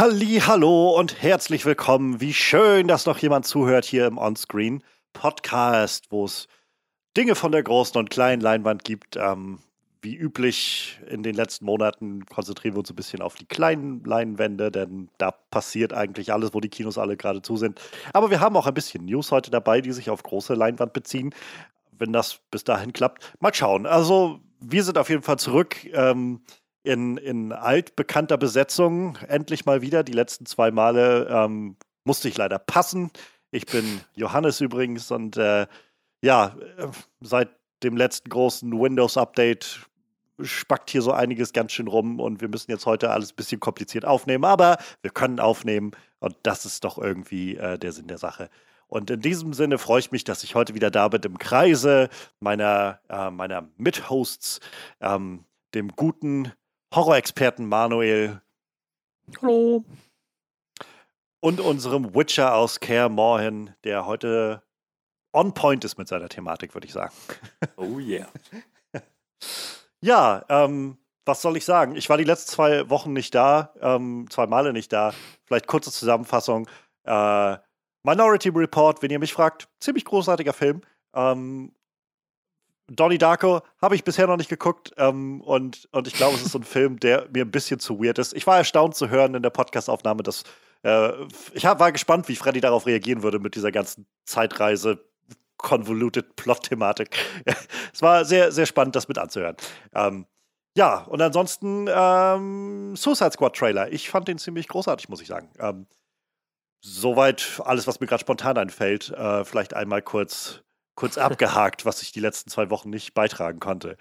Halli, hallo und herzlich willkommen. Wie schön, dass noch jemand zuhört hier im Onscreen Podcast, wo es Dinge von der großen und kleinen Leinwand gibt. Ähm, wie üblich in den letzten Monaten konzentrieren wir uns ein bisschen auf die kleinen Leinwände, denn da passiert eigentlich alles, wo die Kinos alle gerade zu sind. Aber wir haben auch ein bisschen News heute dabei, die sich auf große Leinwand beziehen. Wenn das bis dahin klappt, mal schauen. Also, wir sind auf jeden Fall zurück. Ähm, in, in altbekannter Besetzung endlich mal wieder. Die letzten zwei Male ähm, musste ich leider passen. Ich bin Johannes übrigens und äh, ja, äh, seit dem letzten großen Windows-Update spackt hier so einiges ganz schön rum und wir müssen jetzt heute alles ein bisschen kompliziert aufnehmen, aber wir können aufnehmen und das ist doch irgendwie äh, der Sinn der Sache. Und in diesem Sinne freue ich mich, dass ich heute wieder da bin im Kreise meiner, äh, meiner Mithosts, ähm, dem guten Horrorexperten Manuel. Hallo. Und unserem Witcher aus Care Morhen, der heute on point ist mit seiner Thematik, würde ich sagen. Oh yeah. ja, ähm, was soll ich sagen? Ich war die letzten zwei Wochen nicht da, ähm, zwei Male nicht da. Vielleicht kurze Zusammenfassung. Äh, Minority Report, wenn ihr mich fragt, ziemlich großartiger Film. Ähm, Donnie Darko habe ich bisher noch nicht geguckt ähm, und, und ich glaube, es ist so ein Film, der mir ein bisschen zu weird ist. Ich war erstaunt zu hören in der Podcastaufnahme, dass äh, ich hab, war gespannt, wie Freddy darauf reagieren würde mit dieser ganzen Zeitreise. Convoluted Plot-Thematik. es war sehr, sehr spannend, das mit anzuhören. Ähm, ja, und ansonsten ähm, Suicide Squad Trailer. Ich fand den ziemlich großartig, muss ich sagen. Ähm, soweit alles, was mir gerade spontan einfällt. Äh, vielleicht einmal kurz kurz abgehakt, was ich die letzten zwei Wochen nicht beitragen konnte.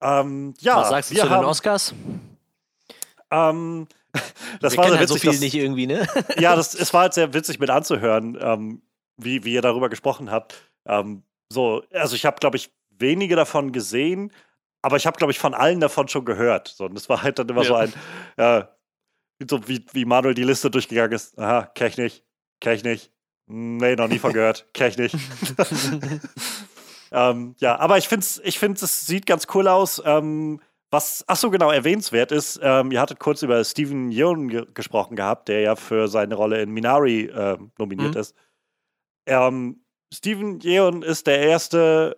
Ähm, ja, was sagst du zu haben, den Oscars? Ähm, das Wir war sehr halt witzig, so viel dass, nicht irgendwie, ne? ja, das, es war halt sehr witzig mit anzuhören, ähm, wie, wie ihr darüber gesprochen habt. Ähm, so, also ich habe, glaube ich, wenige davon gesehen, aber ich habe, glaube ich, von allen davon schon gehört. So, und das war halt dann immer ja. so ein, äh, so wie, wie Manuel die Liste durchgegangen ist. Aha, kenn ich nicht, kenn ich nicht, Nee, noch nie von gehört. Kenn ich nicht. ähm, ja, aber ich finde es, ich find, es sieht ganz cool aus. Ähm, was, ach so, genau, erwähnenswert ist, ähm, ihr hattet kurz über Steven Yeun ge gesprochen gehabt, der ja für seine Rolle in Minari äh, nominiert mhm. ist. Ähm, Steven Yeun ist der erste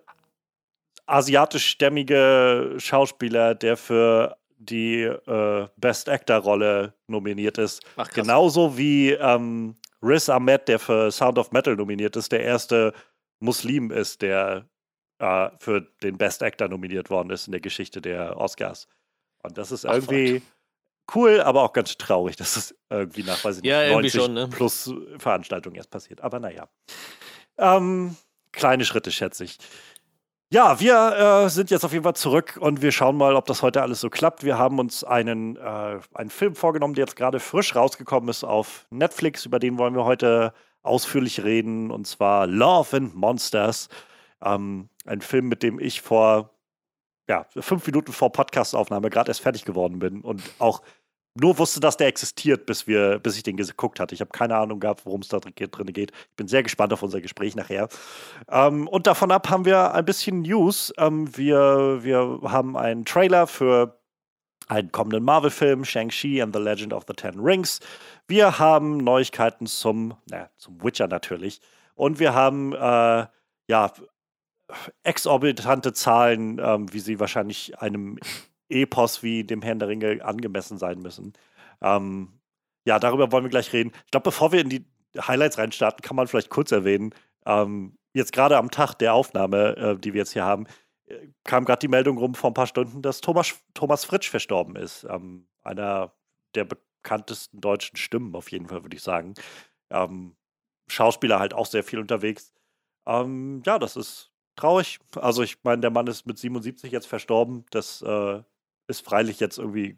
asiatischstämmige Schauspieler, der für die äh, Best Actor-Rolle nominiert ist. Ach, Genauso wie ähm, Riz Ahmed, der für Sound of Metal nominiert ist, der erste Muslim ist, der äh, für den Best Actor nominiert worden ist in der Geschichte der Oscars. Und das ist irgendwie Ach, cool, aber auch ganz traurig, dass es irgendwie nach, weiß ich nicht, ja, 90 schon, ne? plus Veranstaltungen erst passiert. Aber naja. Ähm, kleine Schritte, schätze ich. Ja, wir äh, sind jetzt auf jeden Fall zurück und wir schauen mal, ob das heute alles so klappt. Wir haben uns einen, äh, einen Film vorgenommen, der jetzt gerade frisch rausgekommen ist auf Netflix. Über den wollen wir heute ausführlich reden und zwar Love and Monsters. Ähm, ein Film, mit dem ich vor ja, fünf Minuten vor Podcastaufnahme gerade erst fertig geworden bin und auch nur wusste, dass der existiert, bis, wir, bis ich den geguckt hatte. Ich habe keine Ahnung gehabt, worum es da drin geht. Ich bin sehr gespannt auf unser Gespräch nachher. Ähm, und davon ab haben wir ein bisschen News. Ähm, wir, wir haben einen Trailer für einen kommenden Marvel-Film, Shang-Chi and the Legend of the Ten Rings. Wir haben Neuigkeiten zum, na, zum Witcher natürlich. Und wir haben, äh, ja, exorbitante Zahlen, ähm, wie sie wahrscheinlich einem Epos wie dem Herrn der Ringe angemessen sein müssen. Ähm, ja, darüber wollen wir gleich reden. Ich glaube, bevor wir in die Highlights reinstarten, kann man vielleicht kurz erwähnen, ähm, jetzt gerade am Tag der Aufnahme, äh, die wir jetzt hier haben, äh, kam gerade die Meldung rum vor ein paar Stunden, dass Thomas, Thomas Fritsch verstorben ist. Ähm, einer der bekanntesten deutschen Stimmen, auf jeden Fall, würde ich sagen. Ähm, Schauspieler halt auch sehr viel unterwegs. Ähm, ja, das ist traurig. Also ich meine, der Mann ist mit 77 jetzt verstorben. Das äh, ist freilich jetzt irgendwie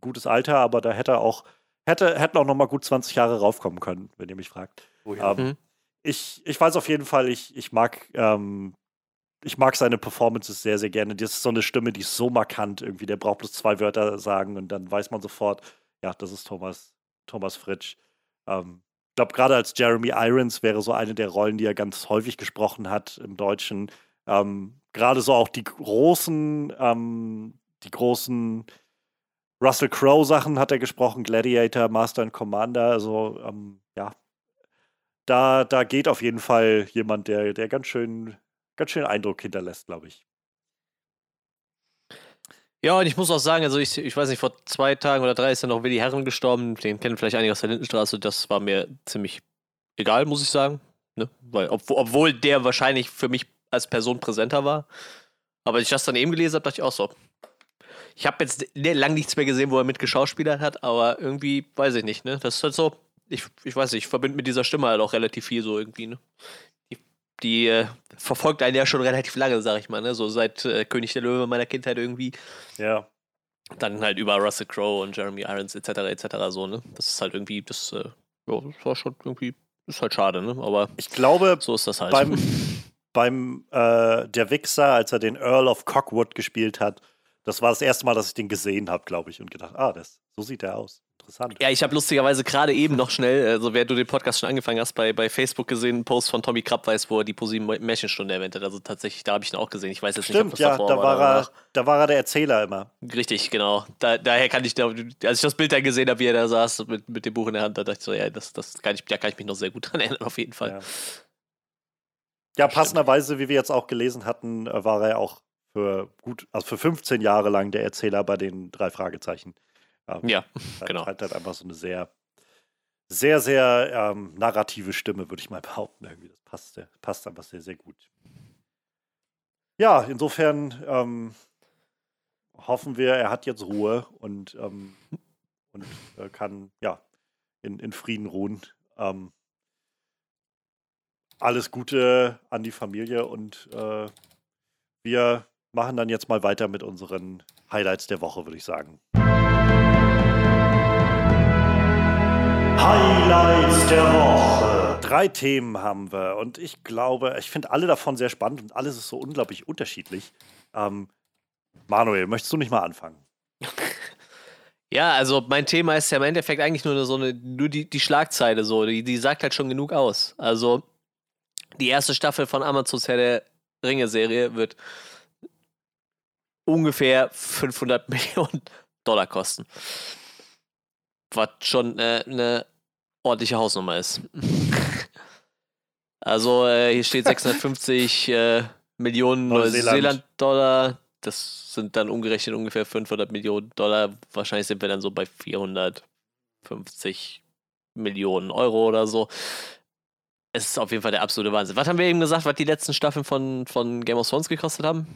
gutes Alter, aber da hätte er auch, hätte, hätten auch noch mal gut 20 Jahre raufkommen können, wenn ihr mich fragt. Oh ja. ähm, mhm. ich, ich weiß auf jeden Fall, ich, ich mag ähm, ich mag seine Performances sehr, sehr gerne. Das ist so eine Stimme, die ist so markant irgendwie. Der braucht bloß zwei Wörter sagen und dann weiß man sofort, ja, das ist Thomas, Thomas Fritsch. Ähm, ich glaube, gerade als Jeremy Irons wäre so eine der Rollen, die er ganz häufig gesprochen hat im Deutschen. Ähm, gerade so auch die großen, ähm, die großen Russell Crowe Sachen hat er gesprochen, Gladiator, Master and Commander, also ähm, ja, da, da geht auf jeden Fall jemand, der, der ganz schön, ganz schön Eindruck hinterlässt, glaube ich. Ja, und ich muss auch sagen, also ich, ich weiß nicht, vor zwei Tagen oder drei ist ja noch Willi Herren gestorben, den kennen vielleicht einige aus der Lindenstraße, das war mir ziemlich egal, muss ich sagen. Ne? Weil, ob, obwohl der wahrscheinlich für mich als Person präsenter war. Aber als ich das dann eben gelesen habe, dachte ich auch so. Ich habe jetzt lange nichts mehr gesehen, wo er mitgeschauspielert hat, aber irgendwie weiß ich nicht, ne? Das ist halt so, ich, ich weiß nicht, ich verbinde mit dieser Stimme halt auch relativ viel so irgendwie, ne? Die, die äh, verfolgt einen ja schon relativ lange, sag ich mal, ne? So seit äh, König der Löwe meiner Kindheit irgendwie. Ja. Dann halt über Russell Crowe und Jeremy Irons etc. etc. so, ne? Das ist halt irgendwie, das, äh, ja, das war schon irgendwie, ist halt schade, ne? Aber ich glaube, so ist das halt. Beim, beim äh, Der Wichser, als er den Earl of Cockwood gespielt hat, das war das erste Mal, dass ich den gesehen habe, glaube ich, und gedacht, ah, das, so sieht er aus interessant. Ja, ich habe lustigerweise gerade eben noch schnell, also wer du den Podcast schon angefangen hast, bei, bei Facebook gesehen, einen Post von Tommy Krabweis, wo er die ProSieben Märchenstunde erwähnt hat. Also tatsächlich, da habe ich ihn auch gesehen. Ich weiß jetzt Stimmt, nicht, ob das ja, da war, er, da war er der Erzähler immer. Richtig, genau. Da, daher kann ich, als ich das Bild dann gesehen habe, wie er da saß mit, mit dem Buch in der Hand, da dachte ich so, ja, das, das kann ich, da kann ich mich noch sehr gut dran erinnern, auf jeden Fall. Ja, ja passenderweise, wie wir jetzt auch gelesen hatten, äh, war er auch für gut, also für 15 Jahre lang der Erzähler bei den drei Fragezeichen. Ähm, ja, genau. Halt, halt einfach so eine sehr, sehr, sehr ähm, narrative Stimme, würde ich mal behaupten. Irgendwie. Das passt, passt einfach sehr, sehr gut. Ja, insofern ähm, hoffen wir, er hat jetzt Ruhe und, ähm, und äh, kann ja in, in Frieden ruhen. Ähm, alles Gute an die Familie und äh, wir machen dann jetzt mal weiter mit unseren Highlights der Woche, würde ich sagen. Highlights der Woche. Drei Themen haben wir und ich glaube, ich finde alle davon sehr spannend und alles ist so unglaublich unterschiedlich. Ähm, Manuel, möchtest du nicht mal anfangen? Ja, also mein Thema ist ja im Endeffekt eigentlich nur so eine, nur die, die Schlagzeile so, die, die sagt halt schon genug aus. Also die erste Staffel von Amazons Herr der Ringe-Serie wird ungefähr 500 Millionen Dollar kosten. Was schon äh, eine ordentliche Hausnummer ist. also äh, hier steht 650 äh, Millionen Neuseeland-Dollar. Das sind dann umgerechnet ungefähr 500 Millionen Dollar. Wahrscheinlich sind wir dann so bei 450 Millionen Euro oder so. Es ist auf jeden Fall der absolute Wahnsinn. Was haben wir eben gesagt, was die letzten Staffeln von, von Game of Thrones gekostet haben?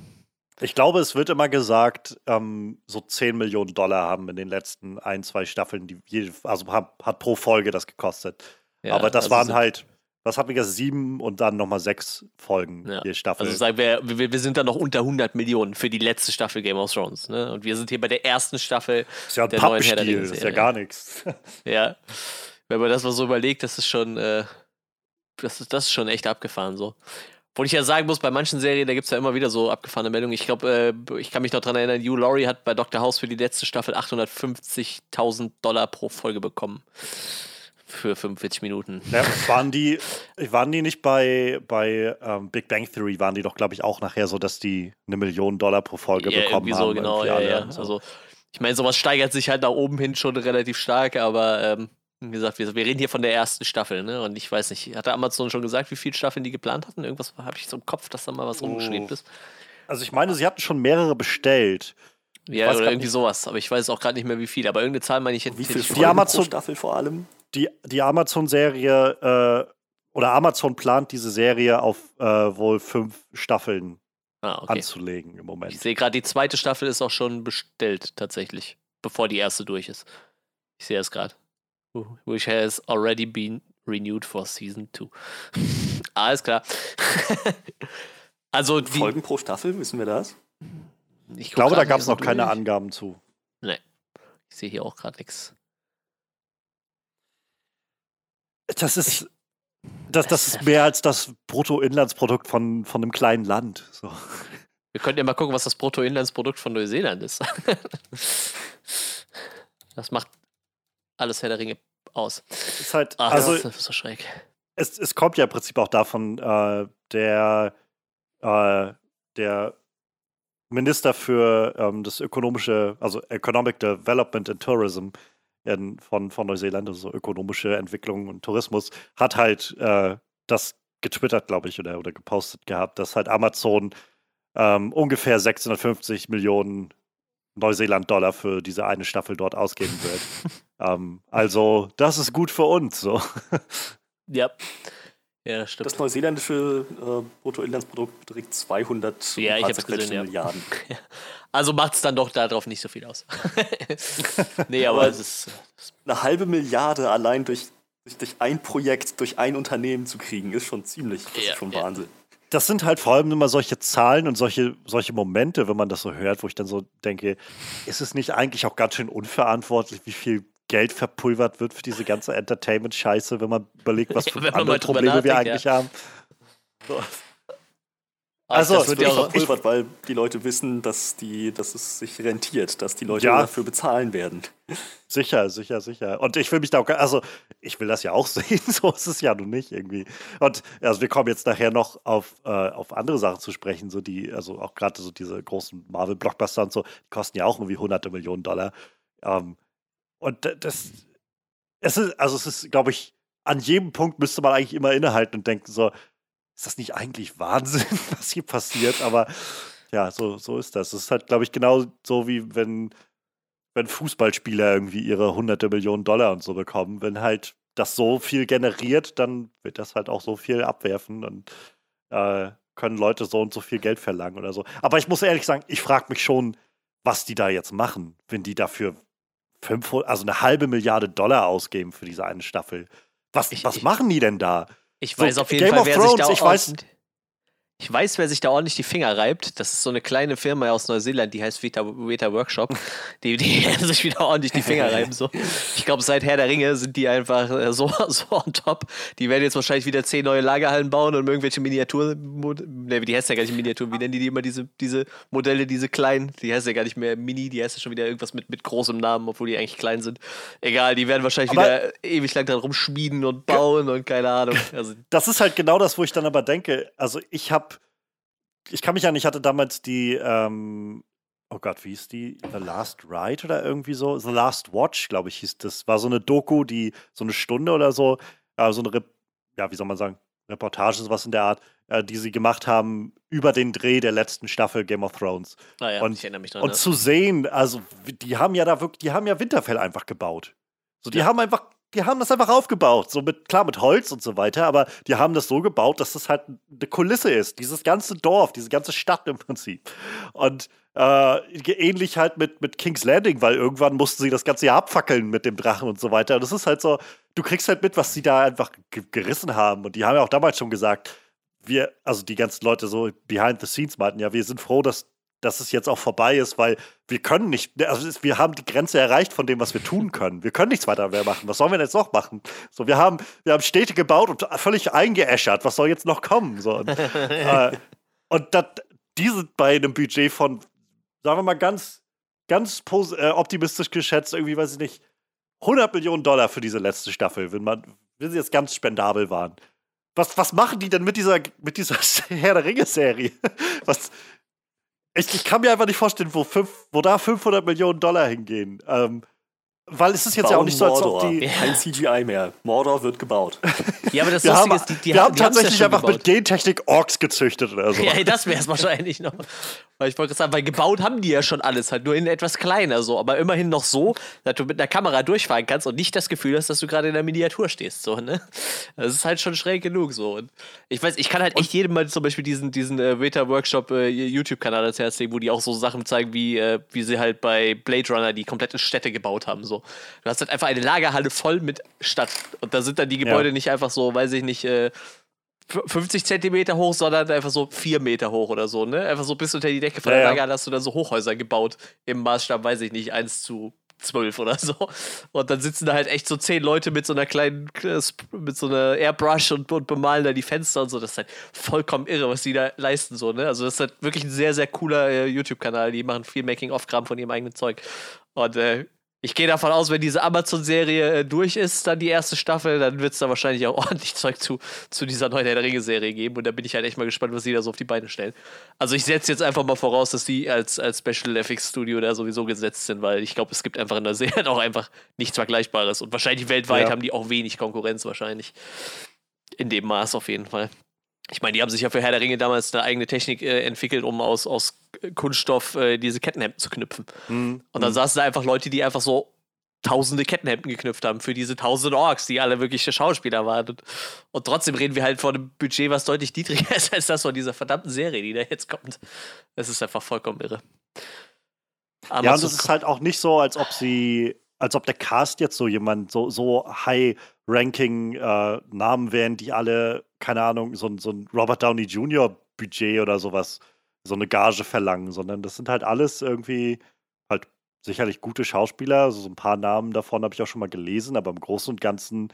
Ich glaube, es wird immer gesagt, ähm, so 10 Millionen Dollar haben in den letzten ein, zwei Staffeln, die jede, also hat, hat, pro Folge das gekostet. Ja, Aber das also waren halt, was haben wir gesagt, sieben und dann nochmal sechs Folgen ja. je Staffel. Also sagen wir, wir, wir sind dann noch unter 100 Millionen für die letzte Staffel Game of Thrones. Ne? Und wir sind hier bei der ersten Staffel das ist ja ein der neuen Herr der Das ist ja gar nichts. Ja, wenn man das mal so überlegt, das ist schon, äh, das, ist, das ist schon echt abgefahren so. Obwohl ich ja sagen muss, bei manchen Serien, da gibt es ja immer wieder so abgefahrene Meldungen. Ich glaube, äh, ich kann mich noch daran erinnern, Hugh Laurie hat bei Dr. House für die letzte Staffel 850.000 Dollar pro Folge bekommen. Für 45 Minuten. Ja, waren die, waren die nicht bei, bei ähm, Big Bang Theory, waren die doch, glaube ich, auch nachher so, dass die eine Million Dollar pro Folge ja, bekommen irgendwie haben? So, genau, ja, ja. So. Also, ich meine, sowas steigert sich halt nach oben hin schon relativ stark, aber ähm, wie gesagt, wir, wir, reden hier von der ersten Staffel, ne? Und ich weiß nicht, hatte Amazon schon gesagt, wie viele Staffeln die geplant hatten? Irgendwas habe ich so im Kopf, dass da mal was oh. rumgeschwebt ist. Also ich meine, sie hatten schon mehrere bestellt. Ja, oder irgendwie nicht. sowas, aber ich weiß auch gerade nicht mehr, wie viel. Aber irgendeine Zahl meine ich hätte. Wie viel die Amazon Staffel vor allem? Die, die Amazon-Serie äh, oder Amazon plant diese Serie auf äh, wohl fünf Staffeln ah, okay. anzulegen im Moment. Ich sehe gerade, die zweite Staffel ist auch schon bestellt tatsächlich, bevor die erste durch ist. Ich sehe es gerade which has already been renewed for Season 2. Alles klar. also die Folgen pro Staffel, wissen wir das? Ich glaube, da gab es noch durch. keine Angaben zu. Nee. Ich sehe hier auch gerade nichts. Das ist. Das, das ist mehr als das Bruttoinlandsprodukt von, von einem kleinen Land. So. Wir könnten ja mal gucken, was das Bruttoinlandsprodukt von Neuseeland ist. Das macht alles Herr der Ringe aus. Ist halt, Ach, also, das ist so schräg. Es, es kommt ja im Prinzip auch davon, äh, der, äh, der Minister für ähm, das ökonomische, also Economic Development and Tourism in, von, von Neuseeland, also ökonomische Entwicklung und Tourismus, hat halt äh, das getwittert, glaube ich, oder, oder gepostet gehabt, dass halt Amazon ähm, ungefähr 650 Millionen Neuseeland-Dollar für diese eine Staffel dort ausgeben wird. ähm, also, das ist gut für uns. So. ja. Ja, stimmt. Das neuseeländische äh, Bruttoinlandsprodukt beträgt 200 ja, ich gesehen, ja. Milliarden. Also macht es dann doch darauf nicht so viel aus. nee, aber es ist. Eine halbe Milliarde allein durch, durch, durch, ein Projekt, durch ein Unternehmen zu kriegen, ist schon ziemlich, das ja, ist schon ja. Das sind halt vor allem immer solche Zahlen und solche, solche Momente, wenn man das so hört, wo ich dann so denke, ist es nicht eigentlich auch ganz schön unverantwortlich, wie viel Geld verpulvert wird für diese ganze Entertainment-Scheiße, wenn man überlegt, was für ja, andere Probleme wir eigentlich ja. haben. So. Also, das wird ja auch verpulvert, weil die Leute wissen, dass, die, dass es sich rentiert, dass die Leute ja. dafür bezahlen werden. Sicher, sicher, sicher. Und ich will mich da auch, also ich will das ja auch sehen, so ist es ja nun nicht irgendwie. Und also wir kommen jetzt nachher noch auf, äh, auf andere Sachen zu sprechen, so die, also auch gerade so diese großen Marvel-Blockbuster und so, die kosten ja auch irgendwie hunderte Millionen Dollar. Ähm, und das, es ist, also es ist, glaube ich, an jedem Punkt müsste man eigentlich immer innehalten und denken so, ist das nicht eigentlich Wahnsinn, was hier passiert? Aber ja, so, so ist das. Es ist halt, glaube ich, genau so wie wenn, wenn Fußballspieler irgendwie ihre hunderte Millionen Dollar und so bekommen. Wenn halt das so viel generiert, dann wird das halt auch so viel abwerfen und äh, können Leute so und so viel Geld verlangen oder so. Aber ich muss ehrlich sagen, ich frage mich schon, was die da jetzt machen, wenn die dafür 500, also eine halbe Milliarde Dollar ausgeben für diese eine Staffel. Was, ich, was machen die denn da? Ich weiß so, auf jeden Game Fall, wer Thrones, sich da ich weiß, ich weiß, wer sich da ordentlich die Finger reibt. Das ist so eine kleine Firma aus Neuseeland, die heißt Vita, Vita Workshop. Die, die sich wieder ordentlich die Finger reiben. So. Ich glaube, seit Herr der Ringe sind die einfach äh, so, so on top. Die werden jetzt wahrscheinlich wieder zehn neue Lagerhallen bauen und irgendwelche Miniatur. Ne, die heißt ja gar nicht Miniatur. Wie nennen die, die immer diese, diese Modelle, diese kleinen? Die heißt ja gar nicht mehr Mini, die heißt ja schon wieder irgendwas mit, mit großem Namen, obwohl die eigentlich klein sind. Egal, die werden wahrscheinlich aber wieder ewig lang dran rumschmieden und bauen und keine Ahnung. Also, das ist halt genau das, wo ich dann aber denke, also ich habe ich kann mich an, ich hatte damals die, ähm, oh Gott, wie hieß die? The Last Ride oder irgendwie so? The Last Watch, glaube ich, hieß das. War so eine Doku, die so eine Stunde oder so, äh, so eine, Re ja, wie soll man sagen, Reportage, sowas in der Art, äh, die sie gemacht haben über den Dreh der letzten Staffel Game of Thrones. Ah ja, und, ich erinnere mich dran. Und ja. zu sehen, also die haben ja da wirklich, die haben ja Winterfell einfach gebaut. So, die ja. haben einfach die haben das einfach aufgebaut. So mit, klar, mit Holz und so weiter, aber die haben das so gebaut, dass das halt eine Kulisse ist. Dieses ganze Dorf, diese ganze Stadt im Prinzip. Und äh, ähnlich halt mit, mit King's Landing, weil irgendwann mussten sie das ganze Jahr abfackeln mit dem Drachen und so weiter. Und das ist halt so, du kriegst halt mit, was sie da einfach gerissen haben. Und die haben ja auch damals schon gesagt, wir, also die ganzen Leute so behind the scenes meinten, ja, wir sind froh, dass dass es jetzt auch vorbei ist, weil wir können nicht, also wir haben die Grenze erreicht von dem, was wir tun können. Wir können nichts weiter mehr machen. Was sollen wir denn jetzt noch machen? So, wir haben, wir haben Städte gebaut und völlig eingeäschert. Was soll jetzt noch kommen? So, und äh, und dat, die sind bei einem Budget von, sagen wir mal, ganz, ganz äh, optimistisch geschätzt, irgendwie, weiß ich nicht, 100 Millionen Dollar für diese letzte Staffel, wenn man, wenn sie jetzt ganz spendabel waren. Was, was machen die denn mit dieser, mit dieser Herr der Ringe-Serie? Was, ich, ich, kann mir einfach nicht vorstellen, wo, fünf, wo da 500 Millionen Dollar hingehen. Ähm, weil es ist jetzt Bauen ja auch nicht so, als ob die. Kein CGI mehr. Mordor wird gebaut. Ja, aber das wir Lustige haben, ist, die, die Wir haben tatsächlich ja einfach gebaut. mit Gentechnik Orks gezüchtet oder so. Ja, das wäre es wahrscheinlich noch. Weil ich wollte sagen, weil gebaut haben die ja schon alles, halt nur in etwas kleiner so, aber immerhin noch so, dass du mit einer Kamera durchfahren kannst und nicht das Gefühl hast, dass du gerade in der Miniatur stehst, so, ne? Das ist halt schon schräg genug, so. Und ich weiß, ich kann halt echt jedem mal zum Beispiel diesen, diesen äh, Beta-Workshop äh, YouTube-Kanal als Herz legen, wo die auch so Sachen zeigen, wie, äh, wie sie halt bei Blade Runner die komplette Städte gebaut haben, so. Du hast halt einfach eine Lagerhalle voll mit Stadt und da sind dann die Gebäude ja. nicht einfach so, weiß ich nicht, äh, 50 Zentimeter hoch, sondern einfach so 4 Meter hoch oder so, ne? Einfach so bis unter die Decke von der Lager hast du dann so Hochhäuser gebaut im Maßstab, weiß ich nicht, 1 zu 12 oder so. Und dann sitzen da halt echt so 10 Leute mit so einer kleinen, äh, mit so einer Airbrush und, und bemalen da die Fenster und so. Das ist halt vollkommen irre, was die da leisten, so, ne? Also das ist halt wirklich ein sehr, sehr cooler äh, YouTube-Kanal. Die machen viel Making-of-Kram von ihrem eigenen Zeug. Und äh, ich gehe davon aus, wenn diese Amazon-Serie äh, durch ist, dann die erste Staffel, dann wird es da wahrscheinlich auch ordentlich Zeug zu, zu dieser neuen Herr der Ringe-Serie geben. Und da bin ich halt echt mal gespannt, was sie da so auf die Beine stellen. Also ich setze jetzt einfach mal voraus, dass die als, als Special FX Studio da sowieso gesetzt sind, weil ich glaube, es gibt einfach in der Serie auch einfach nichts Vergleichbares. Und wahrscheinlich weltweit ja. haben die auch wenig Konkurrenz wahrscheinlich. In dem Maß auf jeden Fall. Ich meine, die haben sich ja für Herr der Ringe damals eine eigene Technik äh, entwickelt, um aus, aus Kunststoff äh, diese Kettenhemden zu knüpfen. Mhm. Und dann mhm. saßen da einfach Leute, die einfach so tausende Kettenhemden geknüpft haben für diese tausend Orks, die alle wirkliche Schauspieler waren. Und, trotzdem reden wir halt von einem Budget, was deutlich niedriger ist als das von dieser verdammten Serie, die da jetzt kommt. Das ist einfach vollkommen irre. Aber ja, und es ist halt auch nicht so, als ob sie, als ob der Cast jetzt so jemand, so, so High-Ranking-Namen äh, wären, die alle, keine Ahnung, so, so ein Robert Downey Jr. Budget oder sowas, so eine Gage verlangen, sondern das sind halt alles irgendwie halt sicherlich gute Schauspieler. Also so ein paar Namen davon habe ich auch schon mal gelesen, aber im Großen und Ganzen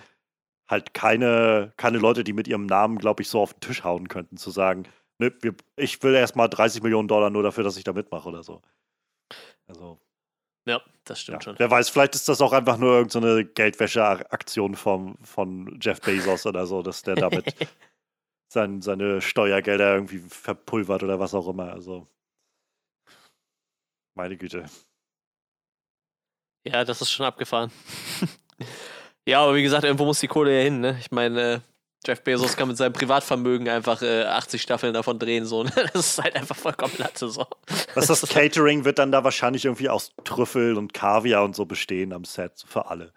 halt keine, keine Leute, die mit ihrem Namen, glaube ich, so auf den Tisch hauen könnten, zu sagen, ne, wir, ich will erstmal 30 Millionen Dollar nur dafür, dass ich da mitmache oder so. Also. Ja, das stimmt ja. schon. Wer weiß, vielleicht ist das auch einfach nur irgendeine so Geldwäscheaktion von, von Jeff Bezos oder so, dass der damit sein, seine Steuergelder irgendwie verpulvert oder was auch immer. Also, meine Güte. Ja, das ist schon abgefahren. ja, aber wie gesagt, irgendwo muss die Kohle ja hin, ne? Ich meine, äh, Jeff Bezos kann mit seinem Privatvermögen einfach äh, 80 Staffeln davon drehen, so. Ne? Das ist halt einfach vollkommen Latte, so. Was das Catering wird dann da wahrscheinlich irgendwie aus Trüffel und Kaviar und so bestehen am Set, so für alle.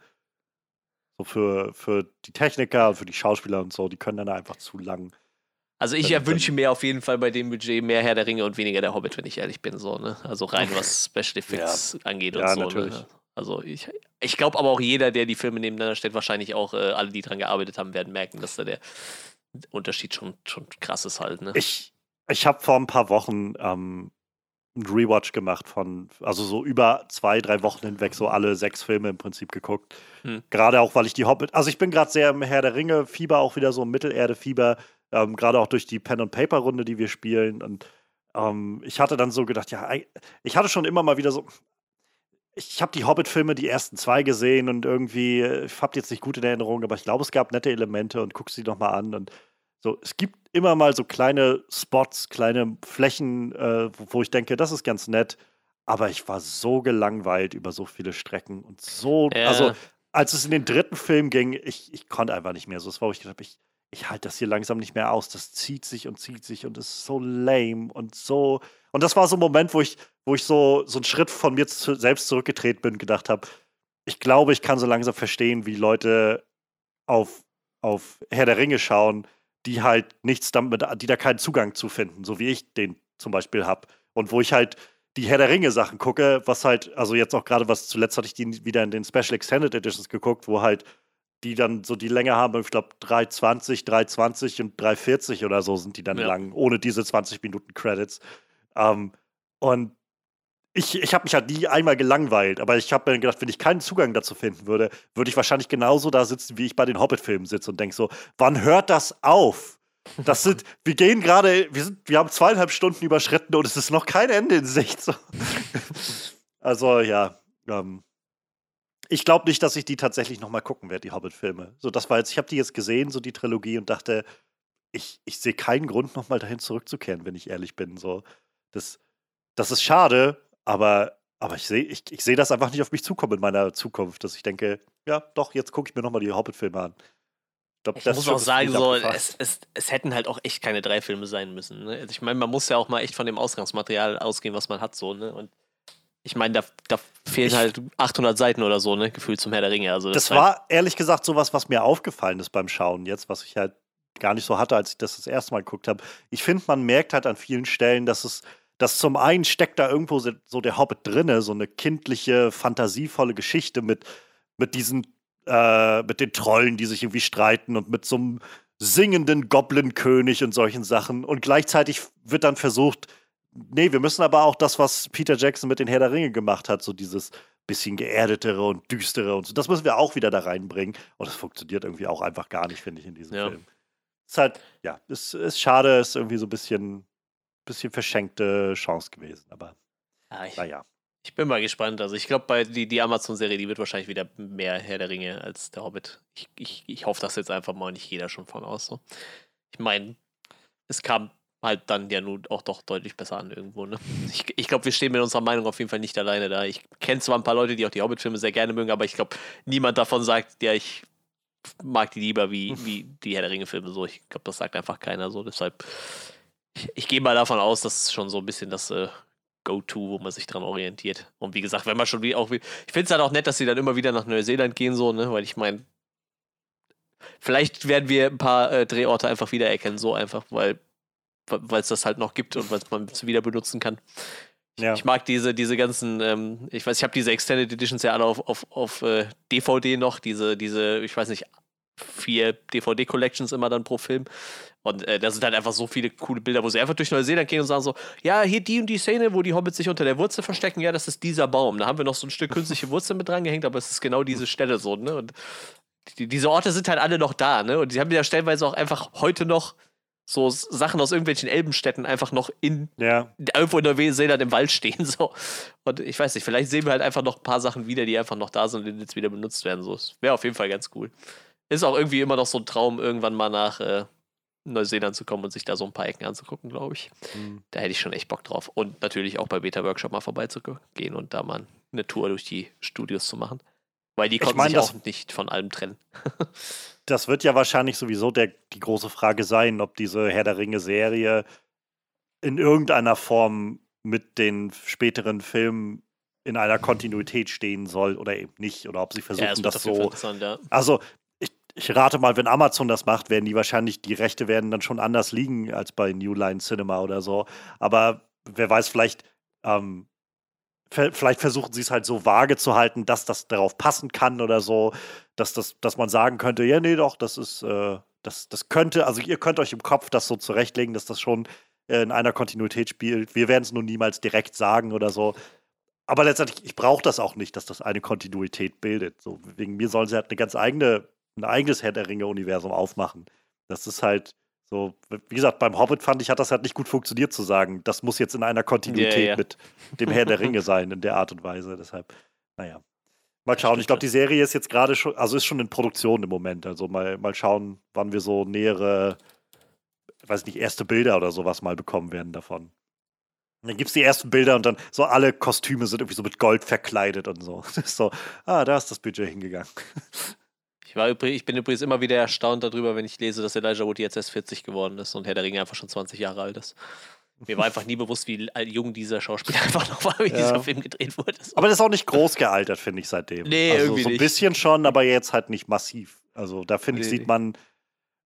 So für, für die Techniker, für die Schauspieler und so, die können dann einfach zu lang also ich wünsche mir auf jeden Fall bei dem Budget mehr Herr der Ringe und weniger der Hobbit, wenn ich ehrlich bin. So, ne? Also rein was Special Effects ja. angeht und ja, so. Ne? Natürlich. Ne? Also ich, ich glaube aber auch jeder, der die Filme nebeneinander stellt, wahrscheinlich auch äh, alle, die dran gearbeitet haben, werden merken, dass da der Unterschied schon, schon krass ist halt. Ne? Ich, ich habe vor ein paar Wochen ähm, einen Rewatch gemacht von, also so über zwei, drei Wochen hinweg, so alle sechs Filme im Prinzip geguckt. Hm. Gerade auch, weil ich die Hobbit, also ich bin gerade sehr im Herr der Ringe Fieber, auch wieder so im Mittelerde-Fieber. Ähm, Gerade auch durch die Pen-and-Paper-Runde, die wir spielen. Und ähm, ich hatte dann so gedacht, ja, ich hatte schon immer mal wieder so. Ich habe die Hobbit-Filme, die ersten zwei gesehen und irgendwie, ich habe jetzt nicht gut in Erinnerung, aber ich glaube, es gab nette Elemente und guck sie nochmal an. Und so, es gibt immer mal so kleine Spots, kleine Flächen, äh, wo ich denke, das ist ganz nett. Aber ich war so gelangweilt über so viele Strecken und so, ja. also als es in den dritten Film ging, ich, ich konnte einfach nicht mehr. So, es war, wo ich gedacht habe, ich, ich halte das hier langsam nicht mehr aus. Das zieht sich und zieht sich und ist so lame und so. Und das war so ein Moment, wo ich, wo ich so, so einen Schritt von mir zu, selbst zurückgetreten bin und gedacht habe, ich glaube, ich kann so langsam verstehen, wie Leute auf, auf Herr der Ringe schauen, die halt nichts damit, die da keinen Zugang zu finden, so wie ich den zum Beispiel habe. Und wo ich halt die Herr der Ringe Sachen gucke, was halt, also jetzt auch gerade was zuletzt hatte ich die wieder in den Special Extended Editions geguckt, wo halt die dann so die Länge haben, ich glaube 320, 320 und 340 oder so sind die dann ja. lang, ohne diese 20 Minuten Credits. Ähm, und ich, ich habe mich halt nie einmal gelangweilt, aber ich habe mir gedacht, wenn ich keinen Zugang dazu finden würde, würde ich wahrscheinlich genauso da sitzen, wie ich bei den Hobbit-Filmen sitze und denke so, wann hört das auf? Das sind, wir gehen gerade, wir, sind, wir haben zweieinhalb Stunden überschritten und es ist noch kein Ende in Sicht. So. Also ja, ähm, ich glaube nicht, dass ich die tatsächlich noch mal gucken werde, die Hobbit-Filme. So, das war jetzt, ich habe die jetzt gesehen, so die Trilogie, und dachte, ich, ich sehe keinen Grund, noch mal dahin zurückzukehren, wenn ich ehrlich bin. So, das, das ist schade, aber, aber ich sehe ich, ich seh das einfach nicht auf mich zukommen in meiner Zukunft, dass ich denke, ja, doch, jetzt gucke ich mir noch mal die Hobbit-Filme an. Ich, glaub, ich muss auch sagen, so, es, es, es, hätten halt auch echt keine drei Filme sein müssen. Ne? Also ich meine, man muss ja auch mal echt von dem Ausgangsmaterial ausgehen, was man hat, so, ne? Und ich meine, da, da fehlen ich, halt 800 Seiten oder so, ne, gefühlt zum Herr der Ringe. Also das, das war halt ehrlich gesagt sowas, was mir aufgefallen ist beim Schauen jetzt, was ich halt gar nicht so hatte, als ich das das erste Mal geguckt habe. Ich finde, man merkt halt an vielen Stellen, dass es, dass zum einen steckt da irgendwo so der Hobbit drinne, so eine kindliche, fantasievolle Geschichte mit, mit diesen, äh, mit den Trollen, die sich irgendwie streiten und mit so einem singenden Goblin-König und solchen Sachen. Und gleichzeitig wird dann versucht, Nee, wir müssen aber auch das, was Peter Jackson mit den Herr der Ringe gemacht hat, so dieses bisschen geerdetere und düstere und so, das müssen wir auch wieder da reinbringen. Und das funktioniert irgendwie auch einfach gar nicht, finde ich, in diesem ja. Film. Ist halt, ja, ist, ist schade, ist irgendwie so ein bisschen, bisschen verschenkte Chance gewesen, aber ja, ich, naja. Ich bin mal gespannt. Also ich glaube, bei die, die Amazon-Serie, die wird wahrscheinlich wieder mehr Herr der Ringe als der Hobbit. Ich, ich, ich hoffe das jetzt einfach mal nicht jeder schon von aus. So. Ich meine, es kam halt dann ja nun auch doch deutlich besser an irgendwo. Ne? Ich, ich glaube, wir stehen mit unserer Meinung auf jeden Fall nicht alleine da. Ich kenne zwar ein paar Leute, die auch die Hobbit-Filme sehr gerne mögen, aber ich glaube, niemand davon sagt, ja, ich mag die lieber wie, wie die Herr der Ringe-Filme. So, ich glaube, das sagt einfach keiner so. Deshalb, ich, ich gehe mal davon aus, dass es schon so ein bisschen das äh, Go-To, wo man sich dran orientiert. Und wie gesagt, wenn man schon wie auch wie. Ich finde es halt auch nett, dass sie dann immer wieder nach Neuseeland gehen, so, ne? Weil ich meine, vielleicht werden wir ein paar äh, Drehorte einfach wiedererkennen, so einfach, weil weil es das halt noch gibt und weil man es wieder benutzen kann. Ja. Ich mag diese, diese ganzen, ähm, ich weiß, ich habe diese Extended Editions ja alle auf, auf, auf äh, DVD noch, diese, diese, ich weiß nicht, vier DVD-Collections immer dann pro Film. Und äh, da sind halt einfach so viele coole Bilder, wo sie einfach durch Neuseeland gehen und sagen so, ja, hier die und die Szene, wo die Hobbits sich unter der Wurzel verstecken, ja, das ist dieser Baum. Da haben wir noch so ein Stück künstliche Wurzel mit dran gehängt, aber es ist genau diese Stelle so, ne? Und die, diese Orte sind halt alle noch da, ne? Und die haben ja stellenweise auch einfach heute noch so Sachen aus irgendwelchen Elbenstädten einfach noch in ja. irgendwo in Neuseeland im Wald stehen. So. Und ich weiß nicht, vielleicht sehen wir halt einfach noch ein paar Sachen wieder, die einfach noch da sind und jetzt wieder benutzt werden. So. Wäre auf jeden Fall ganz cool. Ist auch irgendwie immer noch so ein Traum, irgendwann mal nach äh, Neuseeland zu kommen und sich da so ein paar Ecken anzugucken, glaube ich. Mhm. Da hätte ich schon echt Bock drauf. Und natürlich auch bei Beta Workshop mal vorbeizugehen und da mal eine Tour durch die Studios zu machen. Weil die konnten ich mein, sich auch nicht von allem trennen. das wird ja wahrscheinlich sowieso der, die große Frage sein, ob diese Herr der Ringe-Serie in irgendeiner Form mit den späteren Filmen in einer Kontinuität stehen soll oder eben nicht. Oder ob sie versuchen, ja, das, das so. Ja. Also, ich, rate mal, wenn Amazon das macht, werden die wahrscheinlich, die Rechte werden dann schon anders liegen als bei New Line Cinema oder so. Aber wer weiß, vielleicht ähm, vielleicht versuchen sie es halt so vage zu halten, dass das darauf passen kann oder so, dass, das, dass man sagen könnte, ja, nee, doch, das ist, äh, das, das könnte, also ihr könnt euch im Kopf das so zurechtlegen, dass das schon äh, in einer Kontinuität spielt. Wir werden es nun niemals direkt sagen oder so. Aber letztendlich, ich brauche das auch nicht, dass das eine Kontinuität bildet. So, wegen mir sollen sie halt eine ganz eigene, ein eigenes Herr der Ringe-Universum aufmachen. Das ist halt, so, wie gesagt, beim Hobbit fand ich, hat das halt nicht gut funktioniert zu sagen, das muss jetzt in einer Kontinuität yeah, yeah. mit dem Herr der Ringe sein, in der Art und Weise. Deshalb, naja. Mal schauen. Ich glaube, die Serie ist jetzt gerade schon, also ist schon in Produktion im Moment. Also mal, mal schauen, wann wir so nähere, weiß nicht, erste Bilder oder sowas mal bekommen werden davon. Und dann gibt es die ersten Bilder und dann so alle Kostüme sind irgendwie so mit Gold verkleidet und so. Das ist so, ah, da ist das Budget hingegangen. Ich, war, ich bin übrigens immer wieder erstaunt darüber, wenn ich lese, dass Elijah Wood jetzt erst 40 geworden ist und Herr der Ringe einfach schon 20 Jahre alt ist. Mir war einfach nie bewusst, wie jung dieser Schauspieler einfach noch war, wie ja. dieser Film gedreht wurde. Aber der ist auch nicht groß gealtert, finde ich, seitdem. Nee, also irgendwie so ein bisschen nicht. schon, aber jetzt halt nicht massiv. Also da finde ich, nee, sieht man,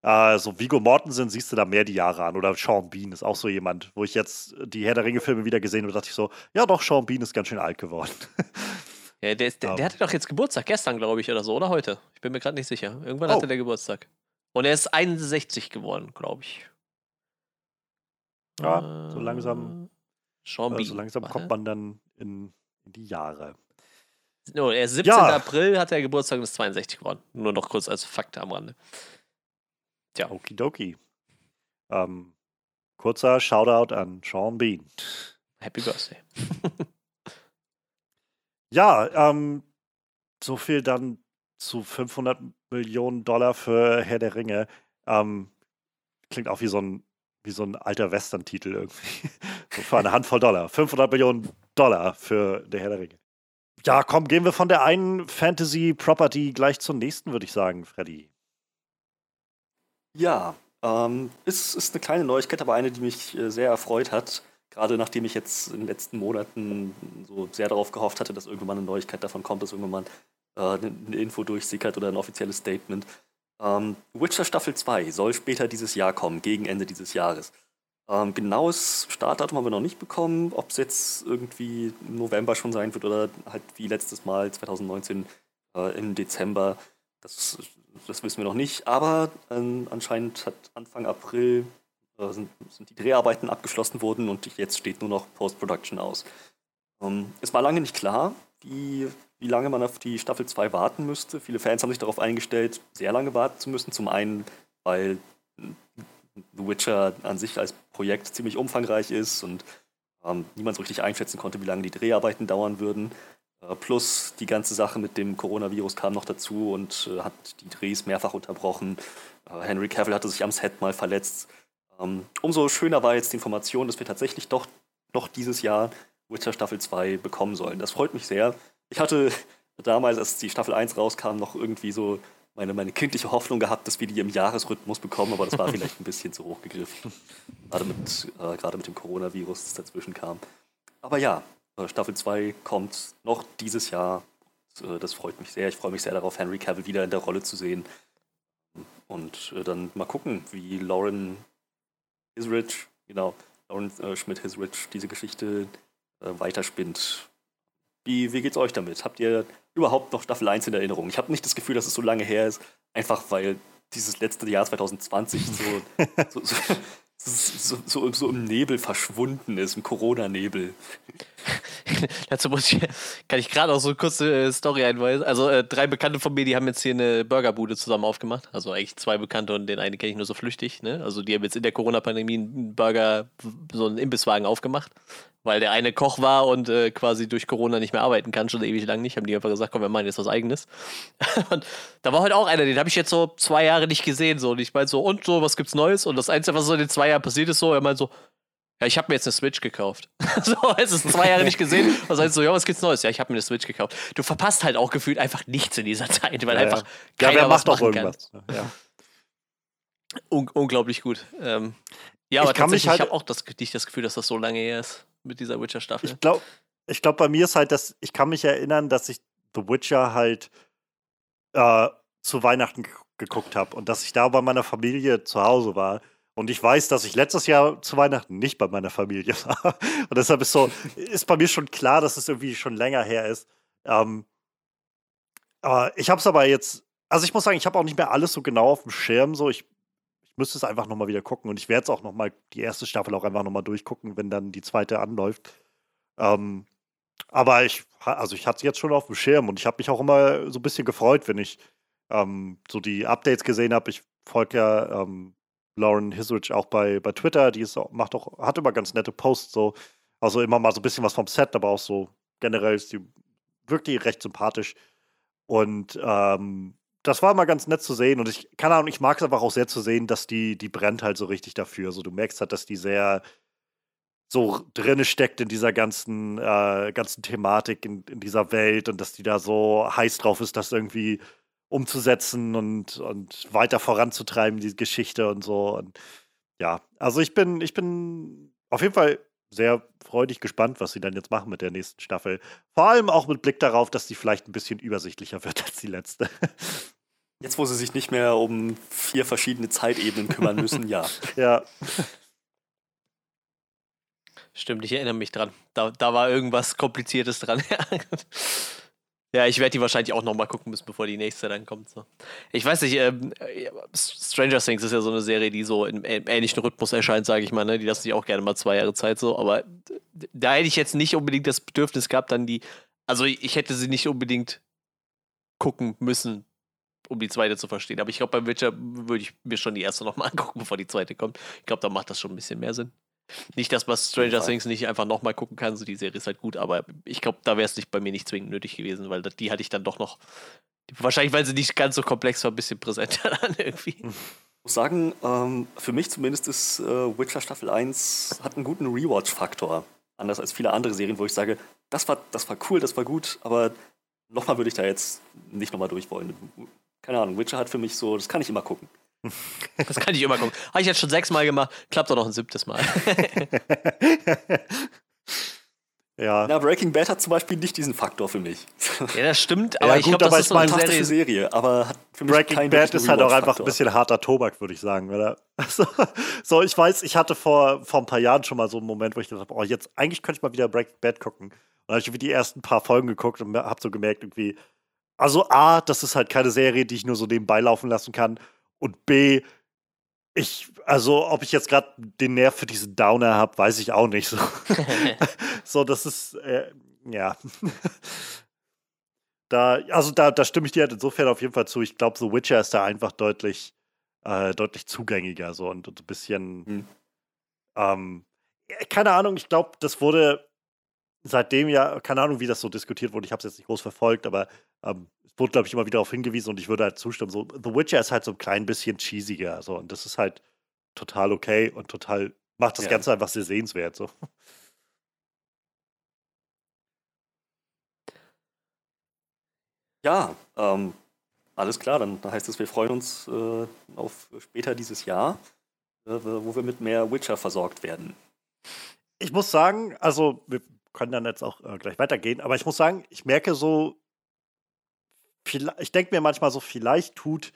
äh, so Vigo Mortensen siehst du da mehr die Jahre an. Oder Sean Bean ist auch so jemand, wo ich jetzt die Herr der Ringe-Filme wieder gesehen habe, dachte ich so, ja doch, Sean Bean ist ganz schön alt geworden. Ja, der, ist, der, der, hatte doch jetzt Geburtstag, gestern, glaube ich, oder so, oder heute? Ich bin mir gerade nicht sicher. Irgendwann oh. hatte der Geburtstag. Und er ist 61 geworden, glaube ich. Ja, so langsam. Sean äh, so langsam kommt man dann in, in die Jahre. No, er ist 17. Ja. April hat er Geburtstag und ist 62 geworden. Nur noch kurz als Fakt am Rande. Tja. Okidoki. Ähm, kurzer Shoutout an Sean Bean. Happy Birthday. Ja, ähm, so viel dann zu 500 Millionen Dollar für Herr der Ringe. Ähm, klingt auch wie so ein, wie so ein alter Western-Titel irgendwie. so für eine Handvoll Dollar. 500 Millionen Dollar für der Herr der Ringe. Ja, komm, gehen wir von der einen Fantasy-Property gleich zur nächsten, würde ich sagen, Freddy. Ja, ähm, ist, ist eine kleine Neuigkeit, aber eine, die mich äh, sehr erfreut hat. Gerade nachdem ich jetzt in den letzten Monaten so sehr darauf gehofft hatte, dass irgendwann eine Neuigkeit davon kommt, dass irgendwann mal äh, eine Info durchsickert oder ein offizielles Statement. Ähm, Witcher Staffel 2 soll später dieses Jahr kommen, gegen Ende dieses Jahres. Ähm, genaues Startdatum haben wir noch nicht bekommen, ob es jetzt irgendwie im November schon sein wird oder halt wie letztes Mal 2019 äh, im Dezember. Das, das wissen wir noch nicht, aber äh, anscheinend hat Anfang April sind, sind die Dreharbeiten abgeschlossen worden und jetzt steht nur noch Post-Production aus. Ähm, es war lange nicht klar, wie, wie lange man auf die Staffel 2 warten müsste. Viele Fans haben sich darauf eingestellt, sehr lange warten zu müssen. Zum einen, weil The Witcher an sich als Projekt ziemlich umfangreich ist und ähm, niemand so richtig einschätzen konnte, wie lange die Dreharbeiten dauern würden. Äh, plus die ganze Sache mit dem Coronavirus kam noch dazu und äh, hat die Drehs mehrfach unterbrochen. Äh, Henry Cavill hatte sich am Set mal verletzt. Ähm, umso schöner war jetzt die Information, dass wir tatsächlich doch noch dieses Jahr Witcher Staffel 2 bekommen sollen. Das freut mich sehr. Ich hatte damals, als die Staffel 1 rauskam, noch irgendwie so meine, meine kindliche Hoffnung gehabt, dass wir die im Jahresrhythmus bekommen, aber das war vielleicht ein bisschen zu hoch gegriffen. Gerade mit, äh, gerade mit dem Coronavirus, das dazwischen kam. Aber ja, äh, Staffel 2 kommt noch dieses Jahr. Äh, das freut mich sehr. Ich freue mich sehr darauf, Henry Cavill wieder in der Rolle zu sehen. Und äh, dann mal gucken, wie Lauren Hisrich, genau, Lauren äh, Schmidt-Hisrich diese Geschichte äh, weiterspinnt. Wie, wie geht's euch damit? Habt ihr überhaupt noch Staffel 1 in Erinnerung? Ich habe nicht das Gefühl, dass es so lange her ist, einfach weil dieses letzte Jahr 2020 so, so, so, so, so, so im Nebel verschwunden ist, im Corona-Nebel. Dazu muss ich, kann ich gerade auch so eine kurze äh, Story einweisen. Also äh, drei Bekannte von mir, die haben jetzt hier eine Burgerbude zusammen aufgemacht. Also eigentlich zwei Bekannte und den einen kenne ich nur so flüchtig. Ne? Also die haben jetzt in der Corona-Pandemie einen Burger, so einen Imbisswagen aufgemacht weil der eine Koch war und äh, quasi durch Corona nicht mehr arbeiten kann, schon ewig lang nicht, haben die einfach gesagt, komm, wir machen jetzt was eigenes. und da war heute auch einer, den habe ich jetzt so zwei Jahre nicht gesehen, so und ich meinte so, und so, was gibt's Neues? Und das Einzige, was so in den zwei Jahren passiert ist, so, er meint so, ja, ich habe mir jetzt eine Switch gekauft. so, es ist zwei Jahre nicht gesehen. Was heißt so, ja, was gibt's Neues? Ja, ich habe mir eine Switch gekauft. Du verpasst halt auch gefühlt einfach nichts in dieser Zeit, weil ja, einfach ja. keiner ja, wer macht was machen irgendwas. kann. Ja. Un unglaublich gut. Ähm, ja, aber ich tatsächlich, halt, ich habe auch das, nicht das Gefühl, dass das so lange her ist mit dieser Witcher-Staffel. Ich glaube, ich glaub, bei mir ist halt, dass ich kann mich erinnern, dass ich The Witcher halt äh, zu Weihnachten geguckt habe und dass ich da bei meiner Familie zu Hause war. Und ich weiß, dass ich letztes Jahr zu Weihnachten nicht bei meiner Familie war. Und deshalb ist so, ist bei mir schon klar, dass es irgendwie schon länger her ist. Ähm, aber ich habe es aber jetzt, also ich muss sagen, ich habe auch nicht mehr alles so genau auf dem Schirm. So, ich müsste es einfach nochmal wieder gucken. Und ich werde es auch nochmal, die erste Staffel auch einfach nochmal durchgucken, wenn dann die zweite anläuft. Ähm, aber ich, also ich hatte es jetzt schon auf dem Schirm und ich habe mich auch immer so ein bisschen gefreut, wenn ich ähm, so die Updates gesehen habe. Ich folge ja ähm, Lauren Hisrich auch bei, bei Twitter, die ist, macht auch, hat immer ganz nette Posts so. Also immer mal so ein bisschen was vom Set, aber auch so generell ist die wirklich recht sympathisch. Und ähm, das war mal ganz nett zu sehen und ich, keine Ahnung, ich mag es einfach auch sehr zu sehen, dass die, die brennt halt so richtig dafür. So, du merkst halt, dass die sehr so drinne steckt in dieser ganzen, äh, ganzen Thematik, in, in dieser Welt und dass die da so heiß drauf ist, das irgendwie umzusetzen und, und weiter voranzutreiben, die Geschichte und so. Und ja, also ich bin, ich bin auf jeden Fall sehr freudig gespannt, was sie dann jetzt machen mit der nächsten Staffel. Vor allem auch mit Blick darauf, dass die vielleicht ein bisschen übersichtlicher wird als die letzte. Jetzt, wo sie sich nicht mehr um vier verschiedene Zeitebenen kümmern müssen, ja. Ja. Stimmt, ich erinnere mich dran. Da, da war irgendwas Kompliziertes dran. ja, ich werde die wahrscheinlich auch nochmal gucken müssen, bevor die nächste dann kommt. So. Ich weiß nicht, ähm, Stranger Things ist ja so eine Serie, die so im, im ähnlichen Rhythmus erscheint, sage ich mal. Ne? Die lassen sich auch gerne mal zwei Jahre Zeit so. Aber da hätte ich jetzt nicht unbedingt das Bedürfnis gehabt, dann die. Also ich hätte sie nicht unbedingt gucken müssen, um die zweite zu verstehen. Aber ich glaube, beim Witcher würde ich mir schon die erste nochmal angucken, bevor die zweite kommt. Ich glaube, da macht das schon ein bisschen mehr Sinn. Nicht, dass man Stranger Things nicht einfach nochmal gucken kann, so die Serie ist halt gut, aber ich glaube, da wäre es nicht bei mir nicht zwingend nötig gewesen, weil die hatte ich dann doch noch. Wahrscheinlich, weil sie nicht ganz so komplex war, ein bisschen präsenter dann irgendwie. Ich muss sagen, ähm, für mich zumindest ist äh, Witcher Staffel 1 hat einen guten Rewatch-Faktor. Anders als viele andere Serien, wo ich sage, das war, das war cool, das war gut, aber nochmal würde ich da jetzt nicht nochmal durch wollen keine Ahnung, Witcher hat für mich so, das kann ich immer gucken. Das kann ich immer gucken. Habe ich jetzt schon sechsmal gemacht, klappt doch noch ein siebtes Mal. ja. Na, Breaking Bad hat zum Beispiel nicht diesen Faktor für mich. Ja, das stimmt, aber ja, ich glaube, das ist so eine Serie. Serie. aber hat für mich Breaking Bad ist halt auch einfach ein bisschen harter Tobak, würde ich sagen, oder? Also, so, ich weiß, ich hatte vor, vor ein paar Jahren schon mal so einen Moment, wo ich gedacht habe, oh, jetzt eigentlich könnte ich mal wieder Breaking Bad gucken. Und dann habe ich irgendwie die ersten paar Folgen geguckt und habe so gemerkt, irgendwie, also A, das ist halt keine Serie, die ich nur so nebenbei laufen lassen kann. Und B, ich, also ob ich jetzt gerade den Nerv für diesen Downer habe, weiß ich auch nicht. So, so das ist, äh, ja. da, also da, da stimme ich dir halt insofern auf jeden Fall zu. Ich glaube, The Witcher ist da einfach deutlich, äh, deutlich zugänglicher so und, und ein bisschen, mhm. ähm, keine Ahnung, ich glaube, das wurde seitdem ja, keine Ahnung, wie das so diskutiert wurde, ich habe es jetzt nicht groß verfolgt, aber ähm, es wurde, glaube ich, immer wieder darauf hingewiesen und ich würde halt zustimmen. So, The Witcher ist halt so ein klein bisschen cheesiger. So, und das ist halt total okay und total, macht das ja. Ganze einfach sehr sehenswert. So. Ja, ähm, alles klar, dann heißt es, wir freuen uns äh, auf später dieses Jahr, äh, wo wir mit mehr Witcher versorgt werden. Ich muss sagen, also wir können dann jetzt auch äh, gleich weitergehen, aber ich muss sagen, ich merke so, ich denke mir manchmal so, vielleicht tut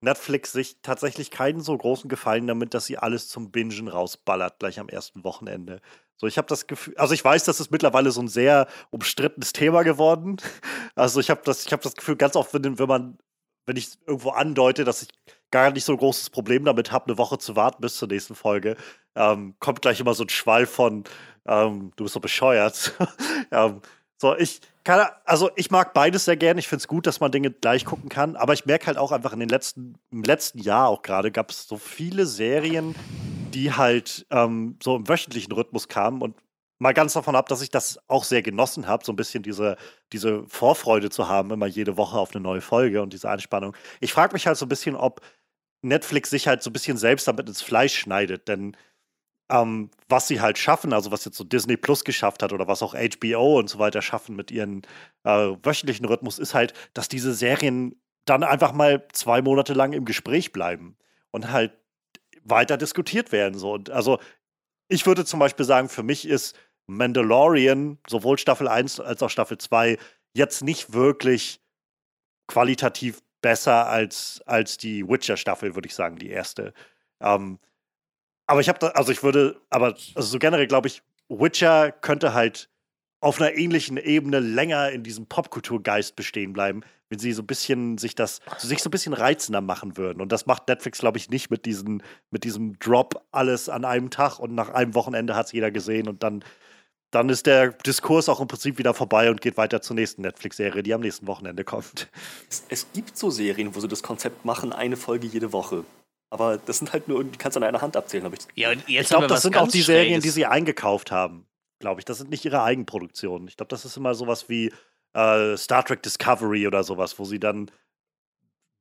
Netflix sich tatsächlich keinen so großen Gefallen damit, dass sie alles zum Bingen rausballert, gleich am ersten Wochenende. So, ich habe das Gefühl, also ich weiß, das ist mittlerweile so ein sehr umstrittenes Thema geworden. Also ich habe das, habe das Gefühl, ganz oft, wenn, wenn man, wenn ich irgendwo andeute, dass ich gar nicht so ein großes Problem damit habe, eine Woche zu warten bis zur nächsten Folge, ähm, kommt gleich immer so ein Schwall von, ähm, du bist so bescheuert. ähm, so, ich kann, also ich mag beides sehr gerne. Ich finde es gut, dass man Dinge gleich gucken kann, aber ich merke halt auch einfach in den letzten, im letzten Jahr auch gerade gab es so viele Serien, die halt ähm, so im wöchentlichen Rhythmus kamen und mal ganz davon ab, dass ich das auch sehr genossen habe, so ein bisschen diese, diese Vorfreude zu haben, immer jede Woche auf eine neue Folge und diese Anspannung. Ich frage mich halt so ein bisschen, ob Netflix sich halt so ein bisschen selbst damit ins Fleisch schneidet, denn ähm, was sie halt schaffen, also was jetzt so Disney Plus geschafft hat oder was auch HBO und so weiter schaffen mit ihren äh, wöchentlichen Rhythmus, ist halt, dass diese Serien dann einfach mal zwei Monate lang im Gespräch bleiben und halt weiter diskutiert werden. So. Und also ich würde zum Beispiel sagen, für mich ist Mandalorian, sowohl Staffel 1 als auch Staffel 2, jetzt nicht wirklich qualitativ besser als, als die Witcher-Staffel, würde ich sagen, die erste. Ähm, aber ich habe da, also ich würde, aber also so generell glaube ich, Witcher könnte halt auf einer ähnlichen Ebene länger in diesem Popkulturgeist bestehen bleiben, wenn sie so ein bisschen sich das, so sich so ein bisschen reizender machen würden. Und das macht Netflix, glaube ich, nicht mit, diesen, mit diesem Drop alles an einem Tag und nach einem Wochenende hat es jeder gesehen und dann, dann ist der Diskurs auch im Prinzip wieder vorbei und geht weiter zur nächsten Netflix-Serie, die am nächsten Wochenende kommt. Es, es gibt so Serien, wo sie das Konzept machen, eine Folge jede Woche. Aber das sind halt nur, die kannst du an einer Hand abzählen, habe ich. Ja, und jetzt ich glaube, das sind auch die Serien, die sie eingekauft haben, glaube ich. Das sind nicht ihre Eigenproduktionen. Ich glaube, das ist immer sowas wie äh, Star Trek Discovery oder sowas, wo sie dann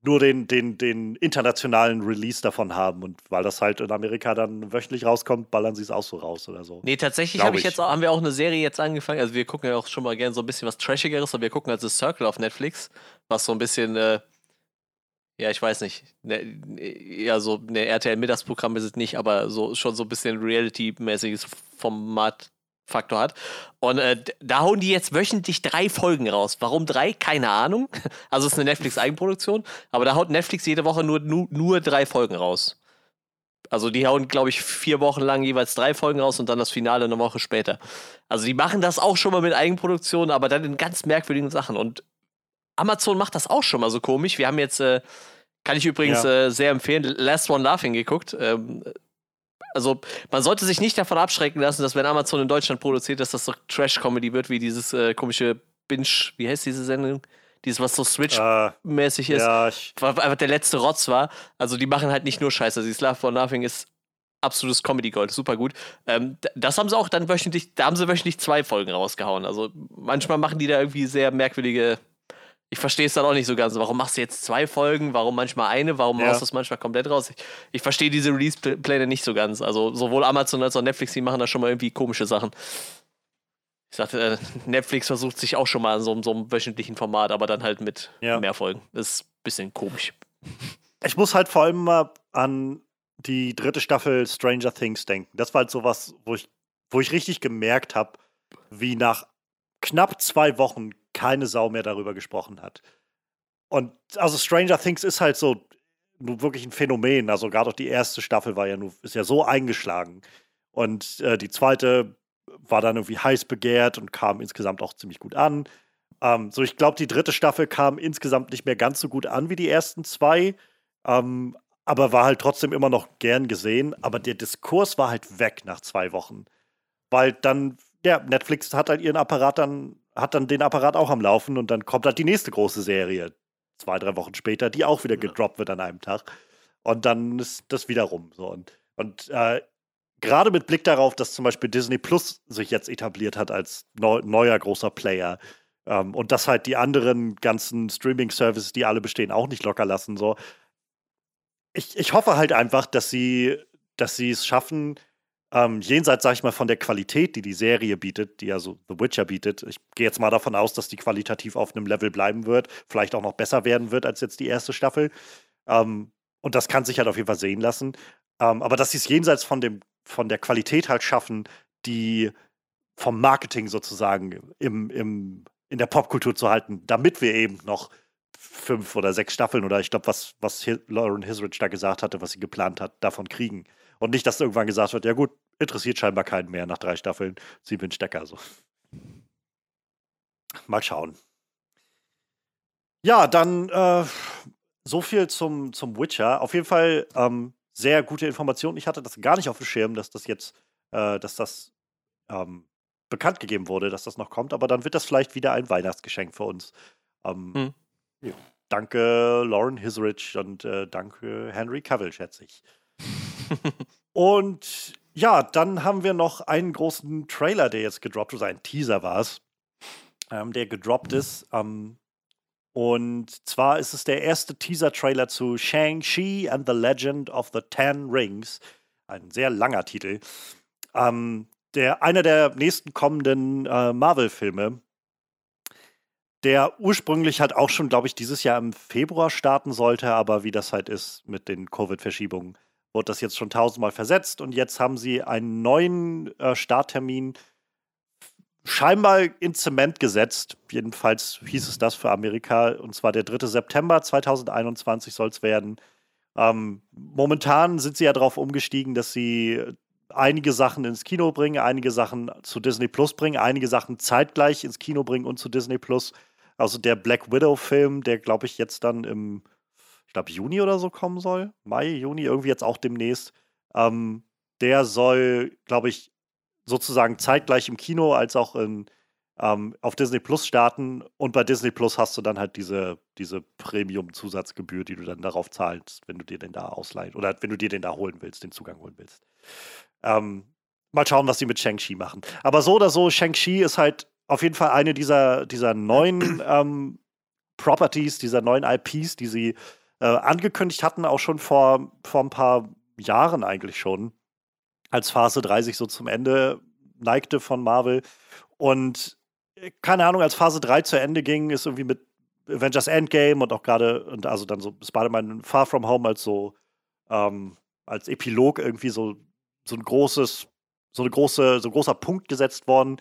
nur den, den, den internationalen Release davon haben. Und weil das halt in Amerika dann wöchentlich rauskommt, ballern sie es auch so raus oder so. Nee, tatsächlich hab ich. jetzt, haben wir auch eine Serie jetzt angefangen. Also wir gucken ja auch schon mal gerne so ein bisschen was Trashigeres, aber wir gucken also Circle auf Netflix, was so ein bisschen äh, ja, ich weiß nicht. Ne, ja, so eine RTL-Mittagsprogramm ist es nicht, aber so schon so ein bisschen Reality-mäßiges Formatfaktor hat. Und äh, da hauen die jetzt wöchentlich drei Folgen raus. Warum drei? Keine Ahnung. Also es ist eine Netflix-Eigenproduktion, aber da haut Netflix jede Woche nur, nur, nur drei Folgen raus. Also die hauen, glaube ich, vier Wochen lang jeweils drei Folgen raus und dann das Finale eine Woche später. Also die machen das auch schon mal mit Eigenproduktionen, aber dann in ganz merkwürdigen Sachen. Und Amazon macht das auch schon mal so komisch. Wir haben jetzt, äh, kann ich übrigens ja. äh, sehr empfehlen, Last One Laughing geguckt. Ähm, also man sollte sich nicht davon abschrecken lassen, dass wenn Amazon in Deutschland produziert, dass das so Trash-Comedy wird, wie dieses äh, komische Binge, wie heißt diese Sendung? Dieses, was so Switch-mäßig uh, ist, ja, was einfach der letzte Rotz war. Also die machen halt nicht nur Scheiße. Dieses Last One Laughing ist absolutes Comedy-Gold, super gut. Ähm, das haben sie auch dann wöchentlich, da haben sie wöchentlich zwei Folgen rausgehauen. Also manchmal machen die da irgendwie sehr merkwürdige ich verstehe es dann auch nicht so ganz. Warum machst du jetzt zwei Folgen? Warum manchmal eine? Warum ja. machst du es manchmal komplett raus? Ich, ich verstehe diese Release-Pläne nicht so ganz. Also sowohl Amazon als auch Netflix, die machen da schon mal irgendwie komische Sachen. Ich sagte, äh, Netflix versucht sich auch schon mal in so, so einem wöchentlichen Format, aber dann halt mit ja. mehr Folgen. Das ist ein bisschen komisch. Ich muss halt vor allem mal an die dritte Staffel Stranger Things denken. Das war halt sowas, wo ich, wo ich richtig gemerkt habe, wie nach knapp zwei Wochen keine Sau mehr darüber gesprochen hat. Und also Stranger Things ist halt so nur wirklich ein Phänomen. Also gerade auch die erste Staffel war ja nur, ist ja so eingeschlagen. Und äh, die zweite war dann irgendwie heiß begehrt und kam insgesamt auch ziemlich gut an. Ähm, so, ich glaube, die dritte Staffel kam insgesamt nicht mehr ganz so gut an wie die ersten zwei. Ähm, aber war halt trotzdem immer noch gern gesehen. Aber der Diskurs war halt weg nach zwei Wochen. Weil dann, ja, Netflix hat halt ihren Apparat dann hat dann den Apparat auch am Laufen und dann kommt halt die nächste große Serie, zwei, drei Wochen später, die auch wieder gedroppt wird an einem Tag. Und dann ist das wieder rum. So. Und, und äh, gerade mit Blick darauf, dass zum Beispiel Disney Plus sich jetzt etabliert hat als neu, neuer großer Player ähm, und dass halt die anderen ganzen Streaming-Services, die alle bestehen, auch nicht locker lassen. So. Ich, ich hoffe halt einfach, dass sie, dass sie es schaffen, ähm, jenseits, sag ich mal, von der Qualität, die die Serie bietet, die ja so The Witcher bietet. Ich gehe jetzt mal davon aus, dass die qualitativ auf einem Level bleiben wird, vielleicht auch noch besser werden wird als jetzt die erste Staffel. Ähm, und das kann sich halt auf jeden Fall sehen lassen. Ähm, aber dass sie es jenseits von, dem, von der Qualität halt schaffen, die vom Marketing sozusagen im, im, in der Popkultur zu halten, damit wir eben noch fünf oder sechs Staffeln oder ich glaube, was, was Lauren Hisrich da gesagt hatte, was sie geplant hat, davon kriegen. Und nicht, dass irgendwann gesagt wird, ja gut, interessiert scheinbar keinen mehr nach drei Staffeln, wir den Stecker so. Mal schauen. Ja, dann äh, so viel zum, zum Witcher. Auf jeden Fall ähm, sehr gute Informationen. Ich hatte das gar nicht auf dem Schirm, dass das jetzt, äh, dass das ähm, bekannt gegeben wurde, dass das noch kommt. Aber dann wird das vielleicht wieder ein Weihnachtsgeschenk für uns. Ähm, hm. ja. Danke Lauren Hisrich und äh, danke Henry Cavill, schätze ich. Und ja, dann haben wir noch einen großen Trailer, der jetzt gedroppt ist, ein Teaser war es, ähm, der gedroppt ist. Ähm, und zwar ist es der erste Teaser-Trailer zu Shang-Chi and the Legend of the Ten Rings. Ein sehr langer Titel. Ähm, der, einer der nächsten kommenden äh, Marvel-Filme, der ursprünglich halt auch schon, glaube ich, dieses Jahr im Februar starten sollte, aber wie das halt ist mit den Covid-Verschiebungen, wurde das jetzt schon tausendmal versetzt und jetzt haben sie einen neuen äh, Starttermin scheinbar in Zement gesetzt. Jedenfalls hieß es das für Amerika und zwar der 3. September 2021 soll es werden. Ähm, momentan sind sie ja darauf umgestiegen, dass sie einige Sachen ins Kino bringen, einige Sachen zu Disney Plus bringen, einige Sachen zeitgleich ins Kino bringen und zu Disney Plus. Also der Black Widow-Film, der glaube ich jetzt dann im ich glaube, Juni oder so kommen soll. Mai, Juni, irgendwie jetzt auch demnächst. Ähm, der soll, glaube ich, sozusagen zeitgleich im Kino als auch in, ähm, auf Disney Plus starten. Und bei Disney Plus hast du dann halt diese, diese Premium-Zusatzgebühr, die du dann darauf zahlst, wenn du dir den da ausleihen oder wenn du dir den da holen willst, den Zugang holen willst. Ähm, mal schauen, was sie mit Shang-Chi machen. Aber so oder so, Shang-Chi ist halt auf jeden Fall eine dieser, dieser neuen ähm, Properties, dieser neuen IPs, die sie äh, angekündigt hatten, auch schon vor, vor ein paar Jahren eigentlich schon, als Phase 3 sich so zum Ende neigte von Marvel. Und äh, keine Ahnung, als Phase 3 zu Ende ging, ist irgendwie mit Avengers Endgame und auch gerade, und also dann so Spider-Man Far From Home als so, ähm, als Epilog irgendwie so, so ein großes, so eine große, so ein großer Punkt gesetzt worden.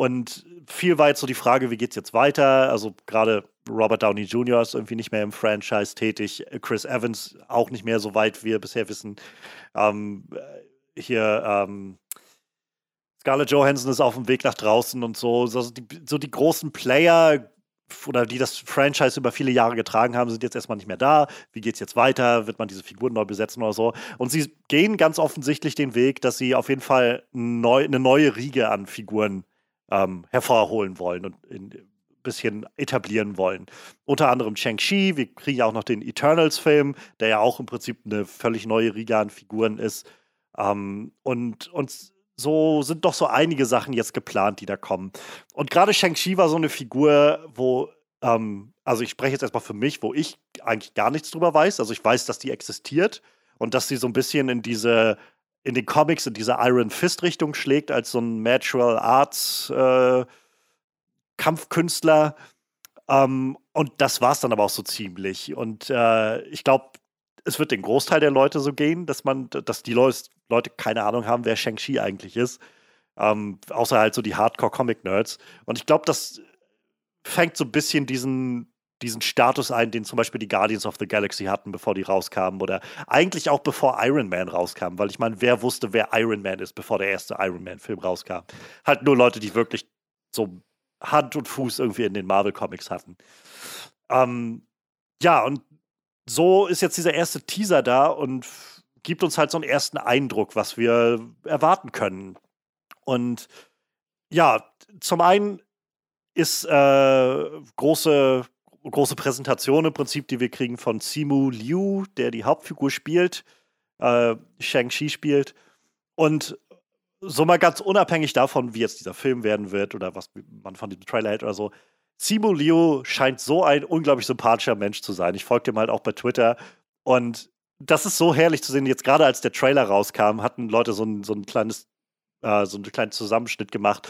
Und viel war jetzt so die Frage, wie geht es jetzt weiter? Also gerade Robert Downey Jr. ist irgendwie nicht mehr im Franchise tätig. Chris Evans auch nicht mehr so weit, wie wir bisher wissen. Ähm, äh, hier ähm, Scarlett Johansson ist auf dem Weg nach draußen und so. So die, so die großen Player oder die das Franchise über viele Jahre getragen haben, sind jetzt erstmal nicht mehr da. Wie geht es jetzt weiter? Wird man diese Figuren neu besetzen oder so? Und sie gehen ganz offensichtlich den Weg, dass sie auf jeden Fall neu, eine neue Riege an Figuren ähm, hervorholen wollen und in, bisschen etablieren wollen. Unter anderem Shang-Chi, wir kriegen ja auch noch den Eternals-Film, der ja auch im Prinzip eine völlig neue Riga an Figuren ist. Ähm, und, und so sind doch so einige Sachen jetzt geplant, die da kommen. Und gerade Shang-Chi war so eine Figur, wo, ähm, also ich spreche jetzt erstmal für mich, wo ich eigentlich gar nichts drüber weiß. Also ich weiß, dass die existiert und dass sie so ein bisschen in diese in den Comics in diese Iron Fist Richtung schlägt als so ein Natural Arts äh, Kampfkünstler. Ähm, und das war es dann aber auch so ziemlich. Und äh, ich glaube, es wird den Großteil der Leute so gehen, dass man, dass die Leute keine Ahnung haben, wer Shang-Chi eigentlich ist. Ähm, außer halt so die Hardcore-Comic-Nerds. Und ich glaube, das fängt so ein bisschen diesen, diesen Status ein, den zum Beispiel die Guardians of the Galaxy hatten, bevor die rauskamen. Oder eigentlich auch bevor Iron Man rauskam. Weil ich meine, wer wusste, wer Iron Man ist, bevor der erste Iron Man-Film rauskam? Halt nur Leute, die wirklich so Hand und Fuß irgendwie in den Marvel-Comics hatten. Ähm, ja, und so ist jetzt dieser erste Teaser da und gibt uns halt so einen ersten Eindruck, was wir erwarten können. Und ja, zum einen ist äh, große, große Präsentation im Prinzip, die wir kriegen von Simu Liu, der die Hauptfigur spielt, äh, Shang-Chi spielt. und so mal ganz unabhängig davon, wie jetzt dieser Film werden wird oder was man von diesem Trailer hält oder so, Simu Liu scheint so ein unglaublich sympathischer Mensch zu sein. Ich folge dem halt auch bei Twitter und das ist so herrlich zu sehen. Jetzt gerade als der Trailer rauskam, hatten Leute so ein, so ein kleines, äh, so einen kleinen Zusammenschnitt gemacht,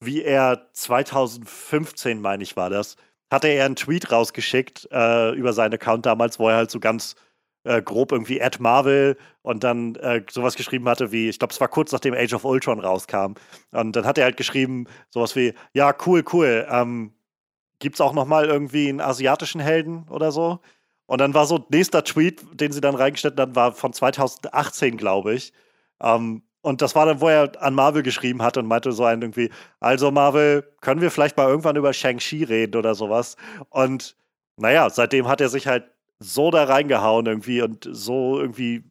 wie er 2015, meine ich, war das, hatte er einen Tweet rausgeschickt äh, über seinen Account damals, wo er halt so ganz äh, grob irgendwie at Marvel und dann äh, sowas geschrieben hatte wie, ich glaube, es war kurz nachdem Age of Ultron rauskam. Und dann hat er halt geschrieben, sowas wie, ja, cool, cool. Ähm, Gibt es auch noch mal irgendwie einen asiatischen Helden oder so? Und dann war so nächster Tweet, den sie dann reingestellt haben, war von 2018, glaube ich. Ähm, und das war dann, wo er an Marvel geschrieben hat und meinte so ein irgendwie, also Marvel, können wir vielleicht mal irgendwann über Shang-Chi reden oder sowas? Und naja, seitdem hat er sich halt so da reingehauen irgendwie und so irgendwie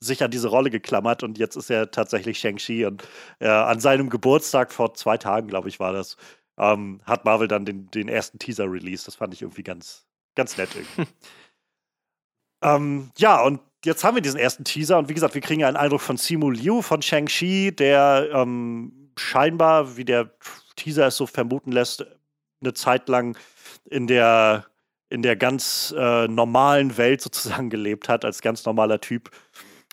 sich an diese Rolle geklammert und jetzt ist er tatsächlich Shang-Chi und äh, an seinem Geburtstag vor zwei Tagen, glaube ich, war das, ähm, hat Marvel dann den, den ersten Teaser released. Das fand ich irgendwie ganz, ganz nett irgendwie. ähm, ja, und jetzt haben wir diesen ersten Teaser und wie gesagt, wir kriegen einen Eindruck von Simu Liu von Shang-Chi, der ähm, scheinbar, wie der Teaser es so vermuten lässt, eine Zeit lang in der in der ganz äh, normalen Welt sozusagen gelebt hat, als ganz normaler Typ.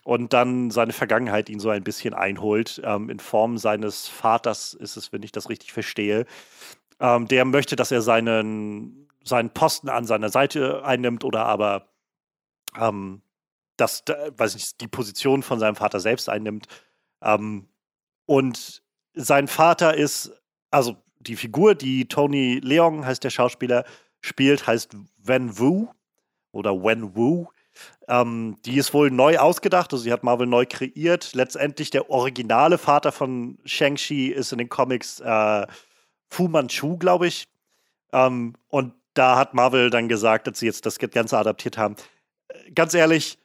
Und dann seine Vergangenheit ihn so ein bisschen einholt. Ähm, in Form seines Vaters ist es, wenn ich das richtig verstehe. Ähm, der möchte, dass er seinen, seinen Posten an seiner Seite einnimmt oder aber ähm, das, weiß nicht, die Position von seinem Vater selbst einnimmt. Ähm, und sein Vater ist, also die Figur, die Tony Leong heißt der Schauspieler, spielt, heißt Wen Wu oder Wen Wu. Ähm, die ist wohl neu ausgedacht, also sie hat Marvel neu kreiert. Letztendlich der originale Vater von Shang-Chi ist in den Comics äh, Fu Manchu, glaube ich. Ähm, und da hat Marvel dann gesagt, als sie jetzt das Ganze adaptiert haben, äh, ganz ehrlich,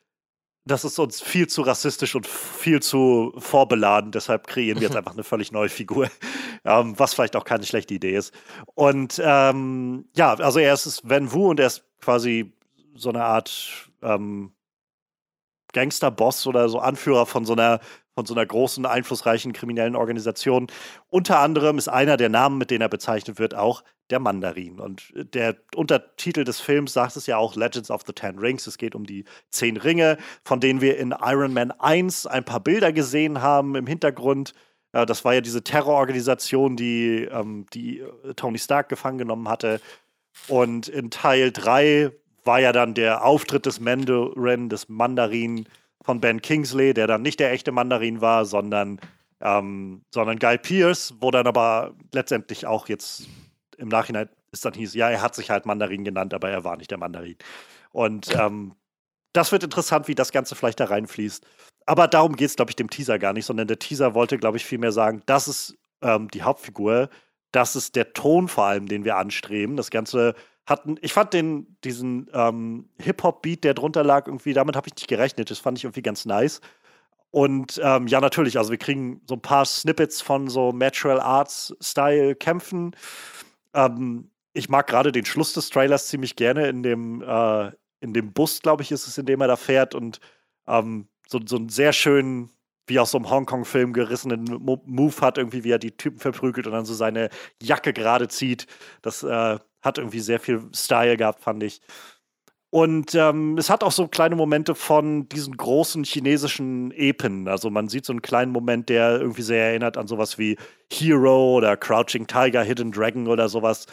das ist uns viel zu rassistisch und viel zu vorbeladen. Deshalb kreieren wir jetzt einfach eine völlig neue Figur, ähm, was vielleicht auch keine schlechte Idee ist. Und ähm, ja, also er ist Wen Wu und er ist quasi so eine Art ähm, Gangsterboss oder so Anführer von so einer von so einer großen, einflussreichen kriminellen Organisation. Unter anderem ist einer der Namen, mit denen er bezeichnet wird, auch der Mandarin. Und der Untertitel des Films sagt es ja auch Legends of the Ten Rings. Es geht um die zehn Ringe, von denen wir in Iron Man 1 ein paar Bilder gesehen haben im Hintergrund. Das war ja diese Terrororganisation, die, ähm, die äh, Tony Stark gefangen genommen hatte. Und in Teil 3 war ja dann der Auftritt des Mandarin, des Mandarin von Ben Kingsley, der dann nicht der echte Mandarin war, sondern, ähm, sondern Guy Pierce, wo dann aber letztendlich auch jetzt im Nachhinein ist dann hieß, ja, er hat sich halt Mandarin genannt, aber er war nicht der Mandarin. Und ähm, das wird interessant, wie das Ganze vielleicht da reinfließt. Aber darum geht es, glaube ich, dem Teaser gar nicht, sondern der Teaser wollte, glaube ich, vielmehr sagen, das ist ähm, die Hauptfigur, das ist der Ton vor allem, den wir anstreben. Das Ganze hat, ich fand den, diesen ähm, Hip-Hop-Beat, der drunter lag, irgendwie, damit habe ich nicht gerechnet. Das fand ich irgendwie ganz nice. Und ähm, ja, natürlich, also wir kriegen so ein paar Snippets von so Natural Arts-Style-Kämpfen. Ähm, ich mag gerade den Schluss des Trailers ziemlich gerne in dem, äh, in dem Bus, glaube ich, ist es, in dem er da fährt und ähm, so, so einen sehr schönen, wie aus so einem Hongkong-Film gerissenen Move hat, irgendwie, wie er die Typen verprügelt und dann so seine Jacke gerade zieht. Das äh, hat irgendwie sehr viel Style gehabt, fand ich. Und ähm, es hat auch so kleine Momente von diesen großen chinesischen Epen. Also man sieht so einen kleinen Moment, der irgendwie sehr erinnert an sowas wie Hero oder Crouching Tiger, Hidden Dragon oder sowas.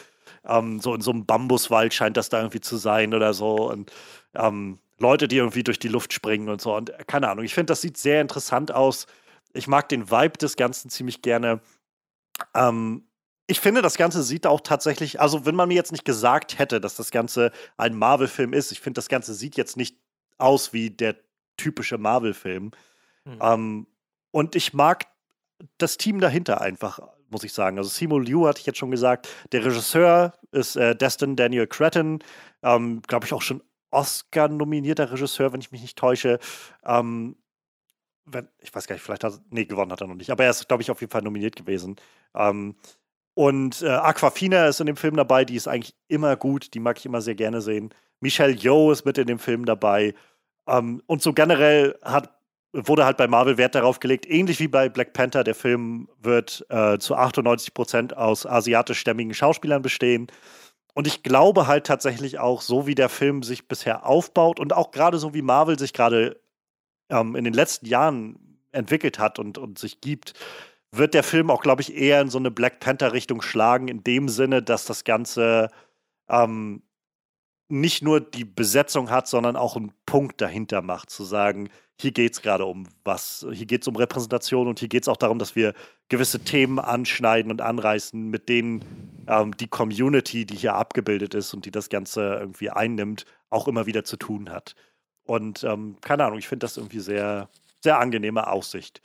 Ähm, so in so einem Bambuswald scheint das da irgendwie zu sein oder so. Und ähm, Leute, die irgendwie durch die Luft springen und so. Und äh, keine Ahnung, ich finde, das sieht sehr interessant aus. Ich mag den Vibe des Ganzen ziemlich gerne. Ähm, ich finde, das Ganze sieht auch tatsächlich, also wenn man mir jetzt nicht gesagt hätte, dass das Ganze ein Marvel-Film ist, ich finde, das Ganze sieht jetzt nicht aus wie der typische Marvel-Film. Mhm. Ähm, und ich mag das Team dahinter einfach, muss ich sagen. Also Simo Liu hatte ich jetzt schon gesagt. Der Regisseur ist äh, Destin Daniel Cretton, ähm, glaube ich auch schon Oscar-nominierter Regisseur, wenn ich mich nicht täusche. Ähm, wenn, ich weiß gar nicht, vielleicht hat er, nee, gewonnen hat er noch nicht, aber er ist, glaube ich, auf jeden Fall nominiert gewesen. Ähm, und äh, Aquafina ist in dem Film dabei, die ist eigentlich immer gut, die mag ich immer sehr gerne sehen. Michelle Yeoh ist mit in dem Film dabei. Ähm, und so generell hat wurde halt bei Marvel Wert darauf gelegt, ähnlich wie bei Black Panther, der Film wird äh, zu 98 Prozent aus asiatischstämmigen Schauspielern bestehen. Und ich glaube halt tatsächlich auch, so wie der Film sich bisher aufbaut und auch gerade so wie Marvel sich gerade ähm, in den letzten Jahren entwickelt hat und, und sich gibt, wird der Film auch, glaube ich, eher in so eine Black Panther-Richtung schlagen, in dem Sinne, dass das Ganze ähm, nicht nur die Besetzung hat, sondern auch einen Punkt dahinter macht, zu sagen, hier geht es gerade um was, hier geht es um Repräsentation und hier geht es auch darum, dass wir gewisse Themen anschneiden und anreißen, mit denen ähm, die Community, die hier abgebildet ist und die das Ganze irgendwie einnimmt, auch immer wieder zu tun hat. Und ähm, keine Ahnung, ich finde das irgendwie sehr, sehr angenehme Aussicht.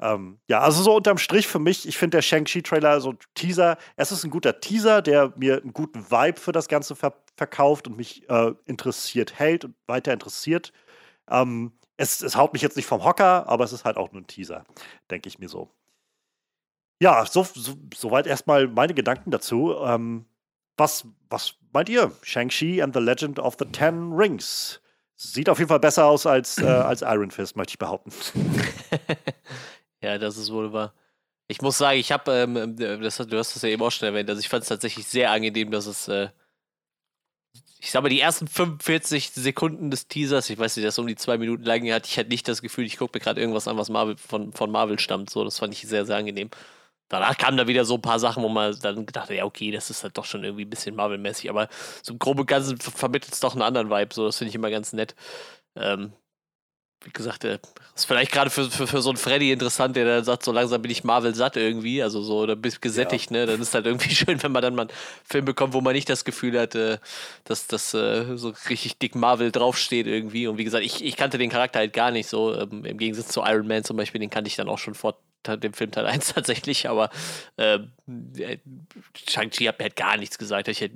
Ähm, ja, also so unterm Strich für mich, ich finde der Shang-Chi-Trailer, so Teaser, es ist ein guter Teaser, der mir einen guten Vibe für das Ganze ver verkauft und mich äh, interessiert hält und weiter interessiert. Ähm, es, es haut mich jetzt nicht vom Hocker, aber es ist halt auch nur ein Teaser, denke ich mir so. Ja, so, so, soweit erstmal meine Gedanken dazu. Ähm, was, was meint ihr? Shang-Chi and the Legend of the Ten Rings. Sieht auf jeden Fall besser aus als, äh, als Iron Fist, möchte ich behaupten. ja, das ist wohl wahr. Ich muss sagen, ich habe, ähm, du hast das ja eben auch schon erwähnt, also ich fand es tatsächlich sehr angenehm, dass es, äh, ich sag mal, die ersten 45 Sekunden des Teasers, ich weiß nicht, das um die zwei Minuten lang hat, ich hatte nicht das Gefühl, ich gucke mir gerade irgendwas an, was Marvel, von, von Marvel stammt. So, das fand ich sehr, sehr angenehm. Danach kamen da wieder so ein paar Sachen, wo man dann gedacht hat, ja, okay, das ist halt doch schon irgendwie ein bisschen Marvel-mäßig, aber so im groben Ganzen vermittelt es doch einen anderen Vibe, so, das finde ich immer ganz nett. Ähm, wie gesagt, ist vielleicht gerade für, für, für so einen Freddy interessant, der dann sagt, so langsam bin ich Marvel satt irgendwie, also so, oder bist gesättigt, ja. ne? Dann ist halt irgendwie schön, wenn man dann mal einen Film bekommt, wo man nicht das Gefühl hat, äh, dass das äh, so richtig dick Marvel draufsteht irgendwie. Und wie gesagt, ich, ich kannte den Charakter halt gar nicht so, ähm, im Gegensatz zu Iron Man zum Beispiel, den kannte ich dann auch schon vor dem Film Teil 1 tatsächlich, aber äh, Shang-Chi hat mir halt gar nichts gesagt. Hätte,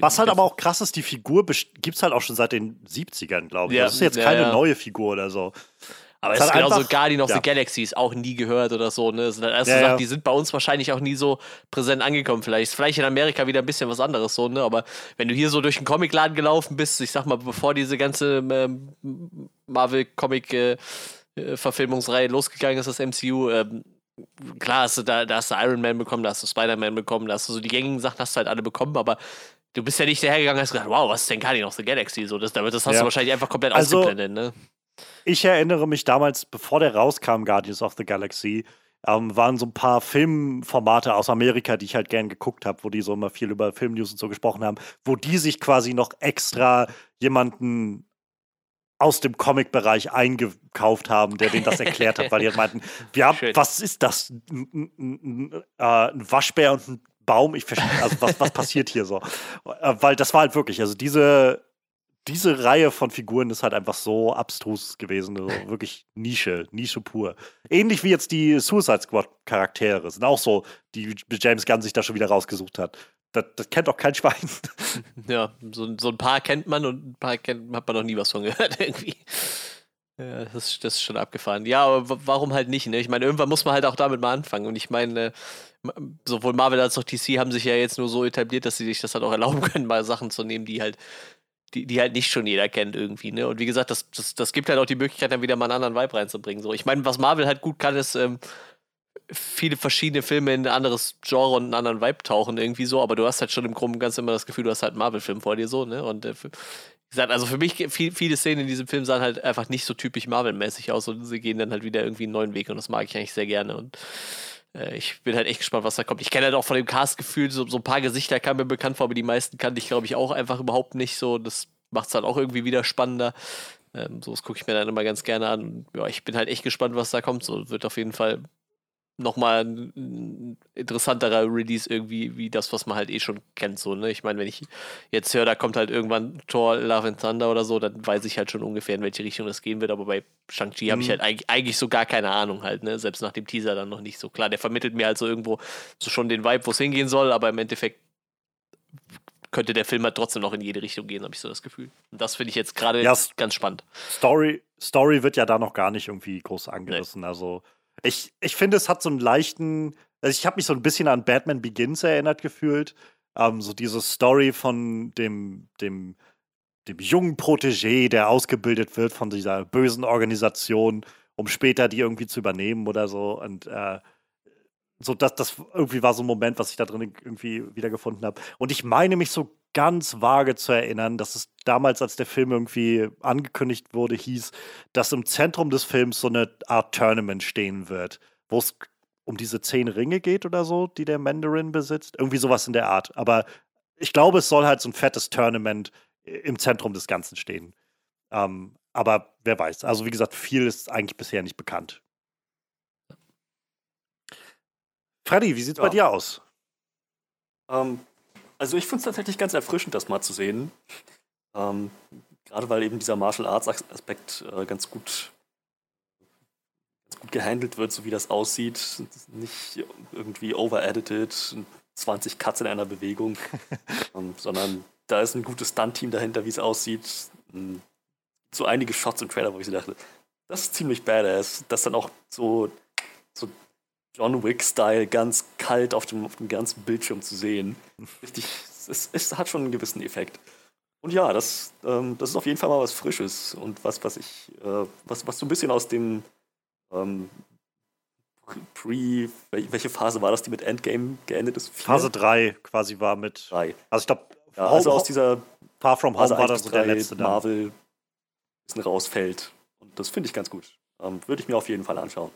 Was halt aber auch krass ist, die Figur gibt es halt auch schon seit den 70ern, glaube ich. Ja, das ist jetzt ja, keine ja. neue Figur oder so. Aber es ist genauso einfach, Guardian of the Galaxy ist auch nie gehört oder so. Ne? Das sind halt erste ja, Sachen, die sind bei uns wahrscheinlich auch nie so präsent angekommen. Vielleicht vielleicht in Amerika wieder ein bisschen was anderes so, ne? Aber wenn du hier so durch den Comicladen gelaufen bist, ich sag mal, bevor diese ganze ähm, Marvel-Comic äh, äh, Verfilmungsreihe losgegangen ist, das MCU. Ähm, klar, hast du da, da hast du Iron Man bekommen, da hast du Spider-Man bekommen, da hast du so die gängigen Sachen hast du halt alle bekommen, aber du bist ja nicht dahergegangen und hast gesagt, wow, was ist denn Guardian of the Galaxy? So, das, das hast ja. du wahrscheinlich einfach komplett also, ausgeblendet, ne? Ich erinnere mich damals, bevor der rauskam, Guardians of the Galaxy, ähm, waren so ein paar Filmformate aus Amerika, die ich halt gern geguckt habe, wo die so immer viel über Filmnews und so gesprochen haben, wo die sich quasi noch extra jemanden aus dem Comic-Bereich eingekauft haben, der denen das erklärt hat, weil die meinten, wir haben, was ist das? Ein, äh, ein Waschbär und ein Baum? Ich verstehe, also was, was passiert hier so? Äh, weil das war halt wirklich, also diese, diese Reihe von Figuren ist halt einfach so abstrus gewesen, also wirklich Nische, Nische pur. Ähnlich wie jetzt die Suicide Squad Charaktere, sind auch so, die James Gunn sich da schon wieder rausgesucht hat. Das, das, kennt auch kein Schwein. Ja, so, so, ein paar kennt man und ein paar kennt, hat man noch nie was von gehört irgendwie. Ja, das, ist, das ist schon abgefahren. Ja, aber warum halt nicht? Ne? Ich meine, irgendwann muss man halt auch damit mal anfangen. Und ich meine, sowohl Marvel als auch DC haben sich ja jetzt nur so etabliert, dass sie sich das halt auch erlauben können, mal Sachen zu nehmen, die halt, die, die halt nicht schon jeder kennt irgendwie. Ne? Und wie gesagt, das, das, das gibt halt auch die Möglichkeit, dann wieder mal einen anderen Vibe reinzubringen. So. Ich meine, was Marvel halt gut kann, ist, ähm, viele verschiedene Filme in ein anderes Genre und einen anderen Vibe tauchen irgendwie so, aber du hast halt schon im Groben ganz immer das Gefühl, du hast halt einen Marvel-Film vor dir so, ne? Und äh, wie gesagt, also für mich, viel, viele Szenen in diesem Film sahen halt einfach nicht so typisch Marvel-mäßig aus und sie gehen dann halt wieder irgendwie einen neuen Weg und das mag ich eigentlich sehr gerne und ich bin halt echt gespannt, was da kommt. Ich kenne halt auch von dem Cast-Gefühl, so, so ein paar Gesichter kamen mir bekannt vor, aber die meisten kannte ich, glaube ich, auch einfach überhaupt nicht so. Das macht es halt auch irgendwie wieder spannender. Ähm, so, das gucke ich mir dann immer ganz gerne an. Ja, ich bin halt echt gespannt, was da kommt. So wird auf jeden Fall nochmal ein interessanterer Release irgendwie, wie das, was man halt eh schon kennt. So, ne? Ich meine, wenn ich jetzt höre, da kommt halt irgendwann Thor Love and Thunder oder so, dann weiß ich halt schon ungefähr, in welche Richtung das gehen wird. Aber bei Shang-Chi mhm. habe ich halt eigentlich so gar keine Ahnung halt, ne? Selbst nach dem Teaser dann noch nicht so klar. Der vermittelt mir halt so irgendwo so schon den Vibe, wo es hingehen soll, aber im Endeffekt könnte der Film halt trotzdem noch in jede Richtung gehen, habe ich so das Gefühl. Und das finde ich jetzt gerade ja, ganz spannend. Story, Story wird ja da noch gar nicht irgendwie groß angerissen. Nee. Also ich, ich finde, es hat so einen leichten, also ich habe mich so ein bisschen an Batman Begins erinnert gefühlt. Ähm, so diese Story von dem, dem, dem jungen Protégé, der ausgebildet wird von dieser bösen Organisation um später die irgendwie zu übernehmen oder so. Und äh, so das, das irgendwie war so ein Moment, was ich da drin irgendwie wiedergefunden habe. Und ich meine mich so ganz vage zu erinnern, dass es damals, als der Film irgendwie angekündigt wurde, hieß, dass im Zentrum des Films so eine Art Tournament stehen wird, wo es um diese zehn Ringe geht oder so, die der Mandarin besitzt. Irgendwie sowas in der Art. Aber ich glaube, es soll halt so ein fettes Tournament im Zentrum des Ganzen stehen. Ähm, aber wer weiß. Also, wie gesagt, viel ist eigentlich bisher nicht bekannt. Freddy, wie sieht es ja. bei dir aus? Ähm, also ich finde es tatsächlich ganz erfrischend, das mal zu sehen. Ähm, Gerade weil eben dieser Martial Arts Aspekt äh, ganz gut ganz gut gehandelt wird, so wie das aussieht. Nicht irgendwie over-edited, 20 Cuts in einer Bewegung, ähm, sondern da ist ein gutes Stunt-Team dahinter, wie es aussieht. Ähm, so einige Shots im Trailer, wo ich so dachte, das ist ziemlich badass. Das dann auch so, so John Wick-Style ganz kalt auf dem, auf dem ganzen Bildschirm zu sehen. Richtig, es, es hat schon einen gewissen Effekt. Und ja, das, ähm, das ist auf jeden Fall mal was Frisches und was, was ich, äh, was, was so ein bisschen aus dem ähm, Pre, welche Phase war das, die mit Endgame geendet ist? Vier? Phase 3 quasi war mit. 3. Also ich glaube, ja, also aus dieser Far From Home war das so der letzte Marvel ein bisschen rausfällt. Und das finde ich ganz gut. Ähm, Würde ich mir auf jeden Fall anschauen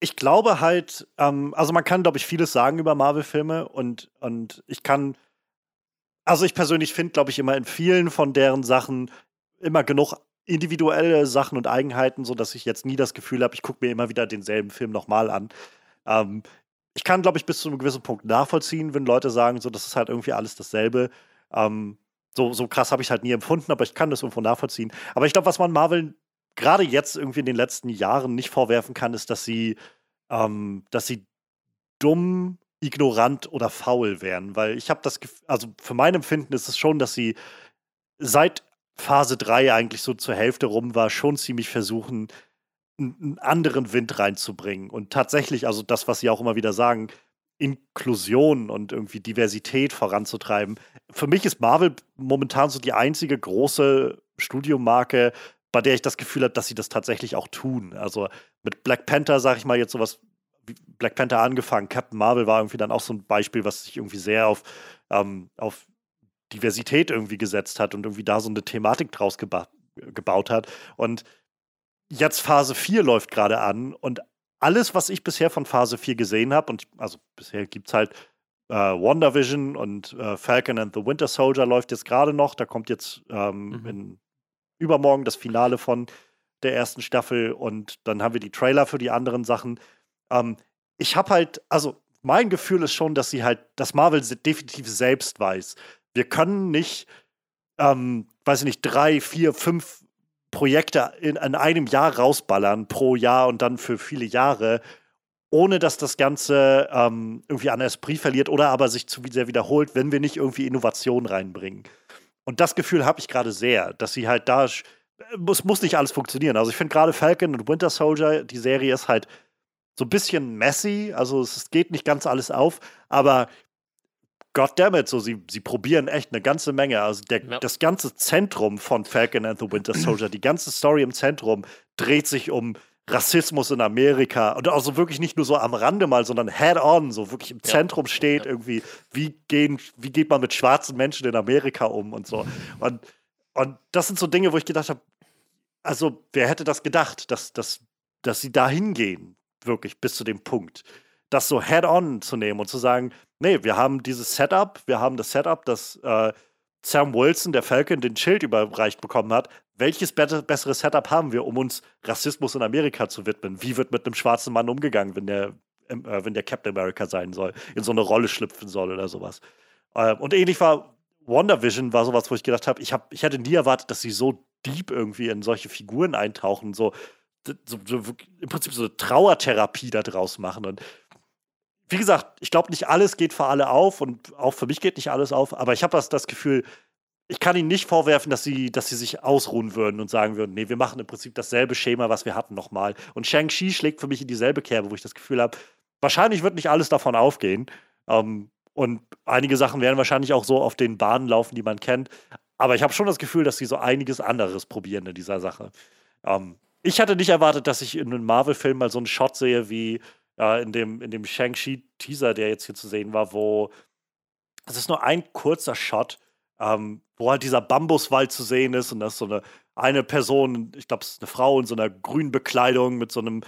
ich glaube halt, ähm, also man kann, glaube ich, vieles sagen über Marvel-Filme und, und ich kann, also ich persönlich finde, glaube ich, immer in vielen von deren Sachen immer genug individuelle Sachen und Eigenheiten, sodass ich jetzt nie das Gefühl habe, ich gucke mir immer wieder denselben Film nochmal an. Ähm, ich kann, glaube ich, bis zu einem gewissen Punkt nachvollziehen, wenn Leute sagen, so, das ist halt irgendwie alles dasselbe. Ähm, so, so krass habe ich halt nie empfunden, aber ich kann das irgendwo nachvollziehen. Aber ich glaube, was man Marvel gerade jetzt irgendwie in den letzten Jahren nicht vorwerfen kann, ist, dass sie, ähm, dass sie dumm, ignorant oder faul wären. Weil ich habe das Gefühl, also für mein Empfinden ist es schon, dass sie seit Phase 3 eigentlich so zur Hälfte rum war, schon ziemlich versuchen, einen anderen Wind reinzubringen. Und tatsächlich, also das, was sie auch immer wieder sagen, Inklusion und irgendwie Diversität voranzutreiben. Für mich ist Marvel momentan so die einzige große Studiomarke, bei der ich das Gefühl habe, dass sie das tatsächlich auch tun. Also mit Black Panther, sage ich mal jetzt sowas, wie Black Panther angefangen, Captain Marvel war irgendwie dann auch so ein Beispiel, was sich irgendwie sehr auf, ähm, auf Diversität irgendwie gesetzt hat und irgendwie da so eine Thematik draus geba gebaut hat. Und jetzt Phase 4 läuft gerade an und alles, was ich bisher von Phase 4 gesehen habe, und also bisher gibt es halt äh, WandaVision und äh, Falcon and the Winter Soldier läuft jetzt gerade noch. Da kommt jetzt ähm, mhm. in übermorgen das Finale von der ersten Staffel und dann haben wir die Trailer für die anderen Sachen. Ähm, ich habe halt, also mein Gefühl ist schon, dass sie halt, dass Marvel definitiv selbst weiß. Wir können nicht, ähm, weiß ich nicht, drei, vier, fünf Projekte in, in einem Jahr rausballern pro Jahr und dann für viele Jahre, ohne dass das Ganze ähm, irgendwie an Esprit verliert oder aber sich zu sehr wiederholt, wenn wir nicht irgendwie Innovation reinbringen. Und das Gefühl habe ich gerade sehr, dass sie halt da. Es muss nicht alles funktionieren. Also ich finde gerade Falcon und Winter Soldier, die Serie ist halt so ein bisschen messy. Also es geht nicht ganz alles auf, aber goddammit, so sie, sie probieren echt eine ganze Menge. Also der, ja. das ganze Zentrum von Falcon and the Winter Soldier, die ganze Story im Zentrum dreht sich um Rassismus in Amerika und also wirklich nicht nur so am Rande mal, sondern head-on, so wirklich im Zentrum ja. steht ja. irgendwie, wie, gehen, wie geht man mit schwarzen Menschen in Amerika um und so. Und, und das sind so Dinge, wo ich gedacht habe, also wer hätte das gedacht, dass, dass, dass sie da hingehen, wirklich bis zu dem Punkt, das so head-on zu nehmen und zu sagen, nee, wir haben dieses Setup, wir haben das Setup, das äh, Sam Wilson, der Falcon, den Schild überreicht bekommen hat, welches besseres Setup haben wir, um uns Rassismus in Amerika zu widmen? Wie wird mit einem schwarzen Mann umgegangen, wenn der, ähm, äh, wenn der Captain America sein soll, in so eine Rolle schlüpfen soll oder sowas? Äh, und ähnlich war WandaVision, war sowas, wo ich gedacht habe, ich, hab, ich hätte nie erwartet, dass sie so deep irgendwie in solche Figuren eintauchen, so, so, so im Prinzip so eine Trauertherapie daraus machen. Und wie gesagt, ich glaube, nicht alles geht für alle auf und auch für mich geht nicht alles auf, aber ich habe das, das Gefühl, ich kann ihnen nicht vorwerfen, dass sie, dass sie sich ausruhen würden und sagen würden, nee, wir machen im Prinzip dasselbe Schema, was wir hatten, nochmal. Und Shang-Chi schlägt für mich in dieselbe Kerbe, wo ich das Gefühl habe, wahrscheinlich wird nicht alles davon aufgehen. Ähm, und einige Sachen werden wahrscheinlich auch so auf den Bahnen laufen, die man kennt. Aber ich habe schon das Gefühl, dass sie so einiges anderes probieren in dieser Sache. Ähm, ich hatte nicht erwartet, dass ich in einem Marvel-Film mal so einen Shot sehe wie äh, in dem, in dem Shang-Chi-Teaser, der jetzt hier zu sehen war, wo es ist nur ein kurzer Shot, ähm, wo halt dieser Bambuswald zu sehen ist und das ist so eine, eine Person, ich glaube, es ist eine Frau in so einer grünen Bekleidung mit so einem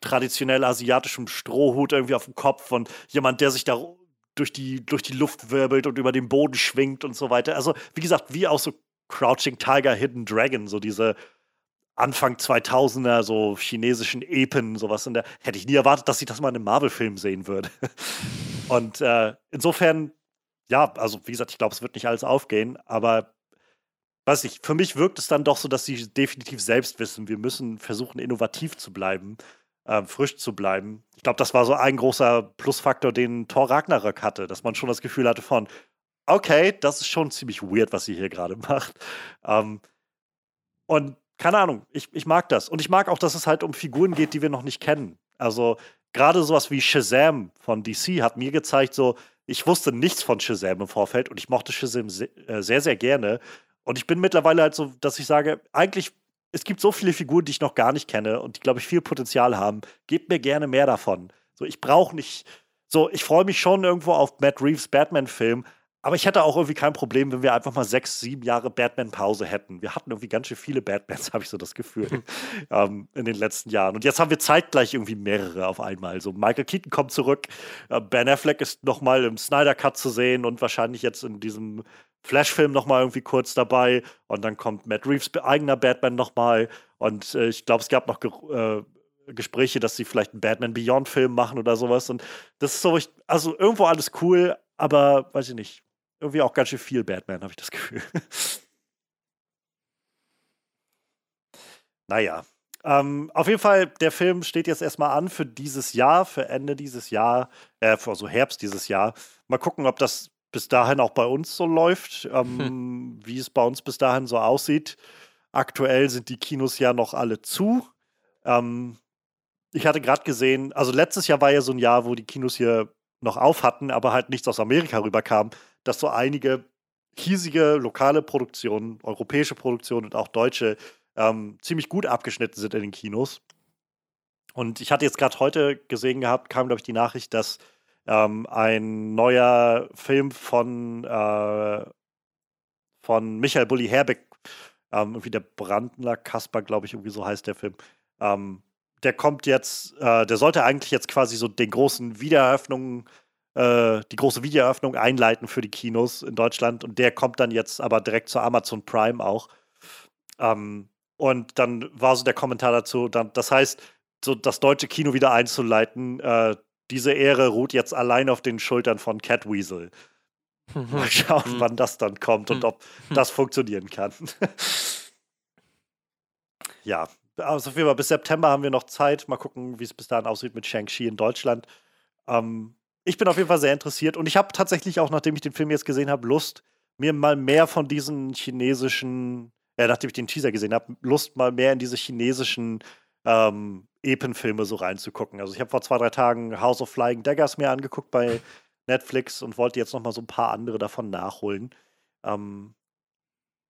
traditionell asiatischem Strohhut irgendwie auf dem Kopf und jemand, der sich da durch die, durch die Luft wirbelt und über den Boden schwingt und so weiter. Also, wie gesagt, wie auch so Crouching Tiger, Hidden Dragon, so diese Anfang 2000er, so chinesischen Epen, sowas in der. Hätte ich nie erwartet, dass ich das mal in einem Marvel-Film sehen würde. und äh, insofern, ja, also wie gesagt, ich glaube, es wird nicht alles aufgehen, aber weiß ich, für mich wirkt es dann doch so, dass sie definitiv selbst wissen, wir müssen versuchen, innovativ zu bleiben äh, frisch zu bleiben. Ich glaube, das war so ein großer Plusfaktor, den Thor Ragnarök hatte, dass man schon das Gefühl hatte von, okay, das ist schon ziemlich weird, was sie hier gerade macht. Ähm, und keine Ahnung, ich, ich mag das. Und ich mag auch, dass es halt um Figuren geht, die wir noch nicht kennen. Also gerade sowas wie Shazam von DC hat mir gezeigt, so, ich wusste nichts von Shazam im Vorfeld und ich mochte Shazam sehr, äh, sehr, sehr gerne. Und ich bin mittlerweile halt so, dass ich sage, eigentlich es gibt so viele Figuren, die ich noch gar nicht kenne und die, glaube ich, viel Potenzial haben. Gebt mir gerne mehr davon. So, ich brauche nicht. So, ich freue mich schon irgendwo auf Matt Reeves Batman-Film, aber ich hätte auch irgendwie kein Problem, wenn wir einfach mal sechs, sieben Jahre Batman-Pause hätten. Wir hatten irgendwie ganz schön viele Batmans, habe ich so das Gefühl, ähm, in den letzten Jahren. Und jetzt haben wir zeitgleich irgendwie mehrere auf einmal. So, Michael Keaton kommt zurück, äh, Ben Affleck ist nochmal im Snyder Cut zu sehen und wahrscheinlich jetzt in diesem Flash-Film nochmal irgendwie kurz dabei und dann kommt Matt Reeves eigener Batman nochmal und äh, ich glaube, es gab noch äh, Gespräche, dass sie vielleicht einen Batman Beyond-Film machen oder sowas und das ist so, ich, also irgendwo alles cool, aber weiß ich nicht, irgendwie auch ganz schön viel Batman, habe ich das Gefühl. naja, ähm, auf jeden Fall, der Film steht jetzt erstmal an für dieses Jahr, für Ende dieses Jahr, äh, für so Herbst dieses Jahr. Mal gucken, ob das bis dahin auch bei uns so läuft, ähm, hm. wie es bei uns bis dahin so aussieht. Aktuell sind die Kinos ja noch alle zu. Ähm, ich hatte gerade gesehen, also letztes Jahr war ja so ein Jahr, wo die Kinos hier noch auf hatten, aber halt nichts aus Amerika rüberkam, dass so einige hiesige lokale Produktionen, europäische Produktionen und auch deutsche ähm, ziemlich gut abgeschnitten sind in den Kinos. Und ich hatte jetzt gerade heute gesehen gehabt, kam, glaube ich, die Nachricht, dass ähm, ein neuer Film von, äh, von Michael Bulli Herbeck, ähm, irgendwie der Brandner Kasper, glaube ich, irgendwie so heißt der Film. Ähm, der kommt jetzt, äh, der sollte eigentlich jetzt quasi so den großen Wiedereröffnung, äh, die große Wiedereröffnung einleiten für die Kinos in Deutschland und der kommt dann jetzt aber direkt zu Amazon Prime auch. Ähm, und dann war so der Kommentar dazu, dann, das heißt, so das deutsche Kino wieder einzuleiten, äh, diese Ehre ruht jetzt allein auf den Schultern von Catweasel. Mal schauen, hm. wann das dann kommt und hm. ob das funktionieren kann. ja, also auf jeden Fall bis September haben wir noch Zeit. Mal gucken, wie es bis dahin aussieht mit Shang-Chi in Deutschland. Ähm, ich bin auf jeden Fall sehr interessiert und ich habe tatsächlich auch, nachdem ich den Film jetzt gesehen habe, Lust, mir mal mehr von diesen chinesischen, äh, nachdem ich den Teaser gesehen habe, Lust mal mehr in diese chinesischen ähm, Epenfilme so reinzugucken. Also ich habe vor zwei, drei Tagen House of Flying Daggers mir angeguckt bei Netflix und wollte jetzt noch mal so ein paar andere davon nachholen. Ähm,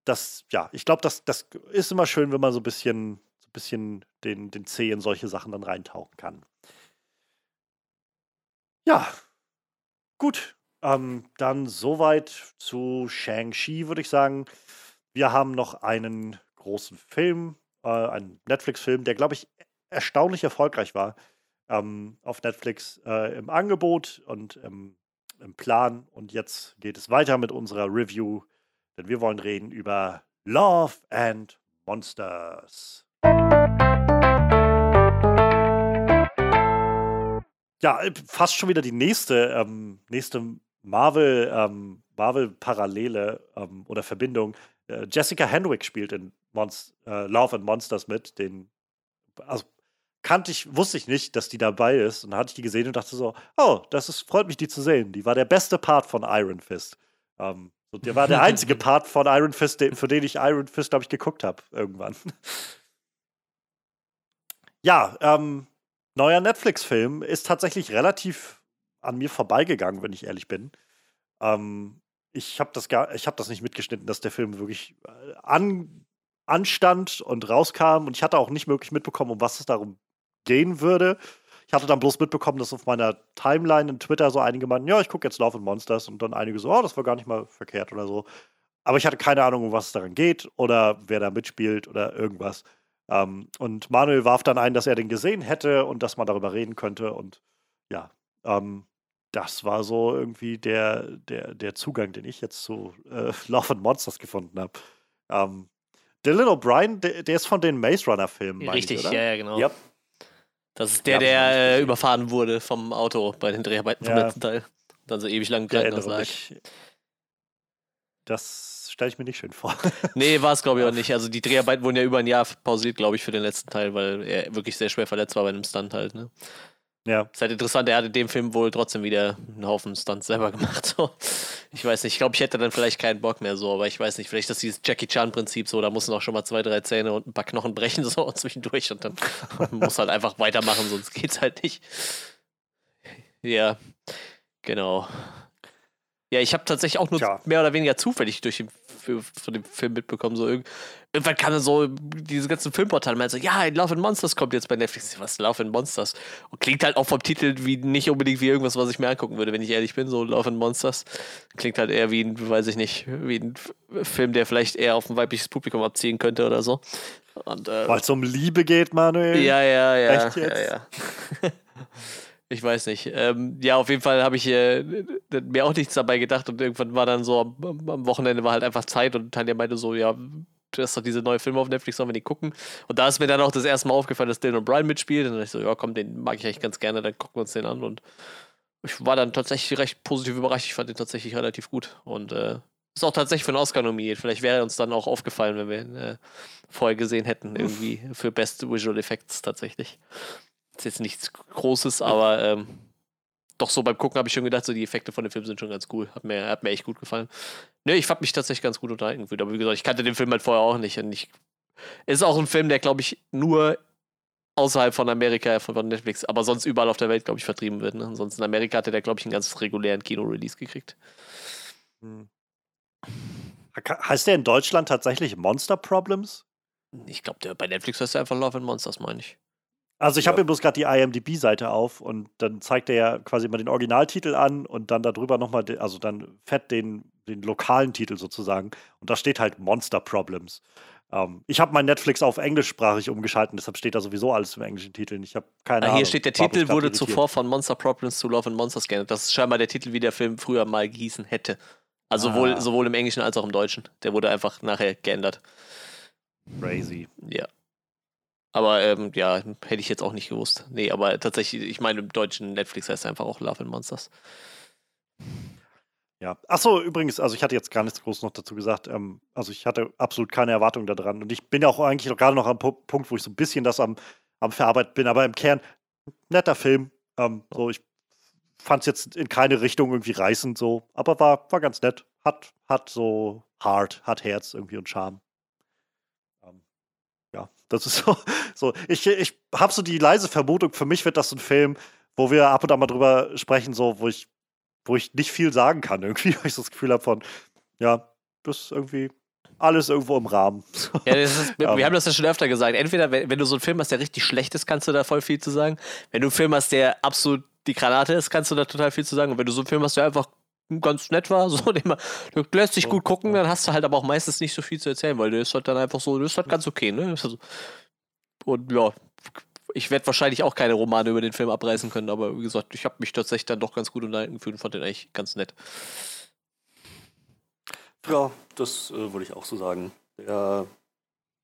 das, ja, ich glaube, das, das ist immer schön, wenn man so ein bisschen, so ein bisschen den, den Zeh in solche Sachen dann reintauchen kann. Ja, gut. Ähm, dann soweit zu Shang-Chi, würde ich sagen. Wir haben noch einen großen Film, äh, einen Netflix-Film, der, glaube ich, erstaunlich erfolgreich war ähm, auf Netflix äh, im Angebot und im, im Plan. Und jetzt geht es weiter mit unserer Review, denn wir wollen reden über Love and Monsters. Ja, äh, fast schon wieder die nächste, ähm, nächste Marvel, ähm, Marvel-Parallele ähm, oder Verbindung. Äh, Jessica Henwick spielt in Monst äh, Love and Monsters mit, den also kannte ich, wusste ich nicht, dass die dabei ist. Und dann hatte ich die gesehen und dachte so, oh, das ist, freut mich, die zu sehen. Die war der beste Part von Iron Fist. Ähm, so, der war der einzige Part von Iron Fist, für den ich Iron Fist, glaube ich, geguckt habe irgendwann. ja, ähm, neuer Netflix-Film ist tatsächlich relativ an mir vorbeigegangen, wenn ich ehrlich bin. Ähm, ich habe das gar, ich habe das nicht mitgeschnitten, dass der Film wirklich äh, an, anstand und rauskam und ich hatte auch nicht wirklich mitbekommen, um was es darum gehen würde. Ich hatte dann bloß mitbekommen, dass auf meiner Timeline in Twitter so einige meinten, ja, ich gucke jetzt Love and Monsters und dann einige so, oh, das war gar nicht mal verkehrt oder so. Aber ich hatte keine Ahnung, um was es daran geht oder wer da mitspielt oder irgendwas. Ähm, und Manuel warf dann ein, dass er den gesehen hätte und dass man darüber reden könnte. Und ja, ähm, das war so irgendwie der, der, der Zugang, den ich jetzt zu äh, Love and Monsters gefunden habe. Ähm, Dylan O'Brien, der, der, ist von den Maze Runner-Filmen. Richtig, ich, ja, ja, genau. Yep. Das ist der, ja, der äh, überfahren wurde vom Auto bei den Dreharbeiten vom ja. letzten Teil. dann so ewig lang im Krankenhaus lag. Das stelle ich mir nicht schön vor. nee, war es glaube ich auch nicht. Also die Dreharbeiten wurden ja über ein Jahr pausiert, glaube ich, für den letzten Teil, weil er wirklich sehr schwer verletzt war bei einem Stunt halt. Ne? Ja. Ist halt interessant, er hat in dem Film wohl trotzdem wieder einen Haufen Stunts selber gemacht. So. Ich weiß nicht, ich glaube, ich hätte dann vielleicht keinen Bock mehr so, aber ich weiß nicht, vielleicht ist dieses Jackie Chan-Prinzip so, da muss noch schon mal zwei, drei Zähne und ein paar Knochen brechen so zwischendurch und dann muss halt einfach weitermachen, sonst geht's halt nicht. Ja, genau. Ja, ich habe tatsächlich auch nur ja. mehr oder weniger zufällig durch den, von dem Film mitbekommen. So irgendwann kam dann so diese ganzen Filmportale mal so, ja, Love and Monsters kommt jetzt bei Netflix. Was, Love and Monsters? Und klingt halt auch vom Titel wie nicht unbedingt wie irgendwas, was ich mir angucken würde, wenn ich ehrlich bin. So Love and Monsters klingt halt eher wie ein, weiß ich nicht, wie ein Film, der vielleicht eher auf ein weibliches Publikum abziehen könnte oder so. äh, Weil es um Liebe geht, Manuel. Ja, ja, ja. Echt jetzt? Ja, ja. Ich weiß nicht. Ähm, ja, auf jeden Fall habe ich äh, mir auch nichts dabei gedacht und irgendwann war dann so, am, am Wochenende war halt einfach Zeit und Tanja meinte so, ja, das ist doch diese neue Filme auf Netflix, sollen wir die gucken? Und da ist mir dann auch das erste Mal aufgefallen, dass Dylan O'Brien mitspielt. Und dann dachte ich so, ja komm, den mag ich eigentlich ganz gerne, dann gucken wir uns den an. Und ich war dann tatsächlich recht positiv überrascht. Ich fand den tatsächlich relativ gut. Und äh, ist auch tatsächlich für einen Oscar nominiert. Vielleicht wäre uns dann auch aufgefallen, wenn wir ihn äh, vorher gesehen hätten, irgendwie für Best Visual Effects tatsächlich. Ist jetzt nichts Großes, aber ähm, doch so beim Gucken habe ich schon gedacht, so die Effekte von dem Film sind schon ganz cool. Hat mir, hat mir echt gut gefallen. Ne, ich fand mich tatsächlich ganz gut unterhalten gefühlt. Aber wie gesagt, ich kannte den Film halt vorher auch nicht. Und ich, ist auch ein Film, der, glaube ich, nur außerhalb von Amerika, von Netflix, aber sonst überall auf der Welt, glaube ich, vertrieben wird. Ne? Ansonsten in Amerika hatte der, glaube ich, einen ganz regulären Kino-Release gekriegt. Hm. Heißt der in Deutschland tatsächlich Monster Problems? Ich glaube, bei Netflix heißt der einfach Love and Monsters, meine ich. Also ich ja. habe mir bloß gerade die IMDb-Seite auf und dann zeigt er ja quasi mal den Originaltitel an und dann darüber nochmal, also dann fett den, den lokalen Titel sozusagen. Und da steht halt Monster Problems. Ähm, ich habe mein Netflix auf englischsprachig umgeschalten, deshalb steht da sowieso alles im englischen Titel. Ich habe keine ah, Ahnung. Hier steht, der Titel wurde irritiert. zuvor von Monster Problems zu Love and Monsters geändert. Das ist scheinbar der Titel, wie der Film früher mal gehießen hätte. Also ah. sowohl, sowohl im Englischen als auch im Deutschen. Der wurde einfach nachher geändert. Crazy. Ja. Aber ähm, ja, hätte ich jetzt auch nicht gewusst. Nee, aber tatsächlich, ich meine, im deutschen Netflix heißt es einfach auch Love and Monsters. Ja, achso, übrigens, also ich hatte jetzt gar nichts groß noch dazu gesagt. Ähm, also ich hatte absolut keine Erwartung daran. Und ich bin ja auch eigentlich gerade noch am Punkt, wo ich so ein bisschen das am, am Verarbeiten bin. Aber im Kern, netter Film. Ähm, so, ich fand es jetzt in keine Richtung irgendwie reißend so, aber war, war ganz nett. Hat, hat so Heart, hat Herz irgendwie und Charme. Das ist so. so. Ich, ich habe so die leise Vermutung, für mich wird das so ein Film, wo wir ab und an mal drüber sprechen, so, wo ich, wo ich nicht viel sagen kann, irgendwie, weil ich so das Gefühl habe von, ja, das ist irgendwie alles irgendwo im Rahmen. Ja, ist, wir, wir haben das ja schon öfter gesagt. Entweder, wenn, wenn, du so einen Film hast, der richtig schlecht ist, kannst du da voll viel zu sagen. Wenn du einen Film hast, der absolut die Granate ist, kannst du da total viel zu sagen. Und wenn du so einen Film hast, der einfach ganz nett war, so, den man, du lässt sich gut gucken, dann hast du halt aber auch meistens nicht so viel zu erzählen, weil der ist halt dann einfach so, das ist halt ganz okay, ne? Also, und ja, ich werde wahrscheinlich auch keine Romane über den Film abreißen können, aber wie gesagt, ich habe mich tatsächlich dann doch ganz gut unterhalten gefühlt und fand den eigentlich ganz nett. Ja, das äh, würde ich auch so sagen. Der,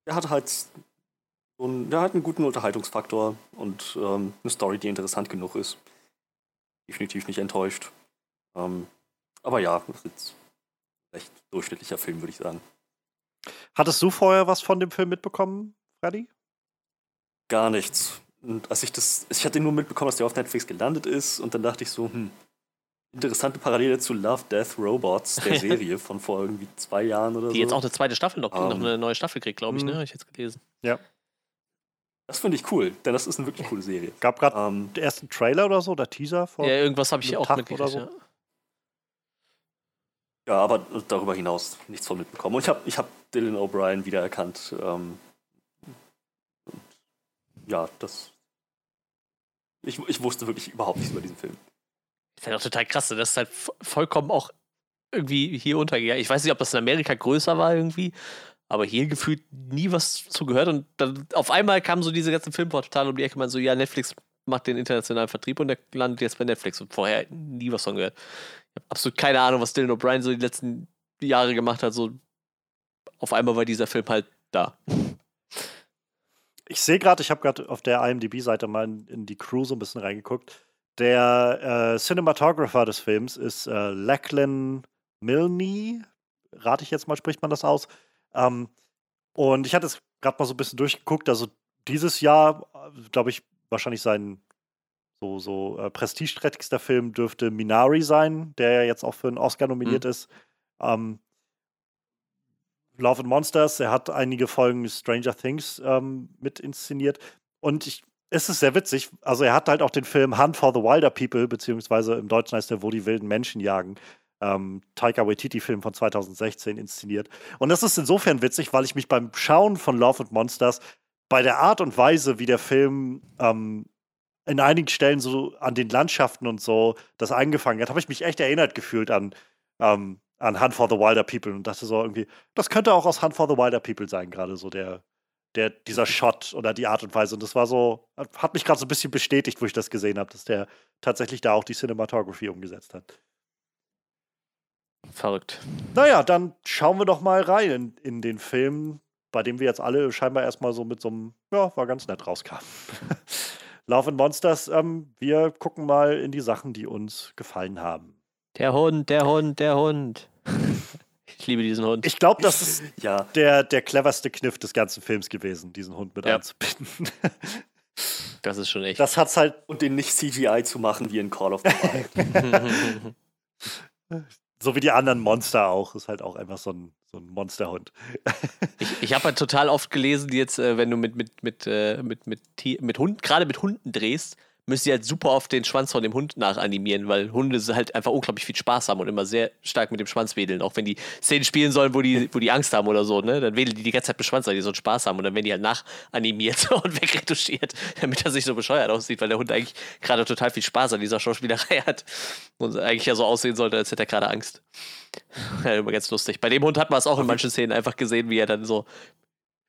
der hat halt so einen, der hat einen guten Unterhaltungsfaktor und ähm, eine Story, die interessant genug ist. Definitiv nicht enttäuscht. Ähm, aber ja, das ist jetzt ein recht durchschnittlicher Film, würde ich sagen. Hattest du vorher was von dem Film mitbekommen, Freddy? Gar nichts. Und als ich das, ich hatte nur mitbekommen, dass der auf Netflix gelandet ist und dann dachte ich so, hm, interessante Parallele zu Love, Death, Robots, der Serie von vor irgendwie zwei Jahren oder Die so. Die jetzt auch eine zweite Staffel noch, um, noch eine neue Staffel kriegt, glaube ich, ne? Mhm. Habe ich jetzt gelesen. Ja. Das finde ich cool, denn das ist eine wirklich coole Serie. Gab gerade ähm, den ersten Trailer oder so, oder Teaser vor. Ja, irgendwas habe ich auch mitgekriegt, so. ja. Ja, aber darüber hinaus nichts von mitbekommen. Und ich habe ich hab Dylan O'Brien wiedererkannt. Ähm, ja, das. Ich, ich wusste wirklich überhaupt nichts über diesen Film. Das ist halt auch total krass. Das ist halt vollkommen auch irgendwie hier untergegangen. Ich weiß nicht, ob das in Amerika größer war irgendwie, aber hier gefühlt nie was zu gehört. Und dann auf einmal kamen so diese ganzen Filmportale um die Ecke, man so, ja, Netflix macht den internationalen Vertrieb und der landet jetzt bei Netflix und vorher nie was von gehört. Absolut keine Ahnung, was Dylan O'Brien so die letzten Jahre gemacht hat. So auf einmal war dieser Film halt da. Ich sehe gerade, ich habe gerade auf der IMDb-Seite mal in, in, die Crew so ein bisschen reingeguckt. Der äh, Cinematographer des Films ist äh, Lachlan Milne. Rate ich jetzt mal, spricht man das aus. Ähm, und ich hatte es gerade mal so ein bisschen durchgeguckt. Also dieses Jahr, äh, glaube ich, wahrscheinlich sein so, so äh, prestigeträchtigster Film dürfte Minari sein, der ja jetzt auch für einen Oscar nominiert mhm. ist. Ähm, Love and Monsters, er hat einige Folgen Stranger Things ähm, mit inszeniert. Und ich, es ist sehr witzig. Also, er hat halt auch den Film Hunt for the Wilder People, beziehungsweise im Deutschen heißt er, wo die wilden Menschen jagen. Ähm, Taika Waititi-Film von 2016 inszeniert. Und das ist insofern witzig, weil ich mich beim Schauen von Love and Monsters bei der Art und Weise, wie der Film ähm, in einigen Stellen so an den Landschaften und so das eingefangen hat, habe ich mich echt erinnert gefühlt an, ähm, an Hunt for the Wilder People und dachte so irgendwie, das könnte auch aus Hunt for the Wilder People sein, gerade so der, der, dieser Shot oder die Art und Weise. Und das war so, hat mich gerade so ein bisschen bestätigt, wo ich das gesehen habe, dass der tatsächlich da auch die Cinematography umgesetzt hat. Verrückt. Naja, dann schauen wir doch mal rein in, in den Film, bei dem wir jetzt alle scheinbar erstmal so mit so einem, ja, war ganz nett rauskamen. Love and Monsters, ähm, wir gucken mal in die Sachen, die uns gefallen haben. Der Hund, der Hund, der Hund. Ich liebe diesen Hund. Ich glaube, das ist ja. der, der cleverste Kniff des ganzen Films gewesen, diesen Hund mit ja. einzubinden. Das ist schon echt. Das hat's halt. Und den nicht CGI zu machen wie in Call of Duty. so wie die anderen Monster auch. Ist halt auch einfach so ein, so ein Monsterhund. ich ich habe halt total oft gelesen, jetzt, äh, wenn du mit, mit, mit, äh, mit, mit, mit Hund, gerade mit Hunden drehst, müssen sie halt super oft den Schwanz von dem Hund nachanimieren, weil Hunde halt einfach unglaublich viel Spaß haben und immer sehr stark mit dem Schwanz wedeln. Auch wenn die Szenen spielen sollen, wo die, wo die Angst haben oder so, ne? Dann wedeln die die ganze Zeit mit dem Schwanz, weil die so einen Spaß haben und dann werden die halt nachanimiert und wegretuschiert, damit er sich so bescheuert aussieht, weil der Hund eigentlich gerade total viel Spaß an dieser Schauspielerei hat und eigentlich ja so aussehen sollte, als hätte er gerade Angst. Ja, immer ganz lustig. Bei dem Hund hat man es auch in manchen Szenen einfach gesehen, wie er dann so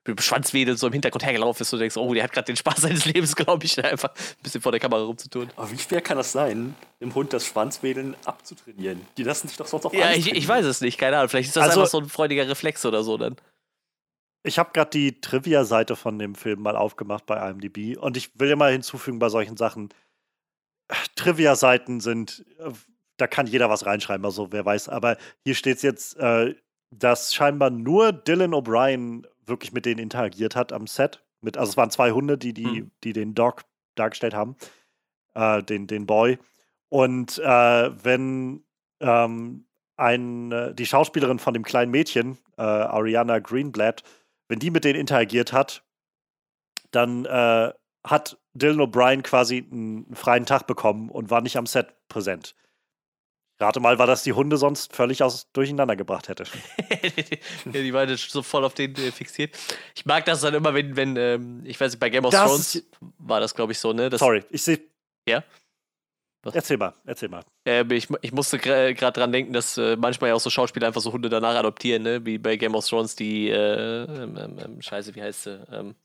mit dem Schwanzwedel so im Hintergrund hergelaufen ist und du denkst, oh, der hat gerade den Spaß seines Lebens, glaube ich, einfach ein bisschen vor der Kamera rumzutun. Aber wie schwer kann das sein, dem Hund das Schwanzwedeln abzutrainieren? Die lassen sich doch sonst auch Ja, ich, ich, weiß es nicht, keine Ahnung. Vielleicht ist das also, einfach so ein freudiger Reflex oder so dann. Ich habe gerade die Trivia-Seite von dem Film mal aufgemacht bei IMDb und ich will ja mal hinzufügen bei solchen Sachen, Trivia-Seiten sind, äh, da kann jeder was reinschreiben, also wer weiß, aber hier steht es jetzt, äh, dass scheinbar nur Dylan O'Brien wirklich mit denen interagiert hat am Set. Mit, also es waren zwei Hunde, die, die, mhm. die den Dog dargestellt haben, äh, den, den Boy. Und äh, wenn ähm, ein, die Schauspielerin von dem kleinen Mädchen, äh, Ariana Greenblatt, wenn die mit denen interagiert hat, dann äh, hat Dylan O'Brien quasi einen freien Tag bekommen und war nicht am Set präsent. Rate mal, war das die Hunde sonst völlig aus durcheinander gebracht hätte. ja, die waren so voll auf den äh, fixiert. Ich mag das dann immer, wenn, wenn ähm, ich weiß nicht, bei Game of das Thrones war das, glaube ich, so, ne? Das, sorry, ich sehe. Ja? Was? Erzähl mal, erzähl mal. Äh, ich, ich musste gerade dran denken, dass äh, manchmal ja auch so Schauspieler einfach so Hunde danach adoptieren, ne? Wie bei Game of Thrones die, äh, ähm, ähm, ähm Scheiße, wie heißt sie?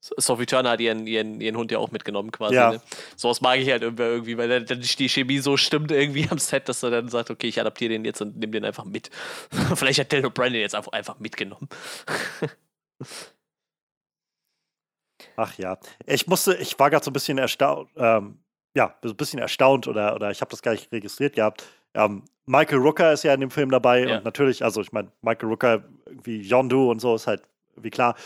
Sophie Turner hat ihren, ihren, ihren Hund ja auch mitgenommen quasi. Ja. Ne? was mag ich halt irgendwie, weil dann die Chemie so stimmt irgendwie am Set, dass er dann sagt, okay, ich adaptiere den jetzt und nehme den einfach mit. Vielleicht hat Dylan Brandon jetzt einfach, einfach mitgenommen. Ach ja, ich musste, ich war gerade so ein bisschen erstaunt, ähm, ja, so ein bisschen erstaunt oder, oder ich habe das gar nicht registriert gehabt. Ähm, Michael Rooker ist ja in dem Film dabei ja. und natürlich, also ich meine, Michael Rooker, wie Yondu und so ist halt wie klar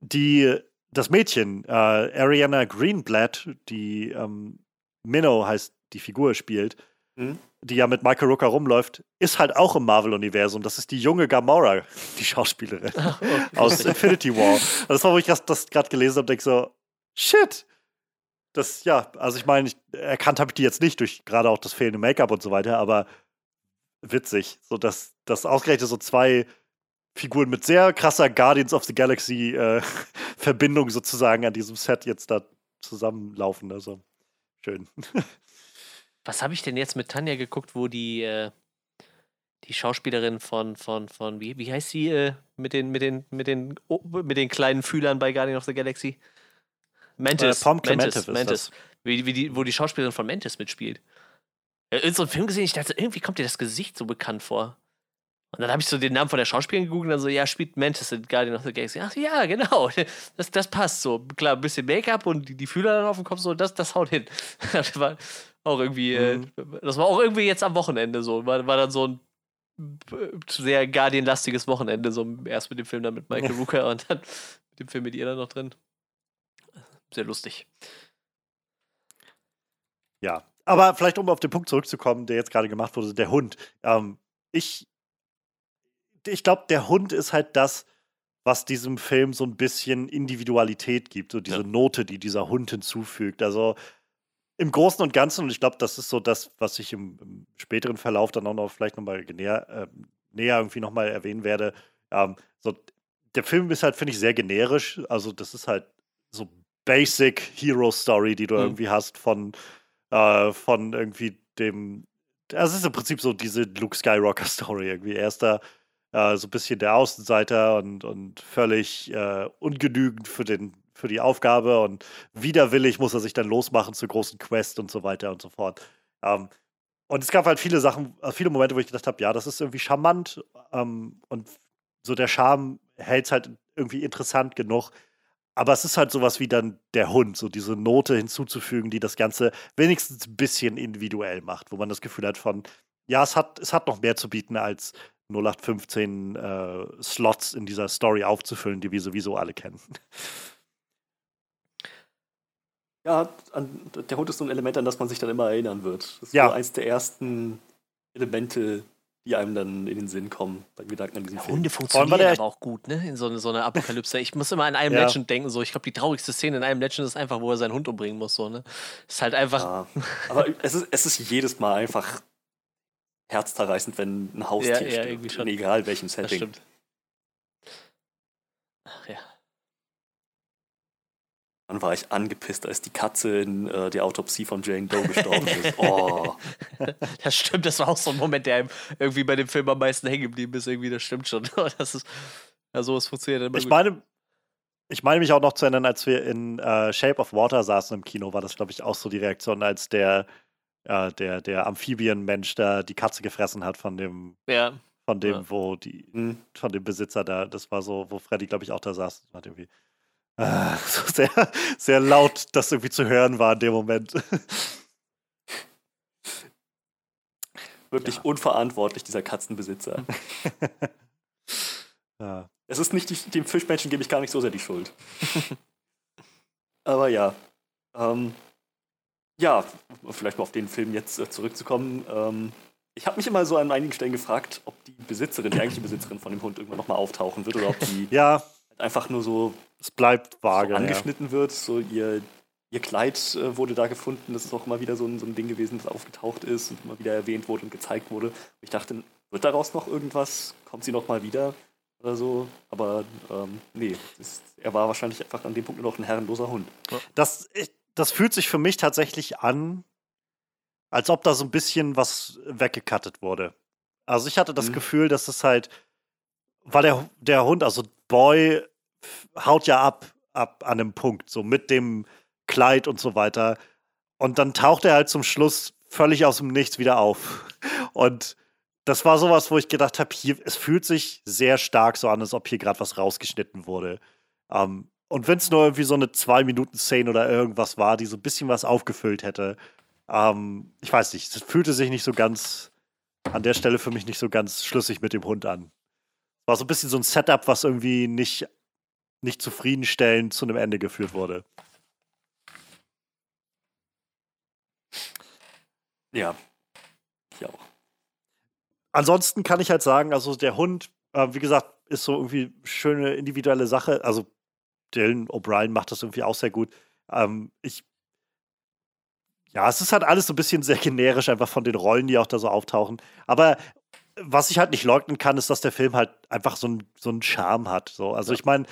die, das Mädchen, äh, Ariana Greenblatt, die ähm, Minnow heißt, die Figur spielt, mhm. die ja mit Michael Rooker rumläuft, ist halt auch im Marvel-Universum. Das ist die junge Gamora, die Schauspielerin oh, aus Infinity War. Und das war, wo ich das, das gerade gelesen habe, denke so, shit. Das, ja, also ich meine, erkannt habe ich die jetzt nicht durch gerade auch das fehlende Make-up und so weiter, aber witzig, so dass das ausgerechnet so zwei Figuren mit sehr krasser Guardians of the Galaxy äh, Verbindung sozusagen an diesem Set jetzt da zusammenlaufen. Also schön. Was habe ich denn jetzt mit Tanja geguckt, wo die äh, die Schauspielerin von von von wie wie heißt sie äh, mit den mit den mit den oh, mit den kleinen Fühlern bei Guardian of the Galaxy? Mantis. Äh, Pom Mantis, Mantis. Wie, wie die, wo die Schauspielerin von Mantis mitspielt. Äh, in so einem Film gesehen, ich dachte, irgendwie kommt dir das Gesicht so bekannt vor. Und dann habe ich so den Namen von der Schauspielerin gegoogelt und dann so, ja, spielt Mantis in Guardian of the Galaxy. Ach ja, genau. Das, das passt so. Klar, ein bisschen Make-up und die, die Fühler dann auf dem Kopf, so, das, das haut hin. Das war auch irgendwie, äh, mhm. das war auch irgendwie jetzt am Wochenende so. War, war dann so ein sehr Guardian-lastiges Wochenende, so erst mit dem Film dann mit Michael Rooker und dann mit dem Film mit ihr dann noch drin. Sehr lustig. Ja, aber vielleicht um auf den Punkt zurückzukommen, der jetzt gerade gemacht wurde, der Hund. Ähm, ich ich glaube, der Hund ist halt das, was diesem Film so ein bisschen Individualität gibt, so diese ja. Note, die dieser Hund hinzufügt. Also im Großen und Ganzen, und ich glaube, das ist so das, was ich im, im, späteren Verlauf dann auch noch vielleicht nochmal näher, äh, näher irgendwie nochmal erwähnen werde. Ähm, so, der Film ist halt, finde ich, sehr generisch. Also, das ist halt so Basic Hero Story, die du mhm. irgendwie hast von, äh, von irgendwie dem. Das ist im Prinzip so diese Luke Skywalker Story irgendwie. Er ist da äh, so ein bisschen der Außenseiter und, und völlig äh, ungenügend für, den, für die Aufgabe und widerwillig muss er sich dann losmachen zur großen Quest und so weiter und so fort. Ähm, und es gab halt viele Sachen, äh, viele Momente, wo ich gedacht habe, ja, das ist irgendwie charmant ähm, und so der Charme hält es halt irgendwie interessant genug. Aber es ist halt sowas wie dann der Hund, so diese Note hinzuzufügen, die das Ganze wenigstens ein bisschen individuell macht, wo man das Gefühl hat von, ja, es hat, es hat noch mehr zu bieten als 0815 äh, Slots in dieser Story aufzufüllen, die wir sowieso alle kennen. Ja, an, der Hund ist so ein Element, an das man sich dann immer erinnern wird. Das ist ja. so eins der ersten Elemente, die einem dann in den Sinn kommen bei Gedanken an diesen Film. Hunde funktionieren aber auch gut, ne? In so, so einer Apokalypse. Ich muss immer an einem ja. Legend denken, so. Ich glaube, die traurigste Szene in einem Legend ist einfach, wo er seinen Hund umbringen muss, so, ne? Ist halt einfach. Ja. Aber es ist, es ist jedes Mal einfach herzzerreißend, wenn ein Haustier ja, ja, stirbt, schon. egal welchem Setting. Das stimmt. Ach ja. Dann war ich angepisst, als die Katze in äh, der Autopsie von Jane Doe gestorben ist. Oh. Das stimmt, das war auch so ein Moment, der einem irgendwie bei dem Film am meisten hängen geblieben ist. Irgendwie, das stimmt schon. Das ist, ja, sowas funktioniert immer. Ich gut. meine, ich meine mich auch noch zu erinnern, als wir in äh, Shape of Water saßen im Kino, war das, glaube ich, auch so die Reaktion, als der äh, der, der Amphibienmensch da die Katze gefressen hat von dem, ja. von dem, ja. wo die, mhm. von dem Besitzer da, das war so, wo Freddy, glaube ich, auch da saß. Hat irgendwie äh, so sehr, sehr laut, das irgendwie zu hören war in dem Moment. Wirklich ja. unverantwortlich, dieser Katzenbesitzer. ja. Es ist nicht, die, dem Fischmenschen gebe ich gar nicht so sehr die Schuld. Aber ja. Ähm, ja, vielleicht mal auf den Film jetzt äh, zurückzukommen. Ähm, ich habe mich immer so an einigen Stellen gefragt, ob die Besitzerin, die eigentliche Besitzerin von dem Hund irgendwann nochmal auftauchen wird oder ob die ja. halt einfach nur so es bleibt vage, so angeschnitten ja. wird. So ihr, ihr Kleid äh, wurde da gefunden. Das ist auch immer wieder so ein, so ein Ding gewesen, das aufgetaucht ist und immer wieder erwähnt wurde und gezeigt wurde. Ich dachte, wird daraus noch irgendwas? Kommt sie nochmal wieder? Oder so. Aber ähm, nee, das, er war wahrscheinlich einfach an dem Punkt nur noch ein herrenloser Hund. Das, das fühlt sich für mich tatsächlich an, als ob da so ein bisschen was weggekattet wurde. Also ich hatte das mhm. Gefühl, dass es halt, weil der, der Hund, also Boy, haut ja ab, ab an einem Punkt, so mit dem Kleid und so weiter. Und dann taucht er halt zum Schluss völlig aus dem Nichts wieder auf. Und das war sowas, wo ich gedacht habe, hier, es fühlt sich sehr stark so an, als ob hier gerade was rausgeschnitten wurde. Ähm, und wenn es nur irgendwie so eine Zwei-Minuten-Szene oder irgendwas war, die so ein bisschen was aufgefüllt hätte, ähm, ich weiß nicht, es fühlte sich nicht so ganz an der Stelle für mich nicht so ganz schlüssig mit dem Hund an. War so ein bisschen so ein Setup, was irgendwie nicht, nicht zufriedenstellend zu einem Ende geführt wurde. Ja, ich auch. Ansonsten kann ich halt sagen, also der Hund, äh, wie gesagt, ist so irgendwie schöne individuelle Sache. Also Dylan O'Brien macht das irgendwie auch sehr gut. Ähm, ich ja, es ist halt alles so ein bisschen sehr generisch, einfach von den Rollen, die auch da so auftauchen. Aber was ich halt nicht leugnen kann, ist, dass der Film halt einfach so, ein, so einen Charme hat. So. Also ja. ich meine,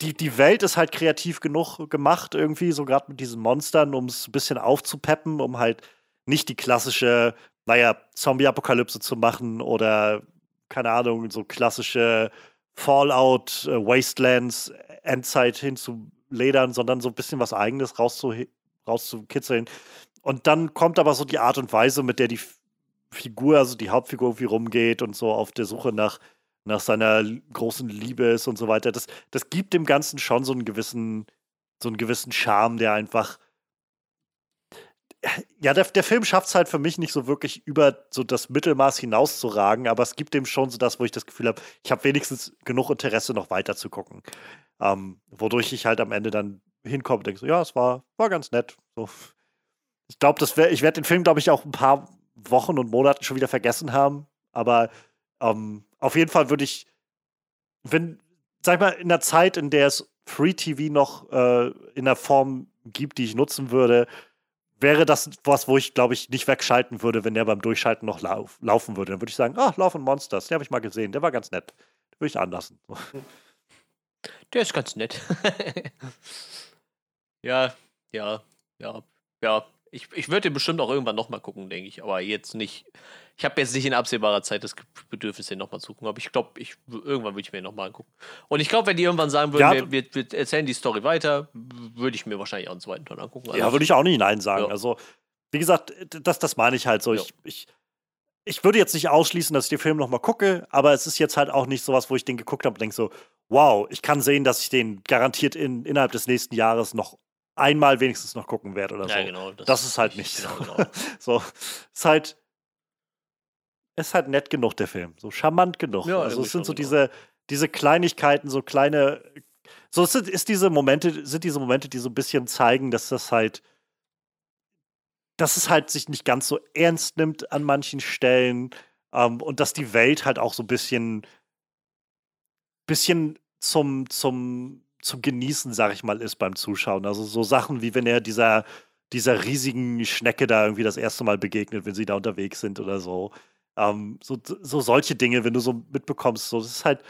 die, die Welt ist halt kreativ genug gemacht, irgendwie, so gerade mit diesen Monstern, um es ein bisschen aufzupeppen, um halt nicht die klassische, naja, Zombie-Apokalypse zu machen oder, keine Ahnung, so klassische Fallout, äh, Wastelands, Endzeit hinzuledern, sondern so ein bisschen was Eigenes rauszu rauszukitzeln. Und dann kommt aber so die Art und Weise, mit der die Figur, also die Hauptfigur irgendwie rumgeht und so auf der Suche nach, nach seiner großen Liebe ist und so weiter. Das, das gibt dem Ganzen schon so einen gewissen, so einen gewissen Charme, der einfach. Ja, der, der Film schafft es halt für mich nicht so wirklich über so das Mittelmaß hinauszuragen, aber es gibt dem schon so das, wo ich das Gefühl habe, ich habe wenigstens genug Interesse, noch weiter zu gucken. Ähm, wodurch ich halt am Ende dann hinkomme und denke so, ja, es war, war ganz nett. So. Ich glaube, ich werde den Film, glaube ich, auch ein paar Wochen und Monaten schon wieder vergessen haben. Aber ähm, auf jeden Fall würde ich, wenn, sag ich mal, in der Zeit, in der es Free TV noch äh, in der Form gibt, die ich nutzen würde, wäre das was, wo ich, glaube ich, nicht wegschalten würde, wenn der beim Durchschalten noch lauf, laufen würde. Dann würde ich sagen, ah, and Monsters, den habe ich mal gesehen, der war ganz nett. Den würde ich anlassen. Der ist ganz nett. ja, ja, ja, ja. Ich, ich würde den bestimmt auch irgendwann nochmal gucken, denke ich. Aber jetzt nicht. Ich habe jetzt nicht in absehbarer Zeit das Bedürfnis, den nochmal zu gucken. Aber ich glaube, ich, irgendwann würde ich mir nochmal angucken. Und ich glaube, wenn die irgendwann sagen würden, ja, wir, wir, erzählen die Story weiter, würde ich mir wahrscheinlich auch einen zweiten Teil angucken. Also ja, würde ich auch nicht Nein sagen. Ja. Also, wie gesagt, das, das meine ich halt so. Ja. Ich, ich, ich würde jetzt nicht ausschließen, dass ich den Film nochmal gucke, aber es ist jetzt halt auch nicht sowas, wo ich den geguckt habe und denke so, wow, ich kann sehen, dass ich den garantiert in, innerhalb des nächsten Jahres noch einmal wenigstens noch gucken werde oder so. Ja, genau. Das, das ist halt nicht genau, so. Genau. so. Ist halt. Ist halt nett genug, der Film. So charmant genug. Ja, also es sind so genau. diese, diese Kleinigkeiten, so kleine. So sind, ist diese Momente, sind diese Momente, die so ein bisschen zeigen, dass das halt. Dass es halt sich nicht ganz so ernst nimmt an manchen Stellen. Ähm, und dass die Welt halt auch so ein bisschen. bisschen zum, zum zum Genießen, sag ich mal, ist beim Zuschauen. Also so Sachen wie wenn er dieser, dieser riesigen Schnecke da irgendwie das erste Mal begegnet, wenn sie da unterwegs sind oder so. Ähm, so, so solche Dinge, wenn du so mitbekommst, so, das ist halt,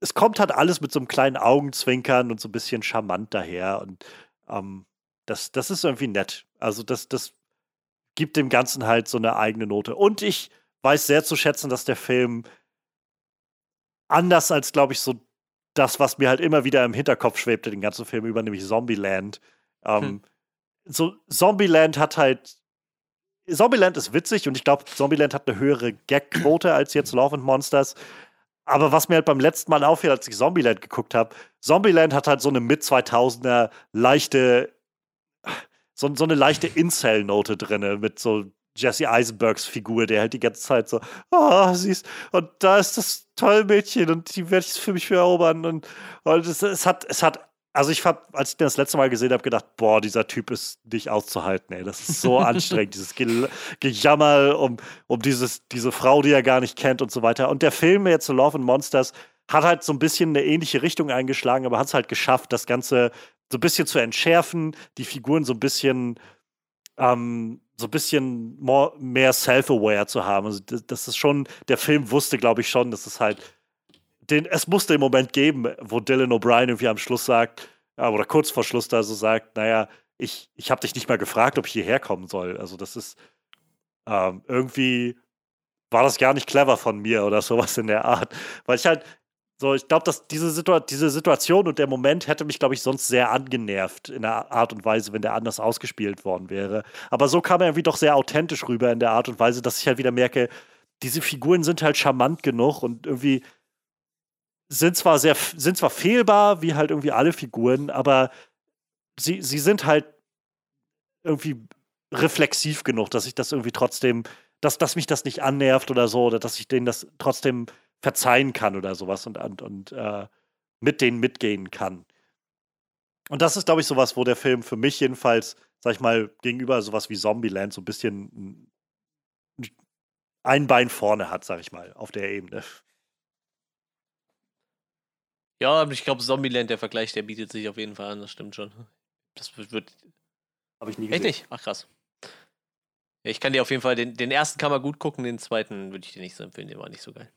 es kommt halt alles mit so einem kleinen Augenzwinkern und so ein bisschen charmant daher. Und ähm, das, das ist irgendwie nett. Also das, das gibt dem Ganzen halt so eine eigene Note. Und ich weiß sehr zu schätzen, dass der Film anders als, glaube ich, so das, was mir halt immer wieder im Hinterkopf schwebte, den ganzen Film über, nämlich Zombieland. Ähm, hm. So, Zombieland hat halt. Zombieland ist witzig und ich glaube, Zombieland hat eine höhere Gag-Quote als jetzt Love and Monsters. Aber was mir halt beim letzten Mal auffiel, als ich Zombieland geguckt habe, Zombieland hat halt so eine Mit-2000er leichte, so, so eine leichte Incel-Note drin, mit so Jesse Eisenbergs Figur, der halt die ganze Zeit so, oh, siehst, und da ist das tolle Mädchen und die werde ich für mich erobern. Und, und es, es, hat, es hat, also ich hab, als ich den das letzte Mal gesehen habe, gedacht, boah, dieser Typ ist nicht auszuhalten, ey. Das ist so anstrengend, dieses Ge Gejammer um, um dieses, diese Frau, die er gar nicht kennt und so weiter. Und der Film jetzt Love and Monsters hat halt so ein bisschen eine ähnliche Richtung eingeschlagen, aber hat es halt geschafft, das Ganze so ein bisschen zu entschärfen, die Figuren so ein bisschen ähm, so ein bisschen more, mehr self-aware zu haben. Also das, ist schon, der Film wusste, glaube ich, schon, dass es halt, den, es musste im Moment geben, wo Dylan O'Brien irgendwie am Schluss sagt, oder kurz vor Schluss da so sagt, naja, ich, ich habe dich nicht mal gefragt, ob ich hierher kommen soll. Also das ist ähm, irgendwie war das gar nicht clever von mir oder sowas in der Art. Weil ich halt, so, ich glaube, dass diese, Situa diese Situation und der Moment hätte mich, glaube ich, sonst sehr angenervt in der Art und Weise, wenn der anders ausgespielt worden wäre. Aber so kam er irgendwie doch sehr authentisch rüber in der Art und Weise, dass ich halt wieder merke, diese Figuren sind halt charmant genug und irgendwie sind zwar sehr, sind zwar fehlbar, wie halt irgendwie alle Figuren, aber sie, sie sind halt irgendwie reflexiv genug, dass ich das irgendwie trotzdem, dass, dass mich das nicht annervt oder so, oder dass ich denen das trotzdem verzeihen kann oder sowas und, und, und äh, mit denen mitgehen kann. Und das ist, glaube ich, sowas, wo der Film für mich jedenfalls, sag ich mal, gegenüber sowas wie Zombieland so ein bisschen ein Bein vorne hat, sag ich mal, auf der Ebene. Ja, ich glaube, Zombieland, der Vergleich, der bietet sich auf jeden Fall an, das stimmt schon. Das wird. Habe ich nie gesehen. Echt nicht? Ach, krass. Ich kann dir auf jeden Fall, den, den ersten kann man gut gucken, den zweiten würde ich dir nicht so empfehlen, der war nicht so geil.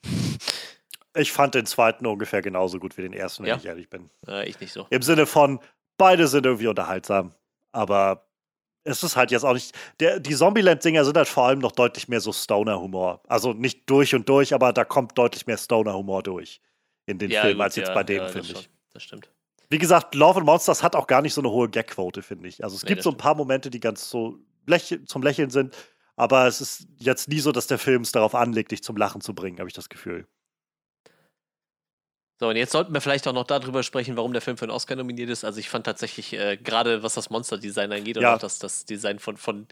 Ich fand den zweiten ungefähr genauso gut wie den ersten, wenn ja? ich ehrlich bin. Äh, ich nicht so. Im Sinne von, beide sind irgendwie unterhaltsam. Aber es ist halt jetzt auch nicht. Der, die Zombieland-Dinger sind halt vor allem noch deutlich mehr so Stoner-Humor. Also nicht durch und durch, aber da kommt deutlich mehr Stoner-Humor durch in den ja, Filmen als jetzt ja, bei dem, ja, finde ich. Das stimmt. Wie gesagt, Love and Monsters hat auch gar nicht so eine hohe Gagquote, finde ich. Also es nee, gibt so ein paar Momente, die ganz so läch zum Lächeln sind, aber es ist jetzt nie so, dass der Film es darauf anlegt, dich zum Lachen zu bringen, habe ich das Gefühl. So, und jetzt sollten wir vielleicht auch noch darüber sprechen, warum der Film für einen Oscar nominiert ist. Also ich fand tatsächlich, äh, gerade was das Monster-Design angeht ja. und auch das, das Design von, von,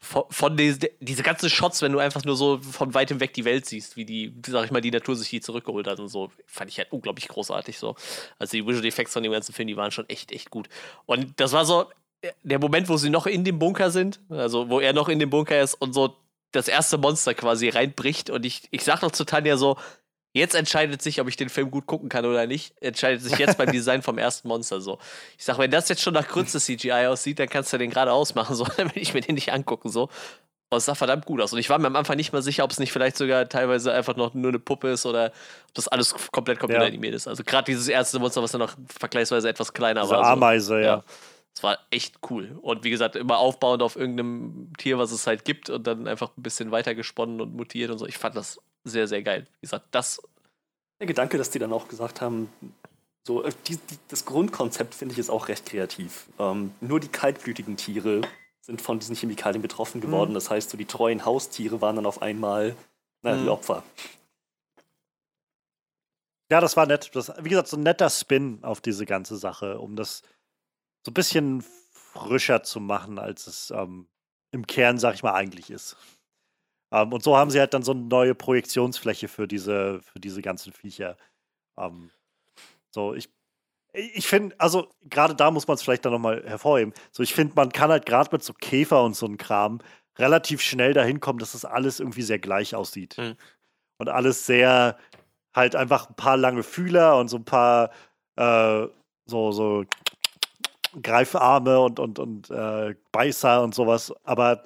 von, von diese, diese ganzen Shots, wenn du einfach nur so von weitem weg die Welt siehst, wie die, sag ich mal, die Natur sich die zurückgeholt hat und so, fand ich halt unglaublich großartig so. Also die Visual Effects von dem ganzen Film, die waren schon echt, echt gut. Und das war so der Moment, wo sie noch in dem Bunker sind, also wo er noch in dem Bunker ist und so das erste Monster quasi reinbricht und ich, ich sag noch zu Tanja so, Jetzt entscheidet sich, ob ich den Film gut gucken kann oder nicht. Entscheidet sich jetzt beim Design vom ersten Monster so. Ich sag, wenn das jetzt schon nach Grütze CGI aussieht, dann kannst du den gerade ausmachen, so. Dann will ich mir den nicht angucken, so. Aber es sah verdammt gut aus. Und ich war mir am Anfang nicht mal sicher, ob es nicht vielleicht sogar teilweise einfach noch nur eine Puppe ist oder ob das alles komplett komplett ja. animiert ist. Also gerade dieses erste Monster, was dann noch vergleichsweise etwas kleiner Diese war. Ameise, ja. ja. Es war echt cool. Und wie gesagt, immer aufbauend auf irgendeinem Tier, was es halt gibt und dann einfach ein bisschen weiter gesponnen und mutiert und so. Ich fand das sehr, sehr geil. Wie gesagt, das der Gedanke, dass die dann auch gesagt haben, so, äh, die, die, das Grundkonzept finde ich ist auch recht kreativ. Ähm, nur die kaltblütigen Tiere sind von diesen Chemikalien betroffen geworden. Mhm. Das heißt, so die treuen Haustiere waren dann auf einmal naja, mhm. die Opfer. Ja, das war nett. Das, wie gesagt, so ein netter Spin auf diese ganze Sache, um das so ein bisschen frischer zu machen, als es ähm, im Kern, sag ich mal, eigentlich ist. Ähm, und so haben sie halt dann so eine neue Projektionsfläche für diese, für diese ganzen Viecher. Ähm, so, ich, ich finde, also gerade da muss man es vielleicht dann nochmal hervorheben. So, ich finde, man kann halt gerade mit so Käfer und so einem Kram relativ schnell dahin kommen, dass das alles irgendwie sehr gleich aussieht. Mhm. Und alles sehr, halt einfach ein paar lange Fühler und so ein paar äh, so, so Greifarme und, und, und äh, Beißer und sowas. Aber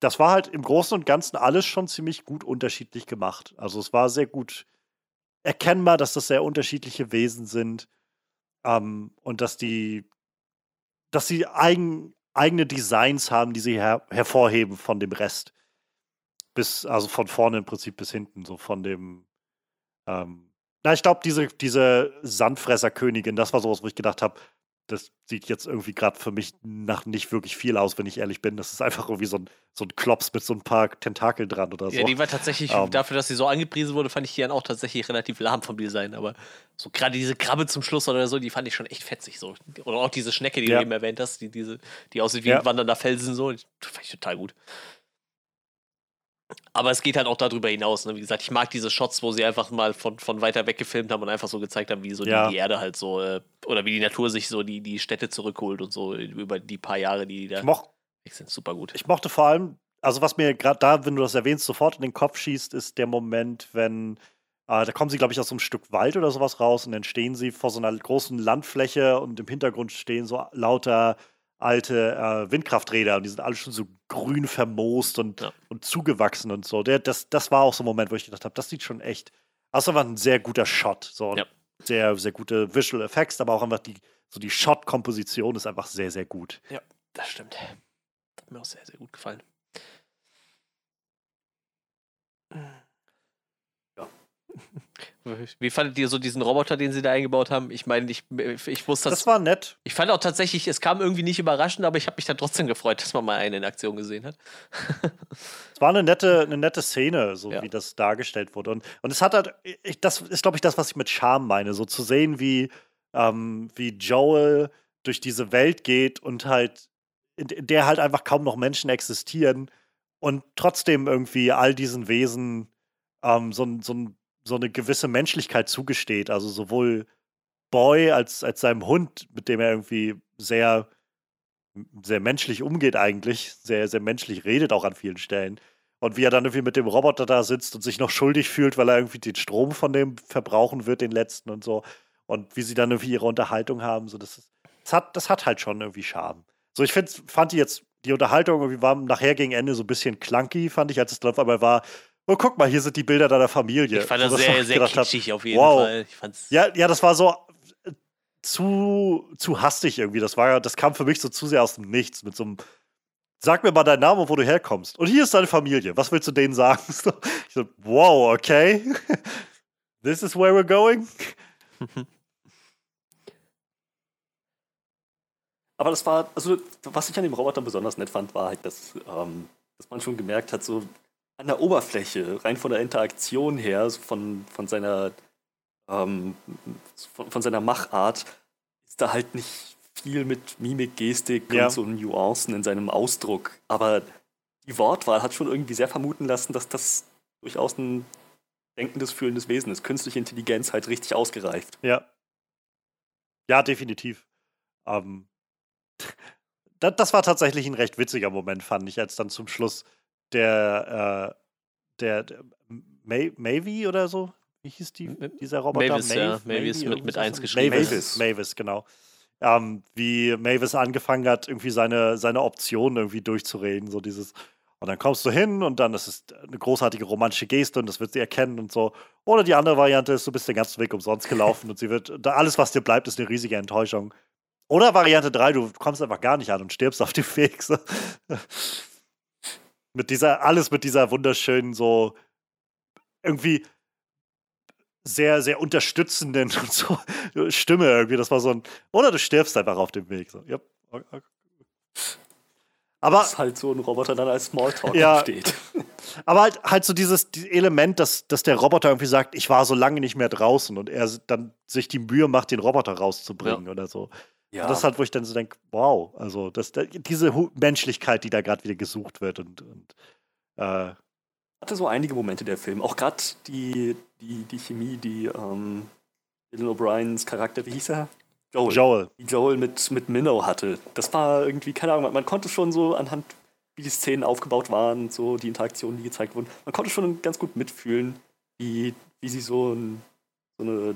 das war halt im Großen und Ganzen alles schon ziemlich gut unterschiedlich gemacht. Also es war sehr gut erkennbar, dass das sehr unterschiedliche Wesen sind ähm, und dass die, dass sie eigen, eigene Designs haben, die sie her hervorheben von dem Rest. Bis, also von vorne im Prinzip bis hinten, so von dem. Ähm, na, ich glaube, diese, diese Sandfresserkönigin, das war sowas, wo ich gedacht habe, das sieht jetzt irgendwie gerade für mich nach nicht wirklich viel aus, wenn ich ehrlich bin. Das ist einfach irgendwie so ein, so ein Klops mit so ein paar Tentakeln dran oder so. Ja, die war tatsächlich, ähm. dafür, dass sie so angepriesen wurde, fand ich die dann auch tatsächlich relativ lahm vom Design. Aber so gerade diese Krabbe zum Schluss oder so, die fand ich schon echt fetzig. So. Oder auch diese Schnecke, die ja. du eben erwähnt hast, die, diese, die aussieht wie ja. ein wandernder Felsen, so. Die fand ich total gut. Aber es geht halt auch darüber hinaus. Ne? Wie gesagt, ich mag diese Shots, wo sie einfach mal von, von weiter weg gefilmt haben und einfach so gezeigt haben, wie so ja. die, die, Erde halt so, äh, oder wie die Natur sich so die, die Städte zurückholt und so über die paar Jahre, die, die da moch, sind. Super gut. Ich mochte vor allem, also was mir gerade da, wenn du das erwähnst, sofort in den Kopf schießt, ist der Moment, wenn äh, da kommen sie, glaube ich, aus so einem Stück Wald oder sowas raus und dann stehen sie vor so einer großen Landfläche und im Hintergrund stehen so lauter alte äh, Windkrafträder und die sind alle schon so grün vermoost und, ja. und zugewachsen und so. Der, das, das war auch so ein Moment, wo ich gedacht habe, das sieht schon echt. Das war ein sehr guter Shot. So ja. sehr, sehr gute Visual Effects, aber auch einfach die, so die Shot-Komposition ist einfach sehr, sehr gut. Ja, das stimmt. Hat mir auch sehr, sehr gut gefallen. Wie fandet ihr so diesen Roboter, den sie da eingebaut haben? Ich meine, ich, ich wusste das. Das war nett. Ich fand auch tatsächlich, es kam irgendwie nicht überraschend, aber ich habe mich dann trotzdem gefreut, dass man mal einen in Aktion gesehen hat. es war eine nette, eine nette Szene, so ja. wie das dargestellt wurde. Und, und es hat halt, ich, das ist, glaube ich, das, was ich mit Charme meine, so zu sehen, wie, ähm, wie Joel durch diese Welt geht und halt, in der halt einfach kaum noch Menschen existieren und trotzdem irgendwie all diesen Wesen ähm, so, so ein so eine gewisse Menschlichkeit zugesteht. Also sowohl Boy als, als seinem Hund, mit dem er irgendwie sehr, sehr menschlich umgeht eigentlich, sehr, sehr menschlich redet auch an vielen Stellen. Und wie er dann irgendwie mit dem Roboter da sitzt und sich noch schuldig fühlt, weil er irgendwie den Strom von dem verbrauchen wird, den letzten und so. Und wie sie dann irgendwie ihre Unterhaltung haben. So, das, das, hat, das hat halt schon irgendwie Charme. So, ich find, fand die jetzt die Unterhaltung irgendwie war nachher gegen Ende so ein bisschen clunky, fand ich, als es dann auf einmal war, oh, guck mal, hier sind die Bilder deiner Familie. Ich fand das so, sehr, sehr kitschig hab, auf jeden wow. Fall. ja, ja, das war so äh, zu, zu hastig irgendwie. Das war das kam für mich so zu sehr aus dem Nichts mit so einem Sag mir mal deinen Namen und wo du herkommst. Und hier ist deine Familie. Was willst du denen sagen? Ich so, wow, okay. This is where we're going. Aber das war, also was ich an dem Roboter besonders nett fand, war halt, dass, ähm, dass man schon gemerkt hat, so an der Oberfläche, rein von der Interaktion her, von, von seiner ähm, von, von, seiner Machart, ist da halt nicht viel mit Mimik, Gestik ja. und so Nuancen in seinem Ausdruck. Aber die Wortwahl hat schon irgendwie sehr vermuten lassen, dass das durchaus ein denkendes, fühlendes Wesen ist. Künstliche Intelligenz halt richtig ausgereift. Ja. Ja, definitiv. Ähm, das, das, war tatsächlich ein recht witziger Moment, fand ich, als dann zum Schluss der, äh, der, der Mavie oder so, wie hieß die, dieser Roboter? Mavis, Maeve, ja. Mavis mit, mit 1 geschrieben. Mavis, Mavis, genau. Ähm, wie Mavis angefangen hat, irgendwie seine, seine Optionen irgendwie durchzureden, so dieses und dann kommst du hin und dann ist es eine großartige romantische Geste und das wird sie erkennen und so. Oder die andere Variante ist, du bist den ganzen Weg umsonst gelaufen und sie wird, da alles, was dir bleibt, ist eine riesige Enttäuschung. Oder Variante 3, du kommst einfach gar nicht an und stirbst auf dem Weg. So. Mit dieser, alles mit dieser wunderschönen, so irgendwie sehr, sehr unterstützenden und so Stimme irgendwie. Das war so ein, oder du stirbst einfach auf dem Weg. So. Yep. Aber dass halt so ein Roboter dann als Smalltalk ja, steht. Aber halt, halt so dieses Element, dass, dass der Roboter irgendwie sagt, ich war so lange nicht mehr draußen und er dann sich die Mühe macht, den Roboter rauszubringen ja. oder so. Ja. das ist halt, wo ich dann so denke, wow, also das, diese Menschlichkeit, die da gerade wieder gesucht wird und, und äh, hatte so einige Momente der Film. Auch gerade die, die, die Chemie, die ähm, Dylan O'Briens Charakter, wie hieß er? Joel. Joel. Joel mit, mit Minnow hatte. Das war irgendwie, keine Ahnung, man, man konnte schon so anhand, wie die Szenen aufgebaut waren, so die Interaktionen, die gezeigt wurden, man konnte schon ganz gut mitfühlen, wie, wie sie so, ein, so eine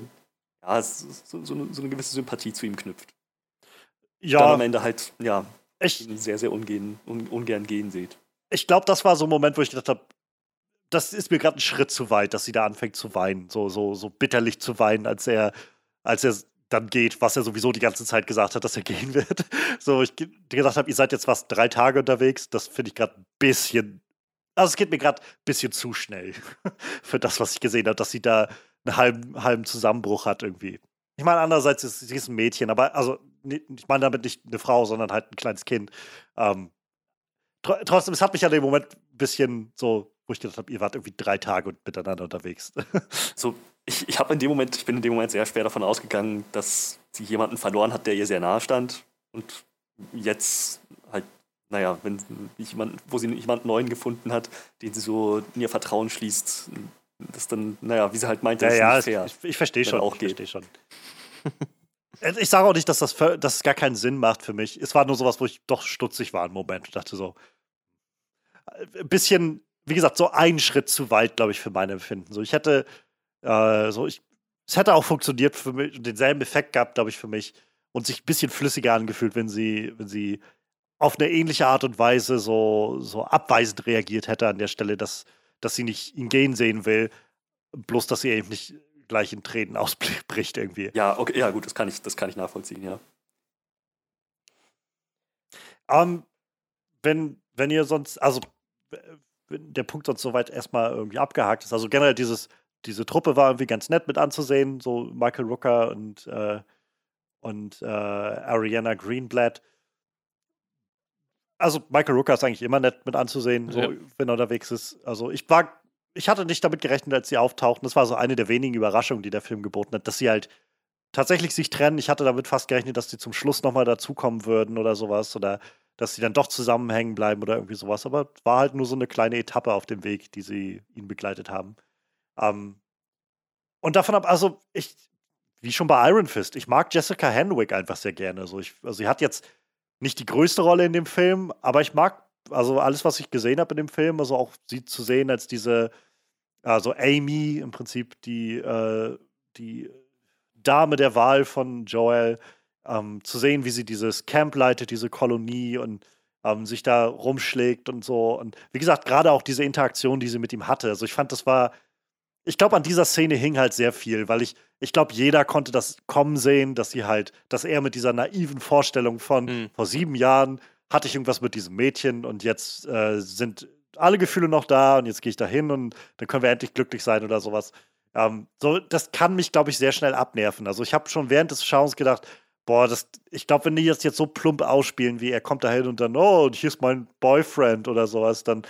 ja, so, so, eine, so eine gewisse Sympathie zu ihm knüpft. Ja. Dann am Ende halt, ja, ich, sehr, sehr ungern, un, ungern gehen sieht. Ich glaube, das war so ein Moment, wo ich gedacht habe, das ist mir gerade ein Schritt zu weit, dass sie da anfängt zu weinen, so, so, so bitterlich zu weinen, als er, als er dann geht, was er sowieso die ganze Zeit gesagt hat, dass er gehen wird. So, ich gedacht habe, ihr seid jetzt fast drei Tage unterwegs. Das finde ich gerade ein bisschen. Also, es geht mir gerade ein bisschen zu schnell für das, was ich gesehen habe, dass sie da einen halben, halben Zusammenbruch hat irgendwie. Ich meine, andererseits ist sie ein Mädchen, aber also, ich meine damit nicht eine Frau, sondern halt ein kleines Kind. Ähm, tr trotzdem, es hat mich an dem Moment ein bisschen so, wo ich gedacht habe, ihr wart irgendwie drei Tage miteinander unterwegs. so, ich, ich habe in dem Moment, ich bin in dem Moment sehr schwer davon ausgegangen, dass sie jemanden verloren hat, der ihr sehr nahe stand. Und jetzt halt, naja, wenn jemand, wo sie jemanden neuen gefunden hat, den sie so in ihr Vertrauen schließt, das dann, naja, wie sie halt meinte, ja, ist ja, nicht fair. Ich, ich verstehe schon. Auch ich verstehe schon. ich sage auch nicht, dass das, dass es gar keinen Sinn macht für mich. Es war nur sowas, wo ich doch stutzig war im Moment und dachte so, ein bisschen, wie gesagt, so einen Schritt zu weit, glaube ich, für mein Empfinden. So, ich hätte, äh, so, ich, es hätte auch funktioniert für mich, denselben Effekt gehabt, glaube ich, für mich und sich ein bisschen flüssiger angefühlt, wenn sie, wenn sie auf eine ähnliche Art und Weise so, so abweisend reagiert hätte an der Stelle, dass, dass sie nicht ihn gehen sehen will, bloß dass sie eben nicht gleich in Tränen ausbricht irgendwie. Ja, okay, ja gut, das kann ich, das kann ich nachvollziehen, ja. Um, ähm, wenn, wenn ihr sonst, also wenn der Punkt sonst soweit erstmal irgendwie abgehakt ist, also generell dieses, diese Truppe war irgendwie ganz nett mit anzusehen, so Michael Rooker und, äh, und äh, Ariana Greenblatt. Also Michael Rooker ist eigentlich immer nett mit anzusehen, so, ja. wenn er unterwegs ist. Also ich war ich hatte nicht damit gerechnet, als sie auftauchten. Das war so eine der wenigen Überraschungen, die der Film geboten hat, dass sie halt tatsächlich sich trennen. Ich hatte damit fast gerechnet, dass sie zum Schluss nochmal dazukommen würden oder sowas. Oder dass sie dann doch zusammenhängen bleiben oder irgendwie sowas. Aber war halt nur so eine kleine Etappe auf dem Weg, die sie ihn begleitet haben. Ähm, und davon ab, also ich, wie schon bei Iron Fist, ich mag Jessica Henwick einfach sehr gerne. Also, ich, also sie hat jetzt nicht die größte Rolle in dem Film, aber ich mag also alles, was ich gesehen habe in dem Film, also auch sie zu sehen als diese, also Amy im Prinzip die, äh, die Dame der Wahl von Joel, ähm, zu sehen, wie sie dieses Camp leitet, diese Kolonie und ähm, sich da rumschlägt und so. Und wie gesagt, gerade auch diese Interaktion, die sie mit ihm hatte. Also ich fand, das war, ich glaube, an dieser Szene hing halt sehr viel, weil ich, ich glaube, jeder konnte das kommen sehen, dass sie halt, dass er mit dieser naiven Vorstellung von mhm. vor sieben Jahren hatte ich irgendwas mit diesem Mädchen und jetzt äh, sind alle Gefühle noch da und jetzt gehe ich da hin und dann können wir endlich glücklich sein oder sowas. Ähm, so, das kann mich, glaube ich, sehr schnell abnerven. Also ich habe schon während des Schauens gedacht, boah, das, ich glaube, wenn die jetzt, jetzt so plump ausspielen, wie er kommt da hin und dann, oh, und hier ist mein Boyfriend oder sowas, dann,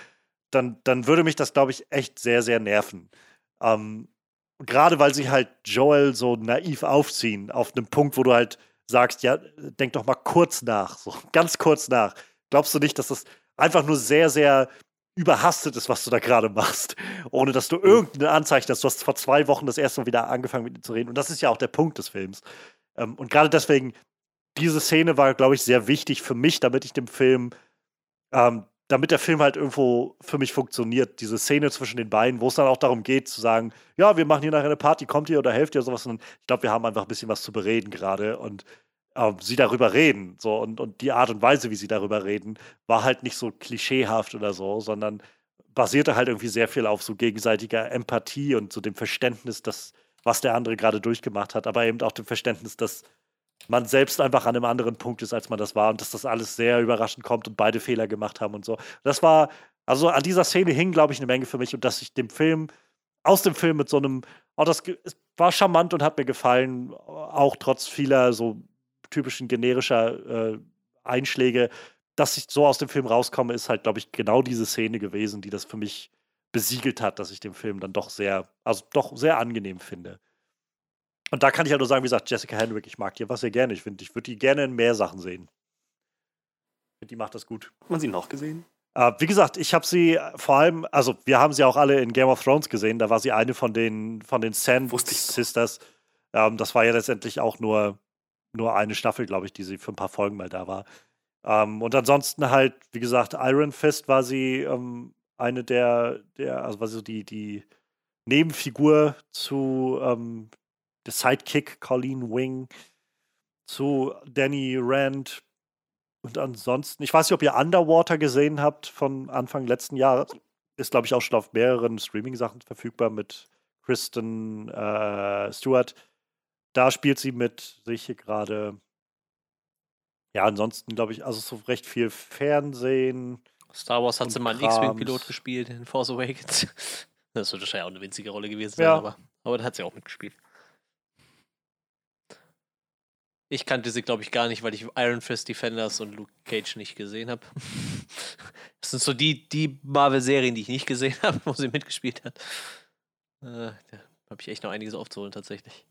dann, dann würde mich das, glaube ich, echt sehr, sehr nerven. Ähm, Gerade weil sie halt Joel so naiv aufziehen, auf einem Punkt, wo du halt sagst, ja, denk doch mal kurz nach, so ganz kurz nach. Glaubst du nicht, dass das einfach nur sehr, sehr überhastet ist, was du da gerade machst, ohne dass du mhm. irgendeine Anzeichen hast. Du hast vor zwei Wochen das erste Mal wieder angefangen mit ihm zu reden. Und das ist ja auch der Punkt des Films. Ähm, und gerade deswegen, diese Szene war, glaube ich, sehr wichtig für mich, damit ich dem Film, ähm, damit der Film halt irgendwo für mich funktioniert. Diese Szene zwischen den beiden, wo es dann auch darum geht, zu sagen, ja, wir machen hier nachher eine Party, kommt ihr oder helft ihr oder sowas. Und ich glaube, wir haben einfach ein bisschen was zu bereden gerade. Und ähm, sie darüber reden. So, und, und die Art und Weise, wie sie darüber reden, war halt nicht so klischeehaft oder so, sondern basierte halt irgendwie sehr viel auf so gegenseitiger Empathie und so dem Verständnis, dass, was der andere gerade durchgemacht hat, aber eben auch dem Verständnis, dass man selbst einfach an einem anderen Punkt ist, als man das war und dass das alles sehr überraschend kommt und beide Fehler gemacht haben und so. Das war, also an dieser Szene hing, glaube ich, eine Menge für mich und dass ich dem Film, aus dem Film mit so einem, oh, das war charmant und hat mir gefallen, auch trotz vieler so typischen generischer äh, Einschläge, dass ich so aus dem Film rauskomme, ist halt, glaube ich, genau diese Szene gewesen, die das für mich besiegelt hat, dass ich den Film dann doch sehr, also doch sehr angenehm finde. Und da kann ich halt nur sagen, wie gesagt, Jessica Henwick, ich mag die was sehr gerne. Ich finde, ich würde die gerne in mehr Sachen sehen. Die macht das gut. Hat man sie noch gesehen? Äh, wie gesagt, ich habe sie vor allem, also wir haben sie auch alle in Game of Thrones gesehen. Da war sie eine von den, von den Sand Sisters. Ähm, das war ja letztendlich auch nur nur eine Staffel, glaube ich, die sie für ein paar Folgen mal da war. Ähm, und ansonsten halt, wie gesagt, Iron Fist war sie ähm, eine der, der, also war so die, die Nebenfigur zu ähm, der Sidekick Colleen Wing, zu Danny Rand. Und ansonsten, ich weiß nicht, ob ihr Underwater gesehen habt von Anfang letzten Jahres. Ist, glaube ich, auch schon auf mehreren Streaming-Sachen verfügbar mit Kristen äh, Stewart da spielt sie mit, sehe ich hier gerade. Ja, ansonsten glaube ich, also so recht viel Fernsehen. Star Wars hat sie mal einen X-Wing-Pilot gespielt in Force Awakens. Das wird wahrscheinlich auch eine winzige Rolle gewesen sein, ja. aber, aber da hat sie auch mitgespielt. Ich kannte sie, glaube ich, gar nicht, weil ich Iron Fist Defenders und Luke Cage nicht gesehen habe. Das sind so die, die Marvel-Serien, die ich nicht gesehen habe, wo sie mitgespielt hat. Äh, da habe ich echt noch einiges aufzuholen, tatsächlich.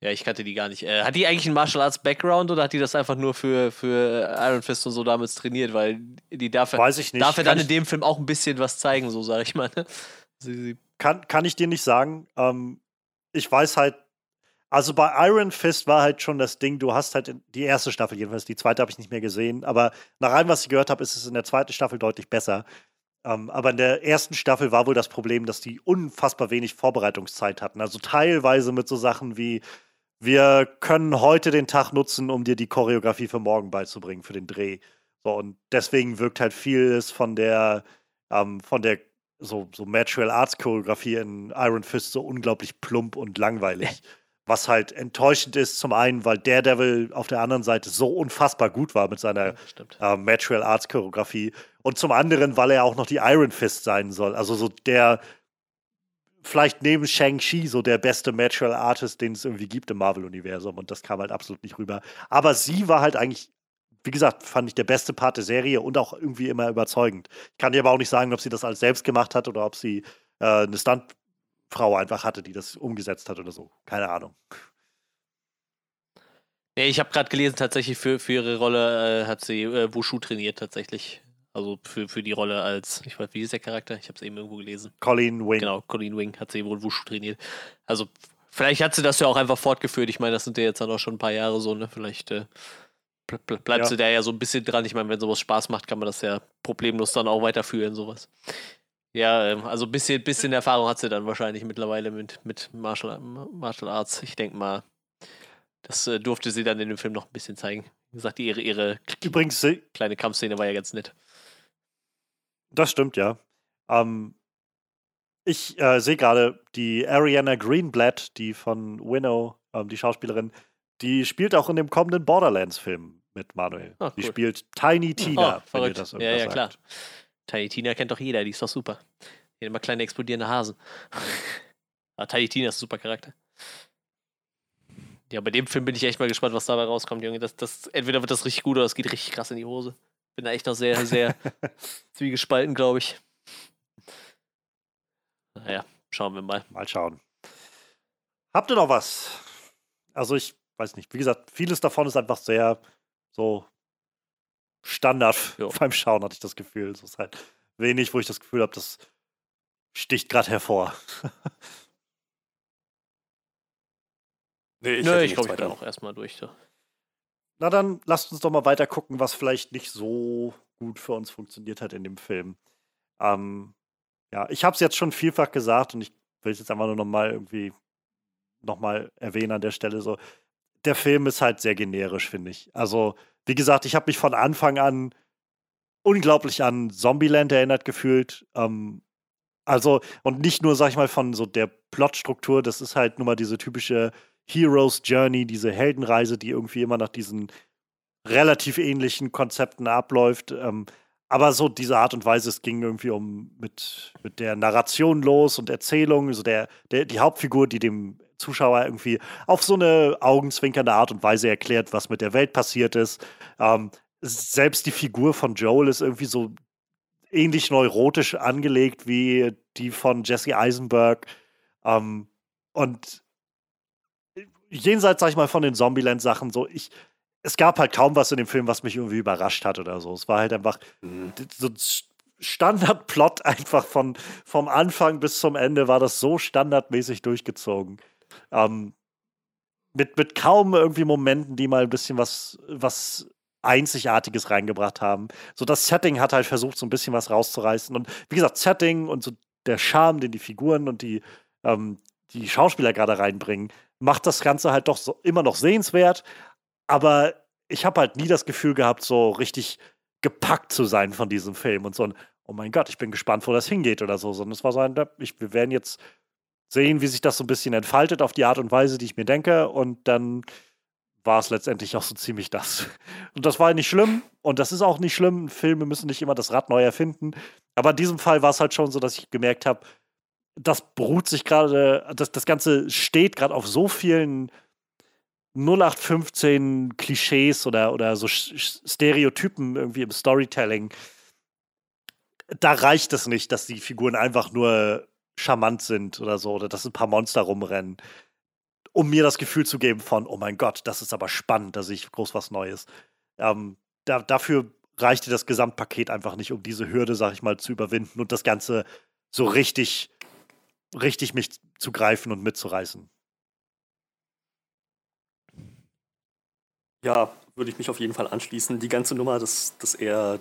Ja, ich kannte die gar nicht. Äh, hat die eigentlich einen Martial Arts Background oder hat die das einfach nur für, für Iron Fist und so damals trainiert? Weil die darf, Weiß ich nicht. darf er dann in dem Film auch ein bisschen was zeigen, so sage ich mal. Ne? Sie, sie kann, kann ich dir nicht sagen. Ähm, ich weiß halt, also bei Iron Fist war halt schon das Ding, du hast halt die erste Staffel jedenfalls, die zweite habe ich nicht mehr gesehen, aber nach allem, was ich gehört habe, ist es in der zweiten Staffel deutlich besser. Ähm, aber in der ersten Staffel war wohl das Problem, dass die unfassbar wenig Vorbereitungszeit hatten. Also teilweise mit so Sachen wie, wir können heute den Tag nutzen, um dir die Choreografie für morgen beizubringen, für den Dreh. So, und deswegen wirkt halt vieles von der, ähm, von der so, so Martial Arts Choreografie in Iron Fist so unglaublich plump und langweilig. Was halt enttäuschend ist, zum einen, weil Daredevil auf der anderen Seite so unfassbar gut war mit seiner ja, äh, Martial Arts Choreografie. Und zum anderen, weil er auch noch die Iron Fist sein soll. Also so der vielleicht neben Shang-Chi so der beste Martial Artist, den es irgendwie gibt im Marvel-Universum. Und das kam halt absolut nicht rüber. Aber sie war halt eigentlich, wie gesagt, fand ich der beste Part der Serie und auch irgendwie immer überzeugend. Ich kann dir aber auch nicht sagen, ob sie das alles selbst gemacht hat oder ob sie äh, eine Stuntfrau einfach hatte, die das umgesetzt hat oder so. Keine Ahnung. Nee, ich habe gerade gelesen, tatsächlich für, für ihre Rolle äh, hat sie äh, Wushu trainiert, tatsächlich. Also für, für die Rolle als, ich weiß, wie ist der Charakter? Ich habe es eben irgendwo gelesen. Colleen Wing. Genau, Colleen Wing hat sie wohl Wushu trainiert. Also vielleicht hat sie das ja auch einfach fortgeführt. Ich meine, das sind ja jetzt dann auch schon ein paar Jahre so, ne? Vielleicht äh, bleibt ja. sie da ja so ein bisschen dran. Ich meine, wenn sowas Spaß macht, kann man das ja problemlos dann auch weiterführen, sowas. Ja, ähm, also ein bisschen, bisschen Erfahrung hat sie dann wahrscheinlich mittlerweile mit, mit Martial, Martial Arts. Ich denke mal, das äh, durfte sie dann in dem Film noch ein bisschen zeigen. Wie gesagt, ihre, ihre Übrigens, kleine Kampfszene war ja ganz nett. Das stimmt, ja. Ähm, ich äh, sehe gerade, die Ariana Greenblatt, die von Winnow, ähm, die Schauspielerin, die spielt auch in dem kommenden Borderlands-Film mit Manuel. Oh, die spielt Tiny Tina, oh, wenn ihr das Ja, ja, sagt. klar. Tiny Tina kennt doch jeder, die ist doch super. Die hat immer kleine explodierende Hasen. Aber Tiny Tina ist ein super Charakter. Ja, bei dem Film bin ich echt mal gespannt, was dabei rauskommt, Junge. Das, das, entweder wird das richtig gut oder es geht richtig krass in die Hose. Bin da echt noch sehr, sehr zwiegespalten, glaube ich. Naja, schauen wir mal. Mal schauen. Habt ihr noch was? Also ich weiß nicht. Wie gesagt, vieles davon ist einfach sehr so Standard jo. beim Schauen, hatte ich das Gefühl. Es ist halt wenig, wo ich das Gefühl habe, das sticht gerade hervor. Nee, ich, nee, ich glaube, ich bin auch erstmal durch. So. Na dann lasst uns doch mal weiter gucken, was vielleicht nicht so gut für uns funktioniert hat in dem Film. Ähm, ja, ich habe es jetzt schon vielfach gesagt und ich will es jetzt einfach nur noch mal irgendwie noch mal erwähnen an der Stelle so. Der Film ist halt sehr generisch, finde ich. Also, wie gesagt, ich habe mich von Anfang an unglaublich an Zombieland erinnert gefühlt. Ähm, also, und nicht nur, sag ich mal, von so der Plotstruktur, das ist halt nun mal diese typische Heroes Journey, diese Heldenreise, die irgendwie immer nach diesen relativ ähnlichen Konzepten abläuft. Ähm, aber so diese Art und Weise, es ging irgendwie um mit, mit der Narration los und Erzählung, also der, der, die Hauptfigur, die dem Zuschauer irgendwie auf so eine augenzwinkernde Art und Weise erklärt, was mit der Welt passiert ist. Ähm, selbst die Figur von Joel ist irgendwie so ähnlich neurotisch angelegt wie die von Jesse Eisenberg. Ähm, und jenseits, sag ich mal, von den Zombieland-Sachen, so, ich, es gab halt kaum was in dem Film, was mich irgendwie überrascht hat oder so. Es war halt einfach mhm. so Standardplot einfach von, vom Anfang bis zum Ende war das so standardmäßig durchgezogen. Ähm, mit, mit kaum irgendwie Momenten, die mal ein bisschen was, was Einzigartiges reingebracht haben. So das Setting hat halt versucht, so ein bisschen was rauszureißen. Und wie gesagt, Setting und so der Charme, den die Figuren und die, ähm, die Schauspieler gerade reinbringen, macht das Ganze halt doch so immer noch sehenswert. Aber ich habe halt nie das Gefühl gehabt, so richtig gepackt zu sein von diesem Film und so ein, oh mein Gott, ich bin gespannt, wo das hingeht oder so. Sondern es war so ein, ich, wir werden jetzt sehen, wie sich das so ein bisschen entfaltet auf die Art und Weise, die ich mir denke. Und dann war es letztendlich auch so ziemlich das. Und das war nicht schlimm. Und das ist auch nicht schlimm. Filme müssen nicht immer das Rad neu erfinden. Aber in diesem Fall war es halt schon so, dass ich gemerkt habe, das beruht sich gerade, das, das Ganze steht gerade auf so vielen 0815 Klischees oder, oder so Stereotypen irgendwie im Storytelling. Da reicht es nicht, dass die Figuren einfach nur charmant sind oder so, oder dass ein paar Monster rumrennen, um mir das Gefühl zu geben von, oh mein Gott, das ist aber spannend, da sehe ich groß was Neues. Ähm, da, dafür reichte das Gesamtpaket einfach nicht, um diese Hürde, sag ich mal, zu überwinden und das Ganze so richtig richtig mich zu greifen und mitzureißen. Ja, würde ich mich auf jeden Fall anschließen. Die ganze Nummer, dass, dass er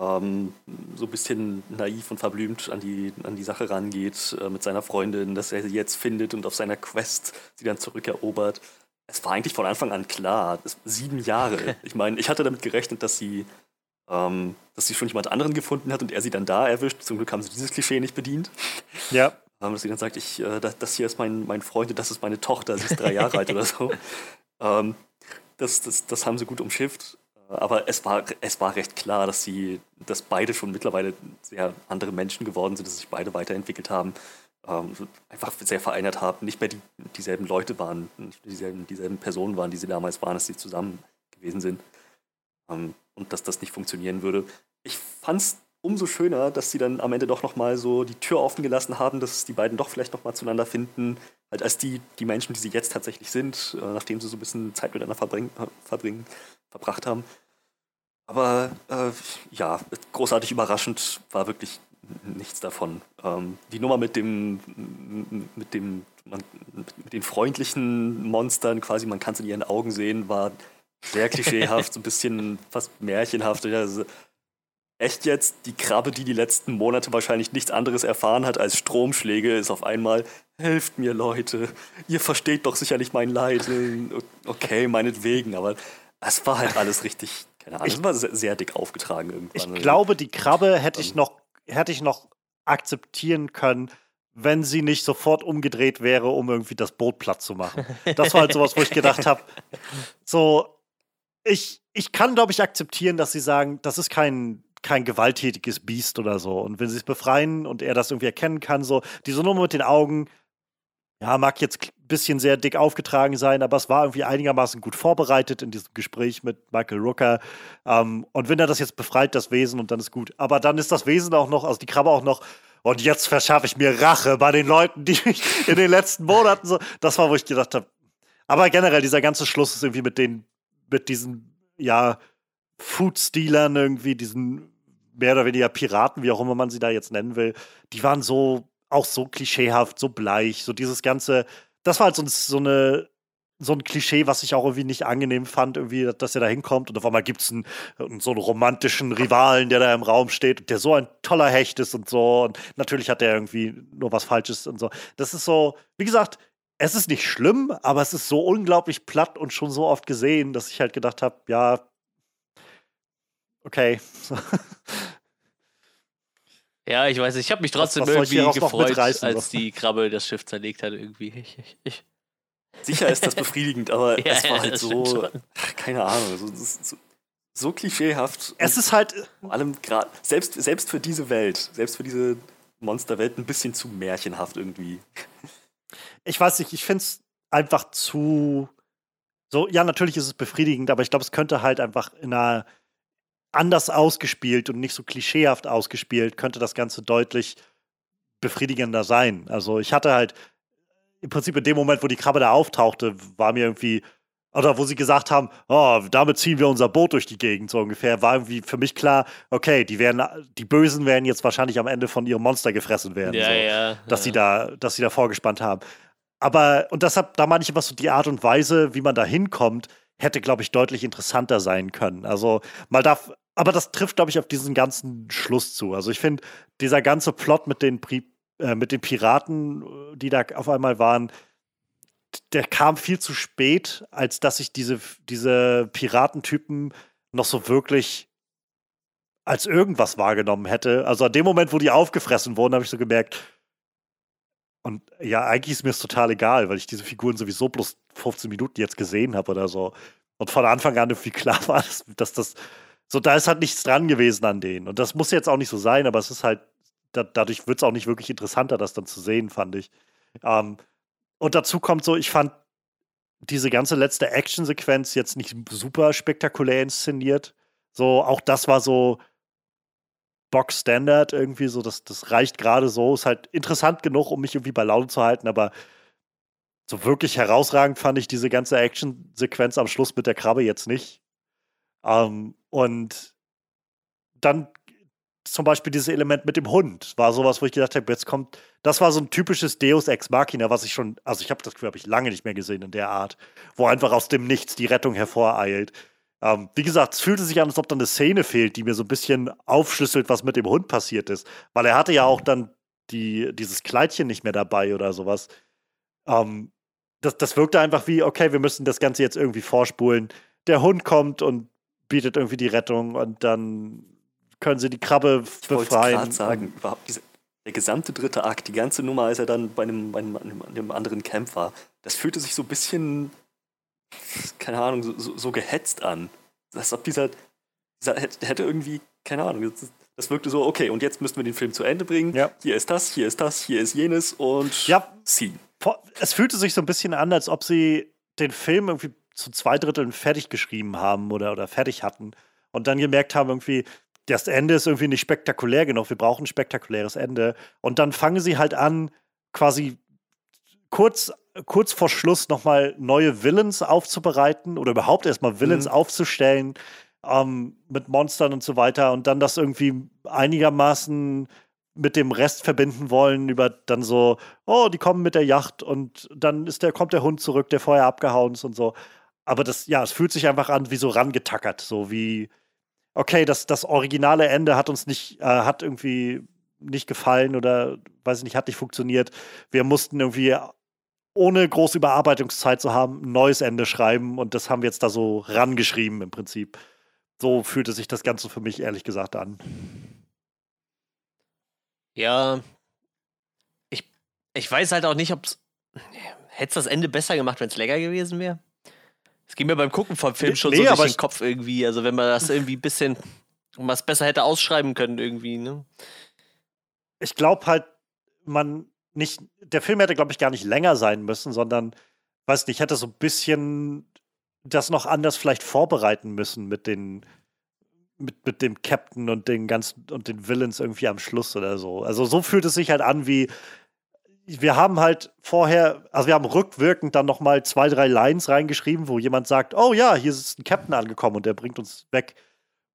ähm, so ein bisschen naiv und verblümt an die, an die Sache rangeht äh, mit seiner Freundin, dass er sie jetzt findet und auf seiner Quest sie dann zurückerobert. Es war eigentlich von Anfang an klar. Sieben Jahre. Ich meine, ich hatte damit gerechnet, dass sie, ähm, dass sie schon jemand anderen gefunden hat und er sie dann da erwischt. Zum Glück haben sie dieses Klischee nicht bedient. Ja ähm, dass sie dann sagt, ich, äh, das, hier ist mein, mein Freund und das ist meine Tochter, sie ist drei Jahre alt oder so. Ähm, das, das, das haben sie gut umschifft. Äh, aber es war, es war recht klar, dass sie, dass beide schon mittlerweile sehr andere Menschen geworden sind, dass sich beide weiterentwickelt haben, ähm, einfach sehr vereinert haben, nicht mehr die, dieselben Leute waren, nicht dieselben, dieselben Personen waren, die sie damals waren, dass sie zusammen gewesen sind. Ähm, und dass das nicht funktionieren würde. Ich fand es umso schöner, dass sie dann am Ende doch nochmal so die Tür offen gelassen haben, dass die beiden doch vielleicht nochmal zueinander finden, halt als die, die Menschen, die sie jetzt tatsächlich sind, äh, nachdem sie so ein bisschen Zeit miteinander verbringen, verbringen verbracht haben. Aber äh, ja, großartig überraschend war wirklich nichts davon. Ähm, die Nummer mit dem, mit dem, man, mit den freundlichen Monstern, quasi, man kann es in ihren Augen sehen, war sehr klischeehaft, so ein bisschen fast märchenhaft. Also, echt jetzt, die Krabbe, die die letzten Monate wahrscheinlich nichts anderes erfahren hat als Stromschläge, ist auf einmal, helft mir Leute, ihr versteht doch sicherlich mein Leid. Okay, meinetwegen, aber Es war halt alles richtig, keine Ahnung, es war sehr, sehr, dick aufgetragen irgendwann. Ich glaube, die Krabbe hätte ich noch, hätte ich noch akzeptieren können, wenn sie nicht sofort umgedreht wäre, um irgendwie das Boot platt zu machen. Das war halt sowas, wo ich gedacht habe, so, ich, ich kann, glaube ich, akzeptieren, dass sie sagen, das ist kein, kein gewalttätiges Biest oder so. Und wenn sie es befreien und er das irgendwie erkennen kann, so, diese Nummer mit den Augen, ja, mag jetzt bisschen sehr dick aufgetragen sein, aber es war irgendwie einigermaßen gut vorbereitet in diesem Gespräch mit Michael Rooker. Ähm, und wenn er das jetzt befreit, das Wesen, und dann ist gut. Aber dann ist das Wesen auch noch, also die Krabbe auch noch, und jetzt verschaffe ich mir Rache bei den Leuten, die mich in den letzten Monaten so. Das war, wo ich gedacht habe. Aber generell, dieser ganze Schluss ist irgendwie mit den, mit diesen, ja, Food-Stealern irgendwie, diesen mehr oder weniger Piraten, wie auch immer man sie da jetzt nennen will, die waren so, auch so klischeehaft, so bleich, so dieses ganze, das war halt so, so eine, so ein Klischee, was ich auch irgendwie nicht angenehm fand, irgendwie, dass er da hinkommt und auf einmal gibt es einen, so einen romantischen Rivalen, der da im Raum steht und der so ein toller Hecht ist und so. Und natürlich hat er irgendwie nur was Falsches und so. Das ist so, wie gesagt, es ist nicht schlimm, aber es ist so unglaublich platt und schon so oft gesehen, dass ich halt gedacht habe, ja, okay. Ja, ich weiß nicht, ich habe mich trotzdem was, was irgendwie gefreut, als die Krabbe das Schiff zerlegt hat irgendwie. Ich, ich, ich. Sicher ist das befriedigend, aber ja, es war halt so, keine Ahnung, so, so, so klischeehaft. Es ist halt. Vor allem gerade, selbst, selbst für diese Welt, selbst für diese Monsterwelt ein bisschen zu märchenhaft irgendwie. Ich weiß nicht, ich finde es einfach zu. So, ja, natürlich ist es befriedigend, aber ich glaube, es könnte halt einfach in einer anders ausgespielt und nicht so klischeehaft ausgespielt, könnte das Ganze deutlich befriedigender sein. Also ich hatte halt im Prinzip in dem Moment, wo die Krabbe da auftauchte, war mir irgendwie, oder wo sie gesagt haben, oh, damit ziehen wir unser Boot durch die Gegend, so ungefähr, war irgendwie für mich klar, okay, die werden, die Bösen werden jetzt wahrscheinlich am Ende von ihrem Monster gefressen werden. Ja, so, ja. Dass ja. sie da, dass sie da vorgespannt haben. Aber, und deshalb, da meine ich was so die Art und Weise, wie man da hinkommt, hätte, glaube ich, deutlich interessanter sein können. Also, mal darf, aber das trifft, glaube ich, auf diesen ganzen Schluss zu. Also, ich finde, dieser ganze Plot mit den Pri äh, mit den Piraten, die da auf einmal waren, der kam viel zu spät, als dass ich diese, diese Piratentypen noch so wirklich als irgendwas wahrgenommen hätte. Also an dem Moment, wo die aufgefressen wurden, habe ich so gemerkt, und ja, eigentlich ist mir es total egal, weil ich diese Figuren sowieso bloß 15 Minuten jetzt gesehen habe oder so. Und von Anfang an irgendwie klar war, dass, das, so da ist halt nichts dran gewesen an denen. Und das muss jetzt auch nicht so sein, aber es ist halt da, dadurch wird es auch nicht wirklich interessanter, das dann zu sehen, fand ich. Ähm, und dazu kommt so, ich fand diese ganze letzte Actionsequenz jetzt nicht super spektakulär inszeniert. So, auch das war so Box Standard irgendwie, so, das, das reicht gerade so. Ist halt interessant genug, um mich irgendwie bei Laune zu halten, aber so wirklich herausragend fand ich diese ganze Actionsequenz am Schluss mit der Krabbe jetzt nicht. Ähm, und dann zum Beispiel dieses Element mit dem Hund war sowas, wo ich gedacht habe, jetzt kommt, das war so ein typisches Deus Ex Machina, was ich schon, also ich habe das Gefühl, habe ich lange nicht mehr gesehen in der Art, wo einfach aus dem Nichts die Rettung hervoreilt. Ähm, wie gesagt, es fühlte sich an, als ob da eine Szene fehlt, die mir so ein bisschen aufschlüsselt, was mit dem Hund passiert ist, weil er hatte ja auch dann die, dieses Kleidchen nicht mehr dabei oder sowas. Ähm, das, das wirkte einfach wie, okay, wir müssen das Ganze jetzt irgendwie vorspulen. Der Hund kommt und bietet irgendwie die Rettung und dann können sie die Krabbe ich befreien. Ich sagen, überhaupt diese, der gesamte dritte Akt, die ganze Nummer, als er dann bei einem, bei einem, einem anderen Camp war, das fühlte sich so ein bisschen, keine Ahnung, so, so, so gehetzt an. Als ob dieser, dieser hätte irgendwie, keine Ahnung, das, das, wirkte so, okay, und jetzt müssen wir den Film zu Ende bringen. Ja. Hier ist das, hier ist das, hier ist jenes und ja. ziehen. Es fühlte sich so ein bisschen an, als ob sie den Film irgendwie zu zwei Dritteln fertig geschrieben haben oder, oder fertig hatten und dann gemerkt haben, irgendwie, das Ende ist irgendwie nicht spektakulär genug, wir brauchen ein spektakuläres Ende. Und dann fangen sie halt an, quasi kurz, kurz vor Schluss nochmal neue Villains aufzubereiten oder überhaupt erstmal Villains mhm. aufzustellen ähm, mit Monstern und so weiter und dann das irgendwie einigermaßen mit dem Rest verbinden wollen, über dann so, oh, die kommen mit der Yacht und dann ist der, kommt der Hund zurück, der vorher abgehauen ist und so. Aber das, ja, es fühlt sich einfach an wie so rangetackert, so wie, okay, das, das originale Ende hat uns nicht, äh, hat irgendwie nicht gefallen oder weiß ich nicht, hat nicht funktioniert. Wir mussten irgendwie ohne große Überarbeitungszeit zu haben, ein neues Ende schreiben und das haben wir jetzt da so rangeschrieben im Prinzip. So fühlte sich das Ganze für mich ehrlich gesagt an. Ja, ich, ich weiß halt auch nicht, ob es. Hätte es das Ende besser gemacht, wenn es länger gewesen wäre? Es ging mir beim Gucken vom Film schon nee, so durch den Kopf irgendwie. Also, wenn man das irgendwie ein bisschen was besser hätte ausschreiben können, irgendwie, ne? Ich glaube halt, man nicht. Der Film hätte, glaube ich, gar nicht länger sein müssen, sondern, weiß nicht, hätte so ein bisschen das noch anders vielleicht vorbereiten müssen mit den mit, mit dem Captain und den ganzen und den Villains irgendwie am Schluss oder so. Also so fühlt es sich halt an wie wir haben halt vorher, also wir haben rückwirkend dann noch mal zwei, drei Lines reingeschrieben, wo jemand sagt, oh ja, hier ist ein Captain angekommen und der bringt uns weg.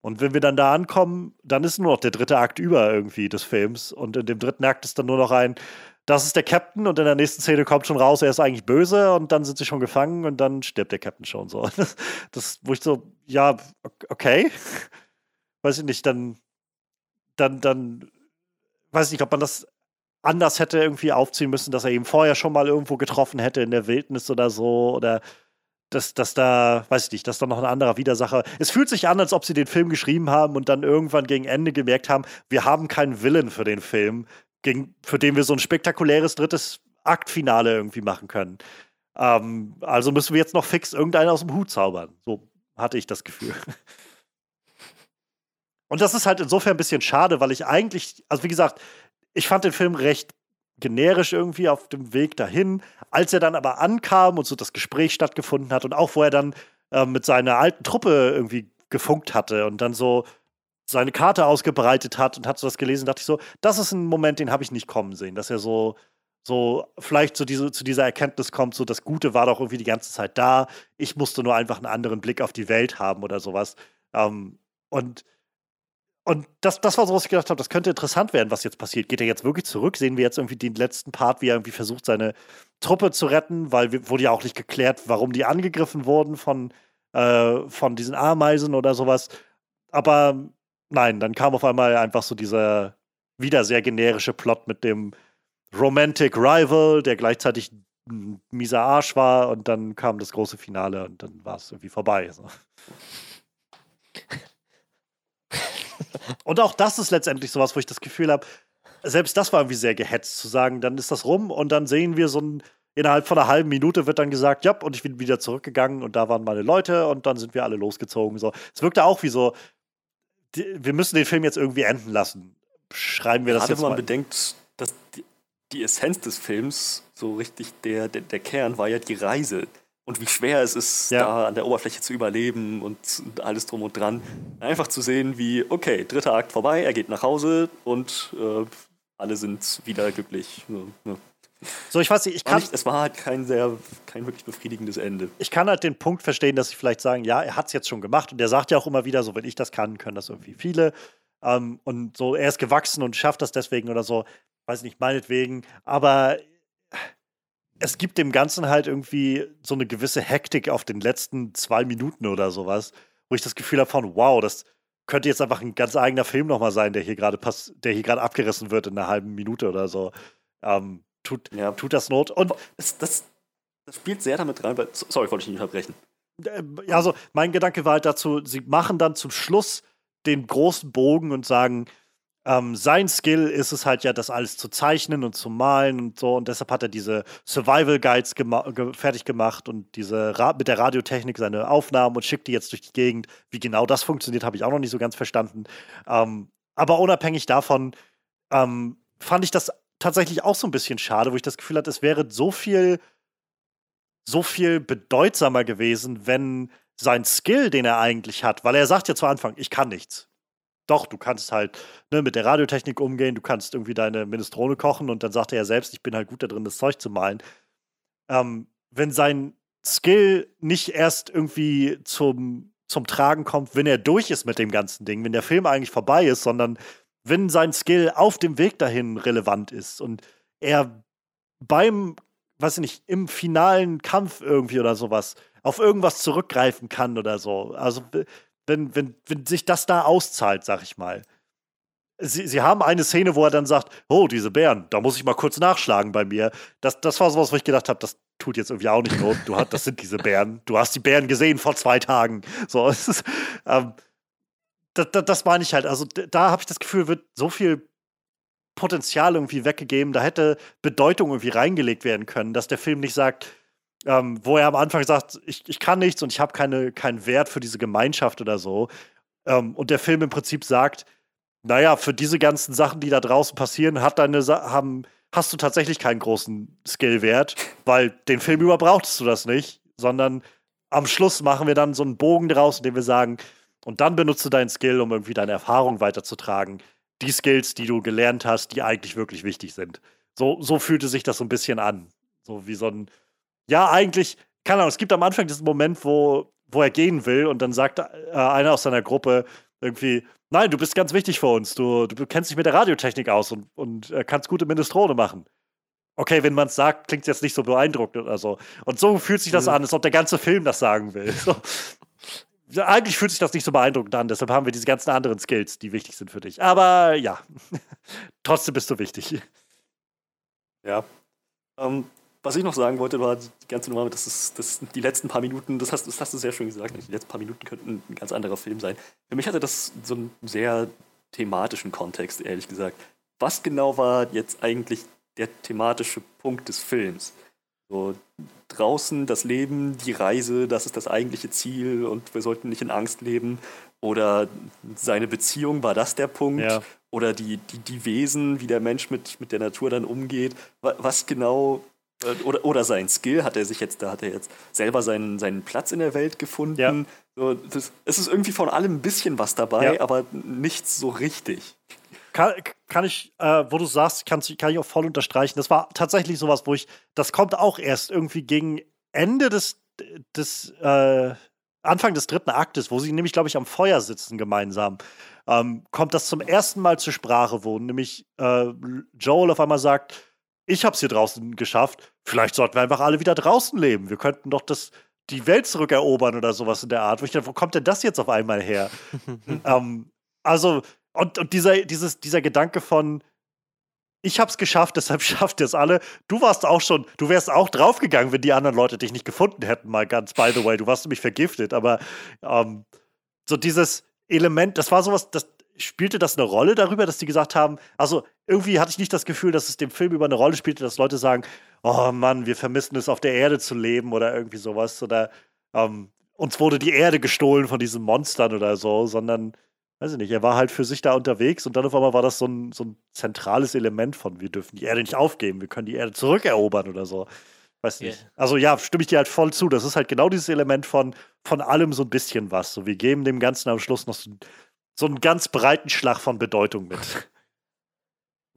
Und wenn wir dann da ankommen, dann ist nur noch der dritte Akt über irgendwie des Films. Und in dem dritten Akt ist dann nur noch ein, das ist der Captain und in der nächsten Szene kommt schon raus, er ist eigentlich böse und dann sind sie schon gefangen und dann stirbt der Captain schon so. Das, das wo ich so, ja, okay weiß ich nicht, dann, dann, dann, weiß ich nicht, ob man das anders hätte irgendwie aufziehen müssen, dass er ihn vorher schon mal irgendwo getroffen hätte in der Wildnis oder so oder dass, dass da, weiß ich nicht, dass da noch ein anderer Widersacher. Es fühlt sich an, als ob sie den Film geschrieben haben und dann irgendwann gegen Ende gemerkt haben, wir haben keinen Willen für den Film, gegen, für den wir so ein spektakuläres drittes Aktfinale irgendwie machen können. Ähm, also müssen wir jetzt noch fix irgendeinen aus dem Hut zaubern. So hatte ich das Gefühl. Und das ist halt insofern ein bisschen schade, weil ich eigentlich, also wie gesagt, ich fand den Film recht generisch irgendwie auf dem Weg dahin. Als er dann aber ankam und so das Gespräch stattgefunden hat und auch wo er dann äh, mit seiner alten Truppe irgendwie gefunkt hatte und dann so seine Karte ausgebreitet hat und hat so das gelesen, dachte ich so, das ist ein Moment, den habe ich nicht kommen sehen, dass er so so vielleicht zu, diese, zu dieser Erkenntnis kommt, so das Gute war doch irgendwie die ganze Zeit da. Ich musste nur einfach einen anderen Blick auf die Welt haben oder sowas. Ähm, und und das, das war so, was ich gedacht habe, das könnte interessant werden, was jetzt passiert. Geht er jetzt wirklich zurück? Sehen wir jetzt irgendwie den letzten Part, wie er irgendwie versucht, seine Truppe zu retten, weil wurde ja auch nicht geklärt, warum die angegriffen wurden von, äh, von diesen Ameisen oder sowas. Aber nein, dann kam auf einmal einfach so dieser wieder sehr generische Plot mit dem Romantic Rival, der gleichzeitig ein mieser Arsch war und dann kam das große Finale und dann war es irgendwie vorbei. So. Und auch das ist letztendlich sowas, wo ich das Gefühl habe, selbst das war irgendwie sehr gehetzt, zu sagen, dann ist das rum und dann sehen wir so ein, innerhalb von einer halben Minute wird dann gesagt, ja, und ich bin wieder zurückgegangen und da waren meine Leute und dann sind wir alle losgezogen. So. Es wirkte auch wie so, die, wir müssen den Film jetzt irgendwie enden lassen. Schreiben wir das Gerade jetzt wenn man mal. bedenkt, dass die, die, Essenz des Films, so richtig der, der, der Kern war ja die Reise und wie schwer es ist, ja. da an der Oberfläche zu überleben und alles drum und dran. Einfach zu sehen, wie, okay, dritter Akt vorbei, er geht nach Hause und äh, alle sind wieder glücklich. Ja. So, ich weiß nicht, ich kann. Nicht, es war halt kein sehr, kein wirklich befriedigendes Ende. Ich kann halt den Punkt verstehen, dass sie vielleicht sagen, ja, er hat es jetzt schon gemacht und er sagt ja auch immer wieder, so, wenn ich das kann, können das irgendwie viele. Ähm, und so, er ist gewachsen und schafft das deswegen oder so. Weiß nicht, meinetwegen. Aber es gibt dem Ganzen halt irgendwie so eine gewisse Hektik auf den letzten zwei Minuten oder sowas, wo ich das Gefühl habe von, wow, das könnte jetzt einfach ein ganz eigener Film nochmal sein, der hier gerade der hier gerade abgerissen wird in einer halben Minute oder so. Ähm, tut, ja. tut das Not. Und das, das, das, spielt sehr damit rein, weil, sorry, wollte ich nicht unterbrechen. Äh, ja, also mein Gedanke war halt dazu, sie machen dann zum Schluss den großen Bogen und sagen, ähm, sein Skill ist es halt ja, das alles zu zeichnen und zu malen und so. Und deshalb hat er diese Survival Guides gema ge fertig gemacht und diese Ra mit der Radiotechnik seine Aufnahmen und schickt die jetzt durch die Gegend. Wie genau das funktioniert, habe ich auch noch nicht so ganz verstanden. Ähm, aber unabhängig davon ähm, fand ich das tatsächlich auch so ein bisschen schade, wo ich das Gefühl hatte, es wäre so viel, so viel bedeutsamer gewesen, wenn sein Skill, den er eigentlich hat, weil er sagt ja zu Anfang, ich kann nichts doch, du kannst halt ne, mit der Radiotechnik umgehen, du kannst irgendwie deine Minestrone kochen und dann sagt er ja selbst, ich bin halt gut da drin, das Zeug zu malen. Ähm, wenn sein Skill nicht erst irgendwie zum, zum Tragen kommt, wenn er durch ist mit dem ganzen Ding, wenn der Film eigentlich vorbei ist, sondern wenn sein Skill auf dem Weg dahin relevant ist und er beim, weiß ich nicht, im finalen Kampf irgendwie oder sowas auf irgendwas zurückgreifen kann oder so. Also wenn, wenn, wenn sich das da auszahlt, sag ich mal. Sie, sie haben eine Szene, wo er dann sagt, oh, diese Bären, da muss ich mal kurz nachschlagen bei mir. Das, das war sowas, wo ich gedacht habe, das, tut jetzt irgendwie auch nicht not. Du hast, das sind diese Bären. Du hast die Bären gesehen vor zwei Tagen. So, es ist, ähm, das, das, das meine ich halt. Also da habe ich das Gefühl, wird so viel Potenzial irgendwie weggegeben. Da hätte Bedeutung irgendwie reingelegt werden können, dass der Film nicht sagt, ähm, wo er am Anfang sagt, ich, ich kann nichts und ich habe keine, keinen Wert für diese Gemeinschaft oder so. Ähm, und der Film im Prinzip sagt, naja, für diese ganzen Sachen, die da draußen passieren, hat deine haben, hast du tatsächlich keinen großen Skillwert, weil den Film über brauchst du das nicht, sondern am Schluss machen wir dann so einen Bogen draus, in dem wir sagen, und dann benutzt du deinen Skill, um irgendwie deine Erfahrung weiterzutragen. Die Skills, die du gelernt hast, die eigentlich wirklich wichtig sind. So, so fühlte sich das so ein bisschen an. So wie so ein, ja, eigentlich, keine Ahnung, es gibt am Anfang diesen Moment, wo, wo er gehen will und dann sagt äh, einer aus seiner Gruppe irgendwie, nein, du bist ganz wichtig für uns, du, du kennst dich mit der Radiotechnik aus und, und äh, kannst gute Minestrone machen. Okay, wenn man es sagt, klingt es jetzt nicht so beeindruckend oder so. Und so fühlt sich das mhm. an, als ob der ganze Film das sagen will. So. Eigentlich fühlt sich das nicht so beeindruckend an, deshalb haben wir diese ganzen anderen Skills, die wichtig sind für dich. Aber ja, trotzdem bist du wichtig. Ja. Ähm, was ich noch sagen wollte, war die ganze Nummer, das ist, das die letzten paar Minuten, das hast, das hast du sehr schön gesagt, die letzten paar Minuten könnten ein ganz anderer Film sein. Für mich hatte das so einen sehr thematischen Kontext, ehrlich gesagt. Was genau war jetzt eigentlich der thematische Punkt des Films? So, draußen das Leben, die Reise, das ist das eigentliche Ziel und wir sollten nicht in Angst leben. Oder seine Beziehung, war das der Punkt? Ja. Oder die, die, die Wesen, wie der Mensch mit, mit der Natur dann umgeht. Was genau äh, oder, oder sein Skill hat er sich jetzt, da hat er jetzt selber seinen, seinen Platz in der Welt gefunden. Ja. So, das, es ist irgendwie von allem ein bisschen was dabei, ja. aber nichts so richtig. Kann, kann ich, äh, wo du sagst, kann, kann ich auch voll unterstreichen. Das war tatsächlich sowas, wo ich, das kommt auch erst irgendwie gegen Ende des, des äh, Anfang des dritten Aktes, wo sie nämlich, glaube ich, am Feuer sitzen gemeinsam, ähm, kommt das zum ersten Mal zur Sprache, wo nämlich äh, Joel auf einmal sagt, ich habe es hier draußen geschafft. Vielleicht sollten wir einfach alle wieder draußen leben. Wir könnten doch das, die Welt zurückerobern oder sowas in der Art. Wo ich dachte, wo kommt denn das jetzt auf einmal her? ähm, also, und, und dieser, dieses, dieser Gedanke von, ich hab's geschafft, deshalb schafft ihr es alle. Du warst auch schon, du wärst auch draufgegangen, wenn die anderen Leute dich nicht gefunden hätten, mal ganz by the way. Du warst nämlich vergiftet, aber ähm, so dieses Element, das war sowas, das, spielte das eine Rolle darüber, dass die gesagt haben, also irgendwie hatte ich nicht das Gefühl, dass es dem Film über eine Rolle spielte, dass Leute sagen, oh Mann, wir vermissen es, auf der Erde zu leben oder irgendwie sowas. Oder ähm, uns wurde die Erde gestohlen von diesen Monstern oder so, sondern, weiß ich nicht, er war halt für sich da unterwegs und dann auf einmal war das so ein, so ein zentrales Element von, wir dürfen die Erde nicht aufgeben, wir können die Erde zurückerobern oder so. Weiß nicht. Yeah. Also ja, stimme ich dir halt voll zu. Das ist halt genau dieses Element von, von allem so ein bisschen was. So, wir geben dem Ganzen am Schluss noch so, so einen ganz breiten Schlag von Bedeutung mit.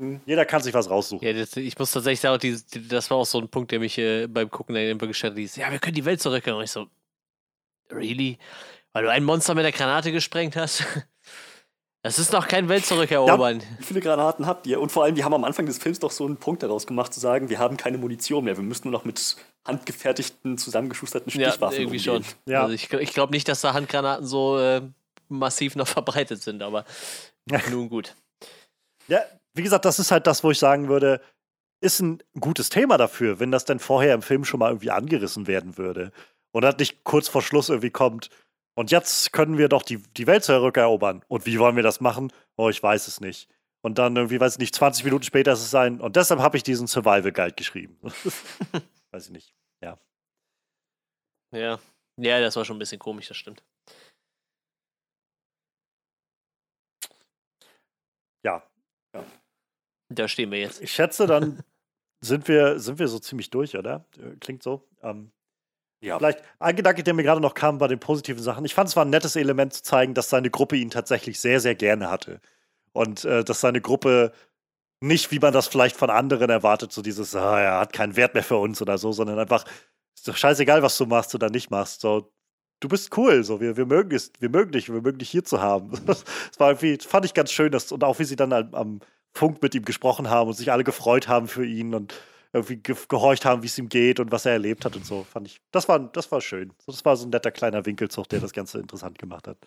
Hm. Jeder kann sich was raussuchen. Ja, das, ich muss tatsächlich sagen, die, die, das war auch so ein Punkt, der mich äh, beim Gucken immer gestört hat. Ja, wir können die Welt zurückkehren. Und ich so, really? Weil du ein Monster mit der Granate gesprengt hast? Das ist noch kein Welt zurückerobern. Ja, wie viele Granaten habt ihr? Und vor allem, die haben am Anfang des Films doch so einen Punkt daraus gemacht, zu sagen, wir haben keine Munition mehr. Wir müssen nur noch mit handgefertigten, zusammengeschusterten Stichwaffen ja, irgendwie umgehen. schon. Ja. Also ich, ich glaube nicht, dass da Handgranaten so äh, massiv noch verbreitet sind, aber nun gut. Ja, wie gesagt, das ist halt das, wo ich sagen würde, ist ein gutes Thema dafür, wenn das denn vorher im Film schon mal irgendwie angerissen werden würde. Und dann nicht kurz vor Schluss irgendwie kommt, und jetzt können wir doch die, die Welt zurückerobern. Und wie wollen wir das machen? Oh, ich weiß es nicht. Und dann irgendwie, weiß ich nicht, 20 Minuten später ist es sein. Und deshalb habe ich diesen Survival Guide geschrieben. weiß ich nicht. Ja. Ja. Ja, das war schon ein bisschen komisch, das stimmt. ja. ja. Da stehen wir jetzt. Ich schätze, dann sind wir, sind wir so ziemlich durch, oder? Klingt so. Ähm, ja. Vielleicht ein Gedanke, der mir gerade noch kam bei den positiven Sachen. Ich fand es war ein nettes Element zu zeigen, dass seine Gruppe ihn tatsächlich sehr, sehr gerne hatte. Und äh, dass seine Gruppe nicht, wie man das vielleicht von anderen erwartet, so dieses, ah, er hat keinen Wert mehr für uns oder so, sondern einfach, ist doch scheißegal, was du machst oder nicht machst. So, du bist cool, so wir, wir mögen es, wir mögen dich, wir mögen dich hier zu haben. Das, war irgendwie, fand ich ganz schön, dass, und auch wie sie dann am, am Funk mit ihm gesprochen haben und sich alle gefreut haben für ihn und irgendwie ge gehorcht haben, wie es ihm geht und was er erlebt hat und so. Fand ich, das war, das war schön. Das war so ein netter kleiner Winkelzug, der das Ganze interessant gemacht hat.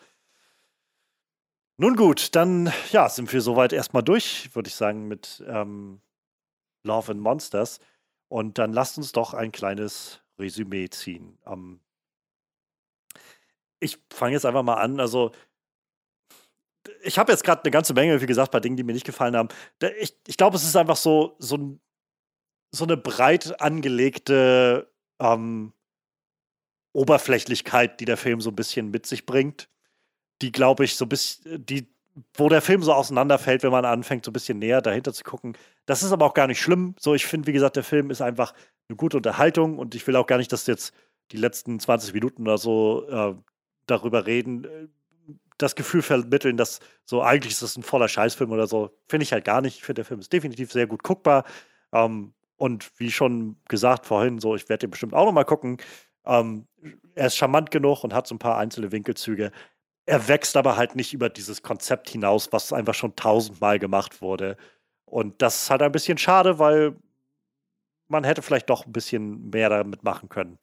Nun gut, dann ja, sind wir soweit erstmal durch, würde ich sagen, mit ähm, Love and Monsters. Und dann lasst uns doch ein kleines Resümee ziehen. Ähm, ich fange jetzt einfach mal an. Also, ich habe jetzt gerade eine ganze Menge, wie gesagt, bei Dingen, die mir nicht gefallen haben. Ich, ich glaube, es ist einfach so, so, so eine breit angelegte ähm, Oberflächlichkeit, die der Film so ein bisschen mit sich bringt. Die, glaube ich, so ein die, wo der Film so auseinanderfällt, wenn man anfängt, so ein bisschen näher dahinter zu gucken. Das ist aber auch gar nicht schlimm. So, ich finde, wie gesagt, der Film ist einfach eine gute Unterhaltung und ich will auch gar nicht, dass jetzt die letzten 20 Minuten oder so äh, darüber reden, äh, das Gefühl vermitteln, dass so eigentlich ist das ein voller Scheißfilm oder so. Finde ich halt gar nicht. Ich finde, der Film ist definitiv sehr gut guckbar. Ähm, und wie schon gesagt vorhin, so, ich werde den bestimmt auch nochmal gucken. Ähm, er ist charmant genug und hat so ein paar einzelne Winkelzüge. Er wächst aber halt nicht über dieses Konzept hinaus, was einfach schon tausendmal gemacht wurde. Und das ist halt ein bisschen schade, weil man hätte vielleicht doch ein bisschen mehr damit machen können.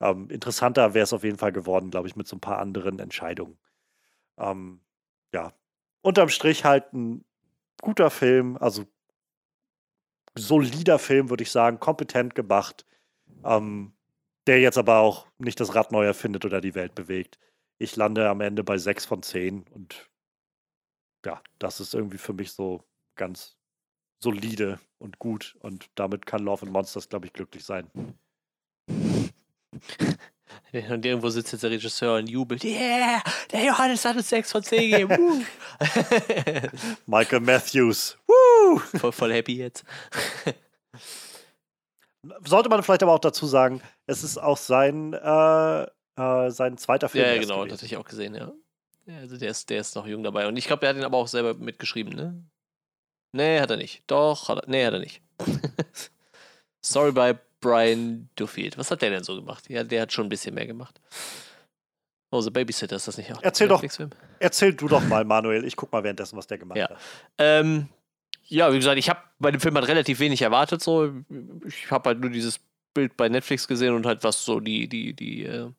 Ähm, interessanter wäre es auf jeden Fall geworden, glaube ich, mit so ein paar anderen Entscheidungen. Ähm, ja, unterm Strich halt ein guter Film, also solider Film, würde ich sagen, kompetent gemacht, ähm, der jetzt aber auch nicht das Rad neu erfindet oder die Welt bewegt. Ich lande am Ende bei 6 von 10 und ja, das ist irgendwie für mich so ganz solide und gut und damit kann Love and Monsters, glaube ich, glücklich sein. Und irgendwo sitzt jetzt der Regisseur und jubelt. Yeah, der Johannes hat uns 6 von 10 gegeben. Michael Matthews. Woo! Voll, voll happy jetzt. Sollte man vielleicht aber auch dazu sagen, es ist auch sein, äh, äh, sein zweiter Film. Ja, genau, das hatte ich auch gesehen, ja. Also der ist, der ist noch jung dabei. Und ich glaube, er hat ihn aber auch selber mitgeschrieben, ne? Nee, hat er nicht. Doch, hat er, nee, hat er nicht. Sorry by Brian Duffield. Was hat der denn so gemacht? Ja, der hat schon ein bisschen mehr gemacht. Oh, The Babysitter, ist das nicht auch erzähl doch, Erzähl du doch mal, Manuel. Ich guck mal währenddessen, was der gemacht ja. hat. Ähm, ja, wie gesagt, ich habe bei dem Film halt relativ wenig erwartet. So. Ich habe halt nur dieses Bild bei Netflix gesehen und halt was so die, die, die, äh,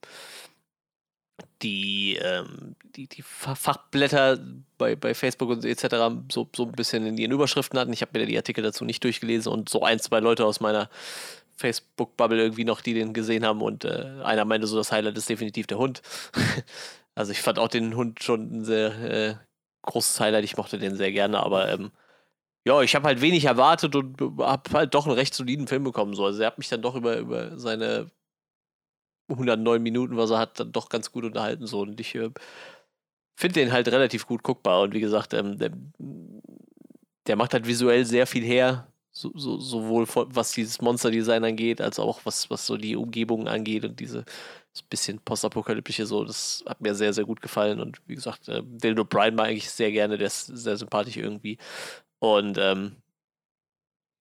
die, ähm, die, die Fachblätter bei, bei Facebook und etc. So, so ein bisschen in ihren Überschriften hatten. Ich habe mir die Artikel dazu nicht durchgelesen und so ein, zwei Leute aus meiner Facebook-Bubble irgendwie noch, die den gesehen haben und äh, einer meinte so, das Highlight ist definitiv der Hund. also ich fand auch den Hund schon ein sehr äh, großes Highlight, ich mochte den sehr gerne, aber ähm, ja, ich habe halt wenig erwartet und habe halt doch einen recht soliden Film bekommen. So. Also er hat mich dann doch über, über seine 109 Minuten, was er hat, dann doch ganz gut unterhalten. So. Und ich äh, finde den halt relativ gut guckbar. Und wie gesagt, ähm, der, der macht halt visuell sehr viel her. So, so, sowohl was dieses Monster-Design angeht, als auch was, was so die Umgebung angeht und diese so bisschen postapokalyptische so, das hat mir sehr, sehr gut gefallen und wie gesagt, äh, Dylan O'Brien mag ich sehr gerne, der ist sehr sympathisch irgendwie und ähm,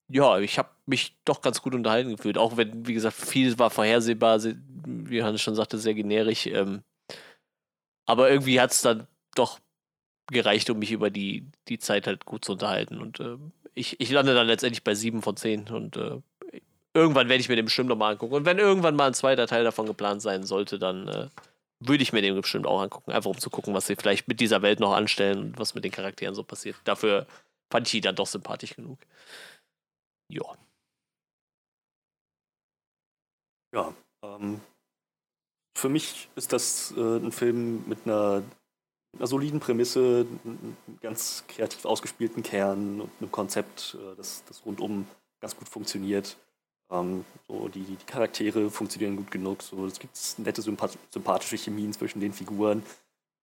ja, ich habe mich doch ganz gut unterhalten gefühlt, auch wenn, wie gesagt, viel war vorhersehbar, wie Johannes schon sagte, sehr generisch. Ähm, aber irgendwie hat es dann doch gereicht, um mich über die, die Zeit halt gut zu unterhalten. Und äh, ich, ich lande dann letztendlich bei sieben von zehn und äh, irgendwann werde ich mir den bestimmt nochmal angucken. Und wenn irgendwann mal ein zweiter Teil davon geplant sein sollte, dann äh, würde ich mir den bestimmt auch angucken. Einfach um zu gucken, was sie vielleicht mit dieser Welt noch anstellen und was mit den Charakteren so passiert. Dafür fand ich ihn dann doch sympathisch genug. Ja. Ja, ähm, für mich ist das äh, ein Film mit einer einer soliden Prämisse, einem ganz kreativ ausgespielten Kern und einem Konzept, äh, das, das rundum ganz gut funktioniert. Ähm, so die, die, Charaktere funktionieren gut genug. So, es gibt nette, sympathische Chemien zwischen den Figuren.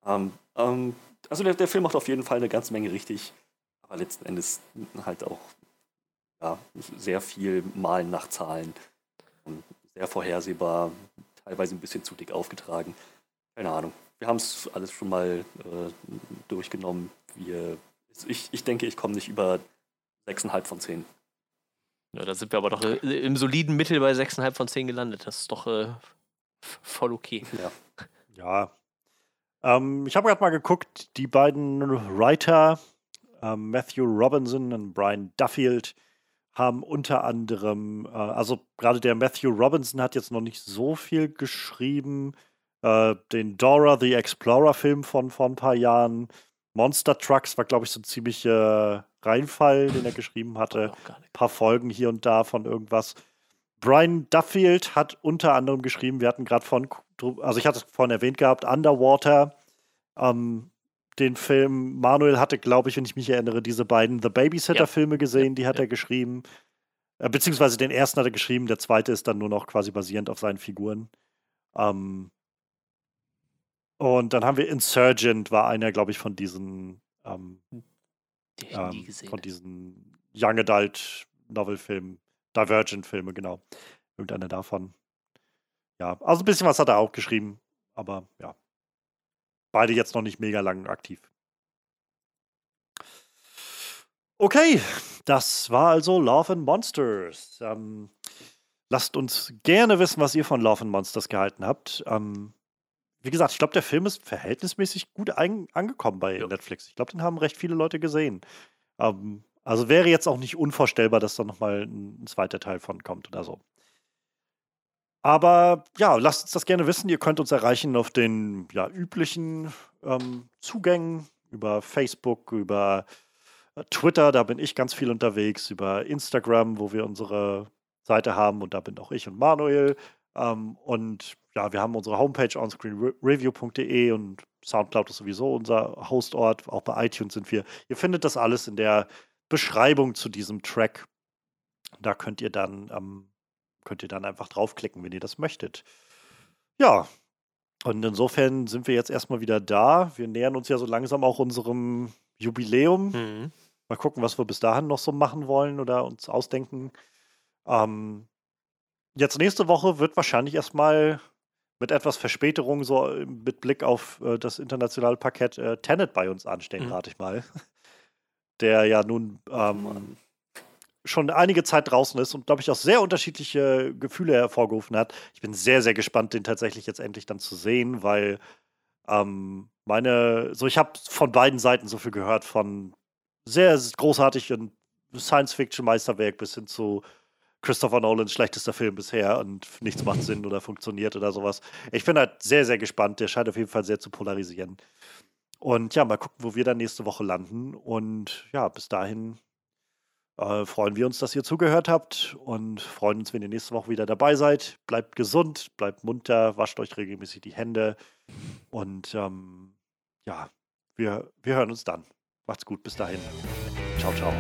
Ähm, ähm, also der, der Film macht auf jeden Fall eine ganze Menge richtig, aber letzten Endes halt auch ja, sehr viel Malen nach Zahlen. sehr vorhersehbar, teilweise ein bisschen zu dick aufgetragen. Keine Ahnung wir haben es alles schon mal äh, durchgenommen. Wir, ich, ich denke, ich komme nicht über 6,5 von 10. Ja, da sind wir aber doch äh, im soliden Mittel bei 6,5 von 10 gelandet. Das ist doch äh, voll okay. Ja. ja. Ähm, ich habe gerade mal geguckt, die beiden Writer, ähm, Matthew Robinson und Brian Duffield, haben unter anderem, äh, also gerade der Matthew Robinson hat jetzt noch nicht so viel geschrieben äh, den Dora the Explorer-Film von vor ein paar Jahren. Monster Trucks war, glaube ich, so ein ziemlicher Reinfall, den er geschrieben hatte. Ein paar Folgen hier und da von irgendwas. Brian Duffield hat unter anderem geschrieben, wir hatten gerade von, also ich hatte es vorhin erwähnt gehabt, Underwater, ähm, den Film. Manuel hatte, glaube ich, wenn ich mich erinnere, diese beiden The Babysitter-Filme ja. gesehen, die hat ja. er geschrieben. Äh, beziehungsweise den ersten hat er geschrieben, der zweite ist dann nur noch quasi basierend auf seinen Figuren. Ähm, und dann haben wir Insurgent, war einer, glaube ich, von diesen ähm, ähm, von diesen Young Adult Novel-Filmen, Divergent-Filme, genau. Irgendeiner davon. Ja, also ein bisschen was hat er auch geschrieben, aber ja. Beide jetzt noch nicht mega lang aktiv. Okay, das war also Love and Monsters. Ähm, lasst uns gerne wissen, was ihr von Love and Monsters gehalten habt. Ähm, wie gesagt, ich glaube, der Film ist verhältnismäßig gut angekommen bei ja. Netflix. Ich glaube, den haben recht viele Leute gesehen. Ähm, also wäre jetzt auch nicht unvorstellbar, dass da nochmal ein, ein zweiter Teil von kommt oder so. Aber ja, lasst uns das gerne wissen. Ihr könnt uns erreichen auf den ja, üblichen ähm, Zugängen über Facebook, über äh, Twitter, da bin ich ganz viel unterwegs, über Instagram, wo wir unsere Seite haben und da bin auch ich und Manuel. Ähm, und ja, wir haben unsere Homepage onscreenreview.de und Soundcloud ist sowieso unser Hostort. Auch bei iTunes sind wir. Ihr findet das alles in der Beschreibung zu diesem Track. Da könnt ihr dann ähm, könnt ihr dann einfach draufklicken, wenn ihr das möchtet. Ja, und insofern sind wir jetzt erstmal wieder da. Wir nähern uns ja so langsam auch unserem Jubiläum. Mhm. Mal gucken, was wir bis dahin noch so machen wollen oder uns ausdenken. Ähm, jetzt nächste Woche wird wahrscheinlich erstmal mit etwas Verspätung, so mit Blick auf äh, das internationale Parkett, äh, Tenet bei uns anstehen, mhm. rate ich mal. Der ja nun ähm, schon einige Zeit draußen ist und, glaube ich, auch sehr unterschiedliche Gefühle hervorgerufen hat. Ich bin sehr, sehr gespannt, den tatsächlich jetzt endlich dann zu sehen, weil ähm, meine, so ich habe von beiden Seiten so viel gehört, von sehr großartigen Science-Fiction-Meisterwerk bis hin zu Christopher Nolans schlechtester Film bisher und nichts macht Sinn oder funktioniert oder sowas. Ich bin halt sehr, sehr gespannt. Der scheint auf jeden Fall sehr zu polarisieren. Und ja, mal gucken, wo wir dann nächste Woche landen. Und ja, bis dahin äh, freuen wir uns, dass ihr zugehört habt und freuen uns, wenn ihr nächste Woche wieder dabei seid. Bleibt gesund, bleibt munter, wascht euch regelmäßig die Hände und ähm, ja, wir, wir hören uns dann. Macht's gut, bis dahin. Ciao, ciao.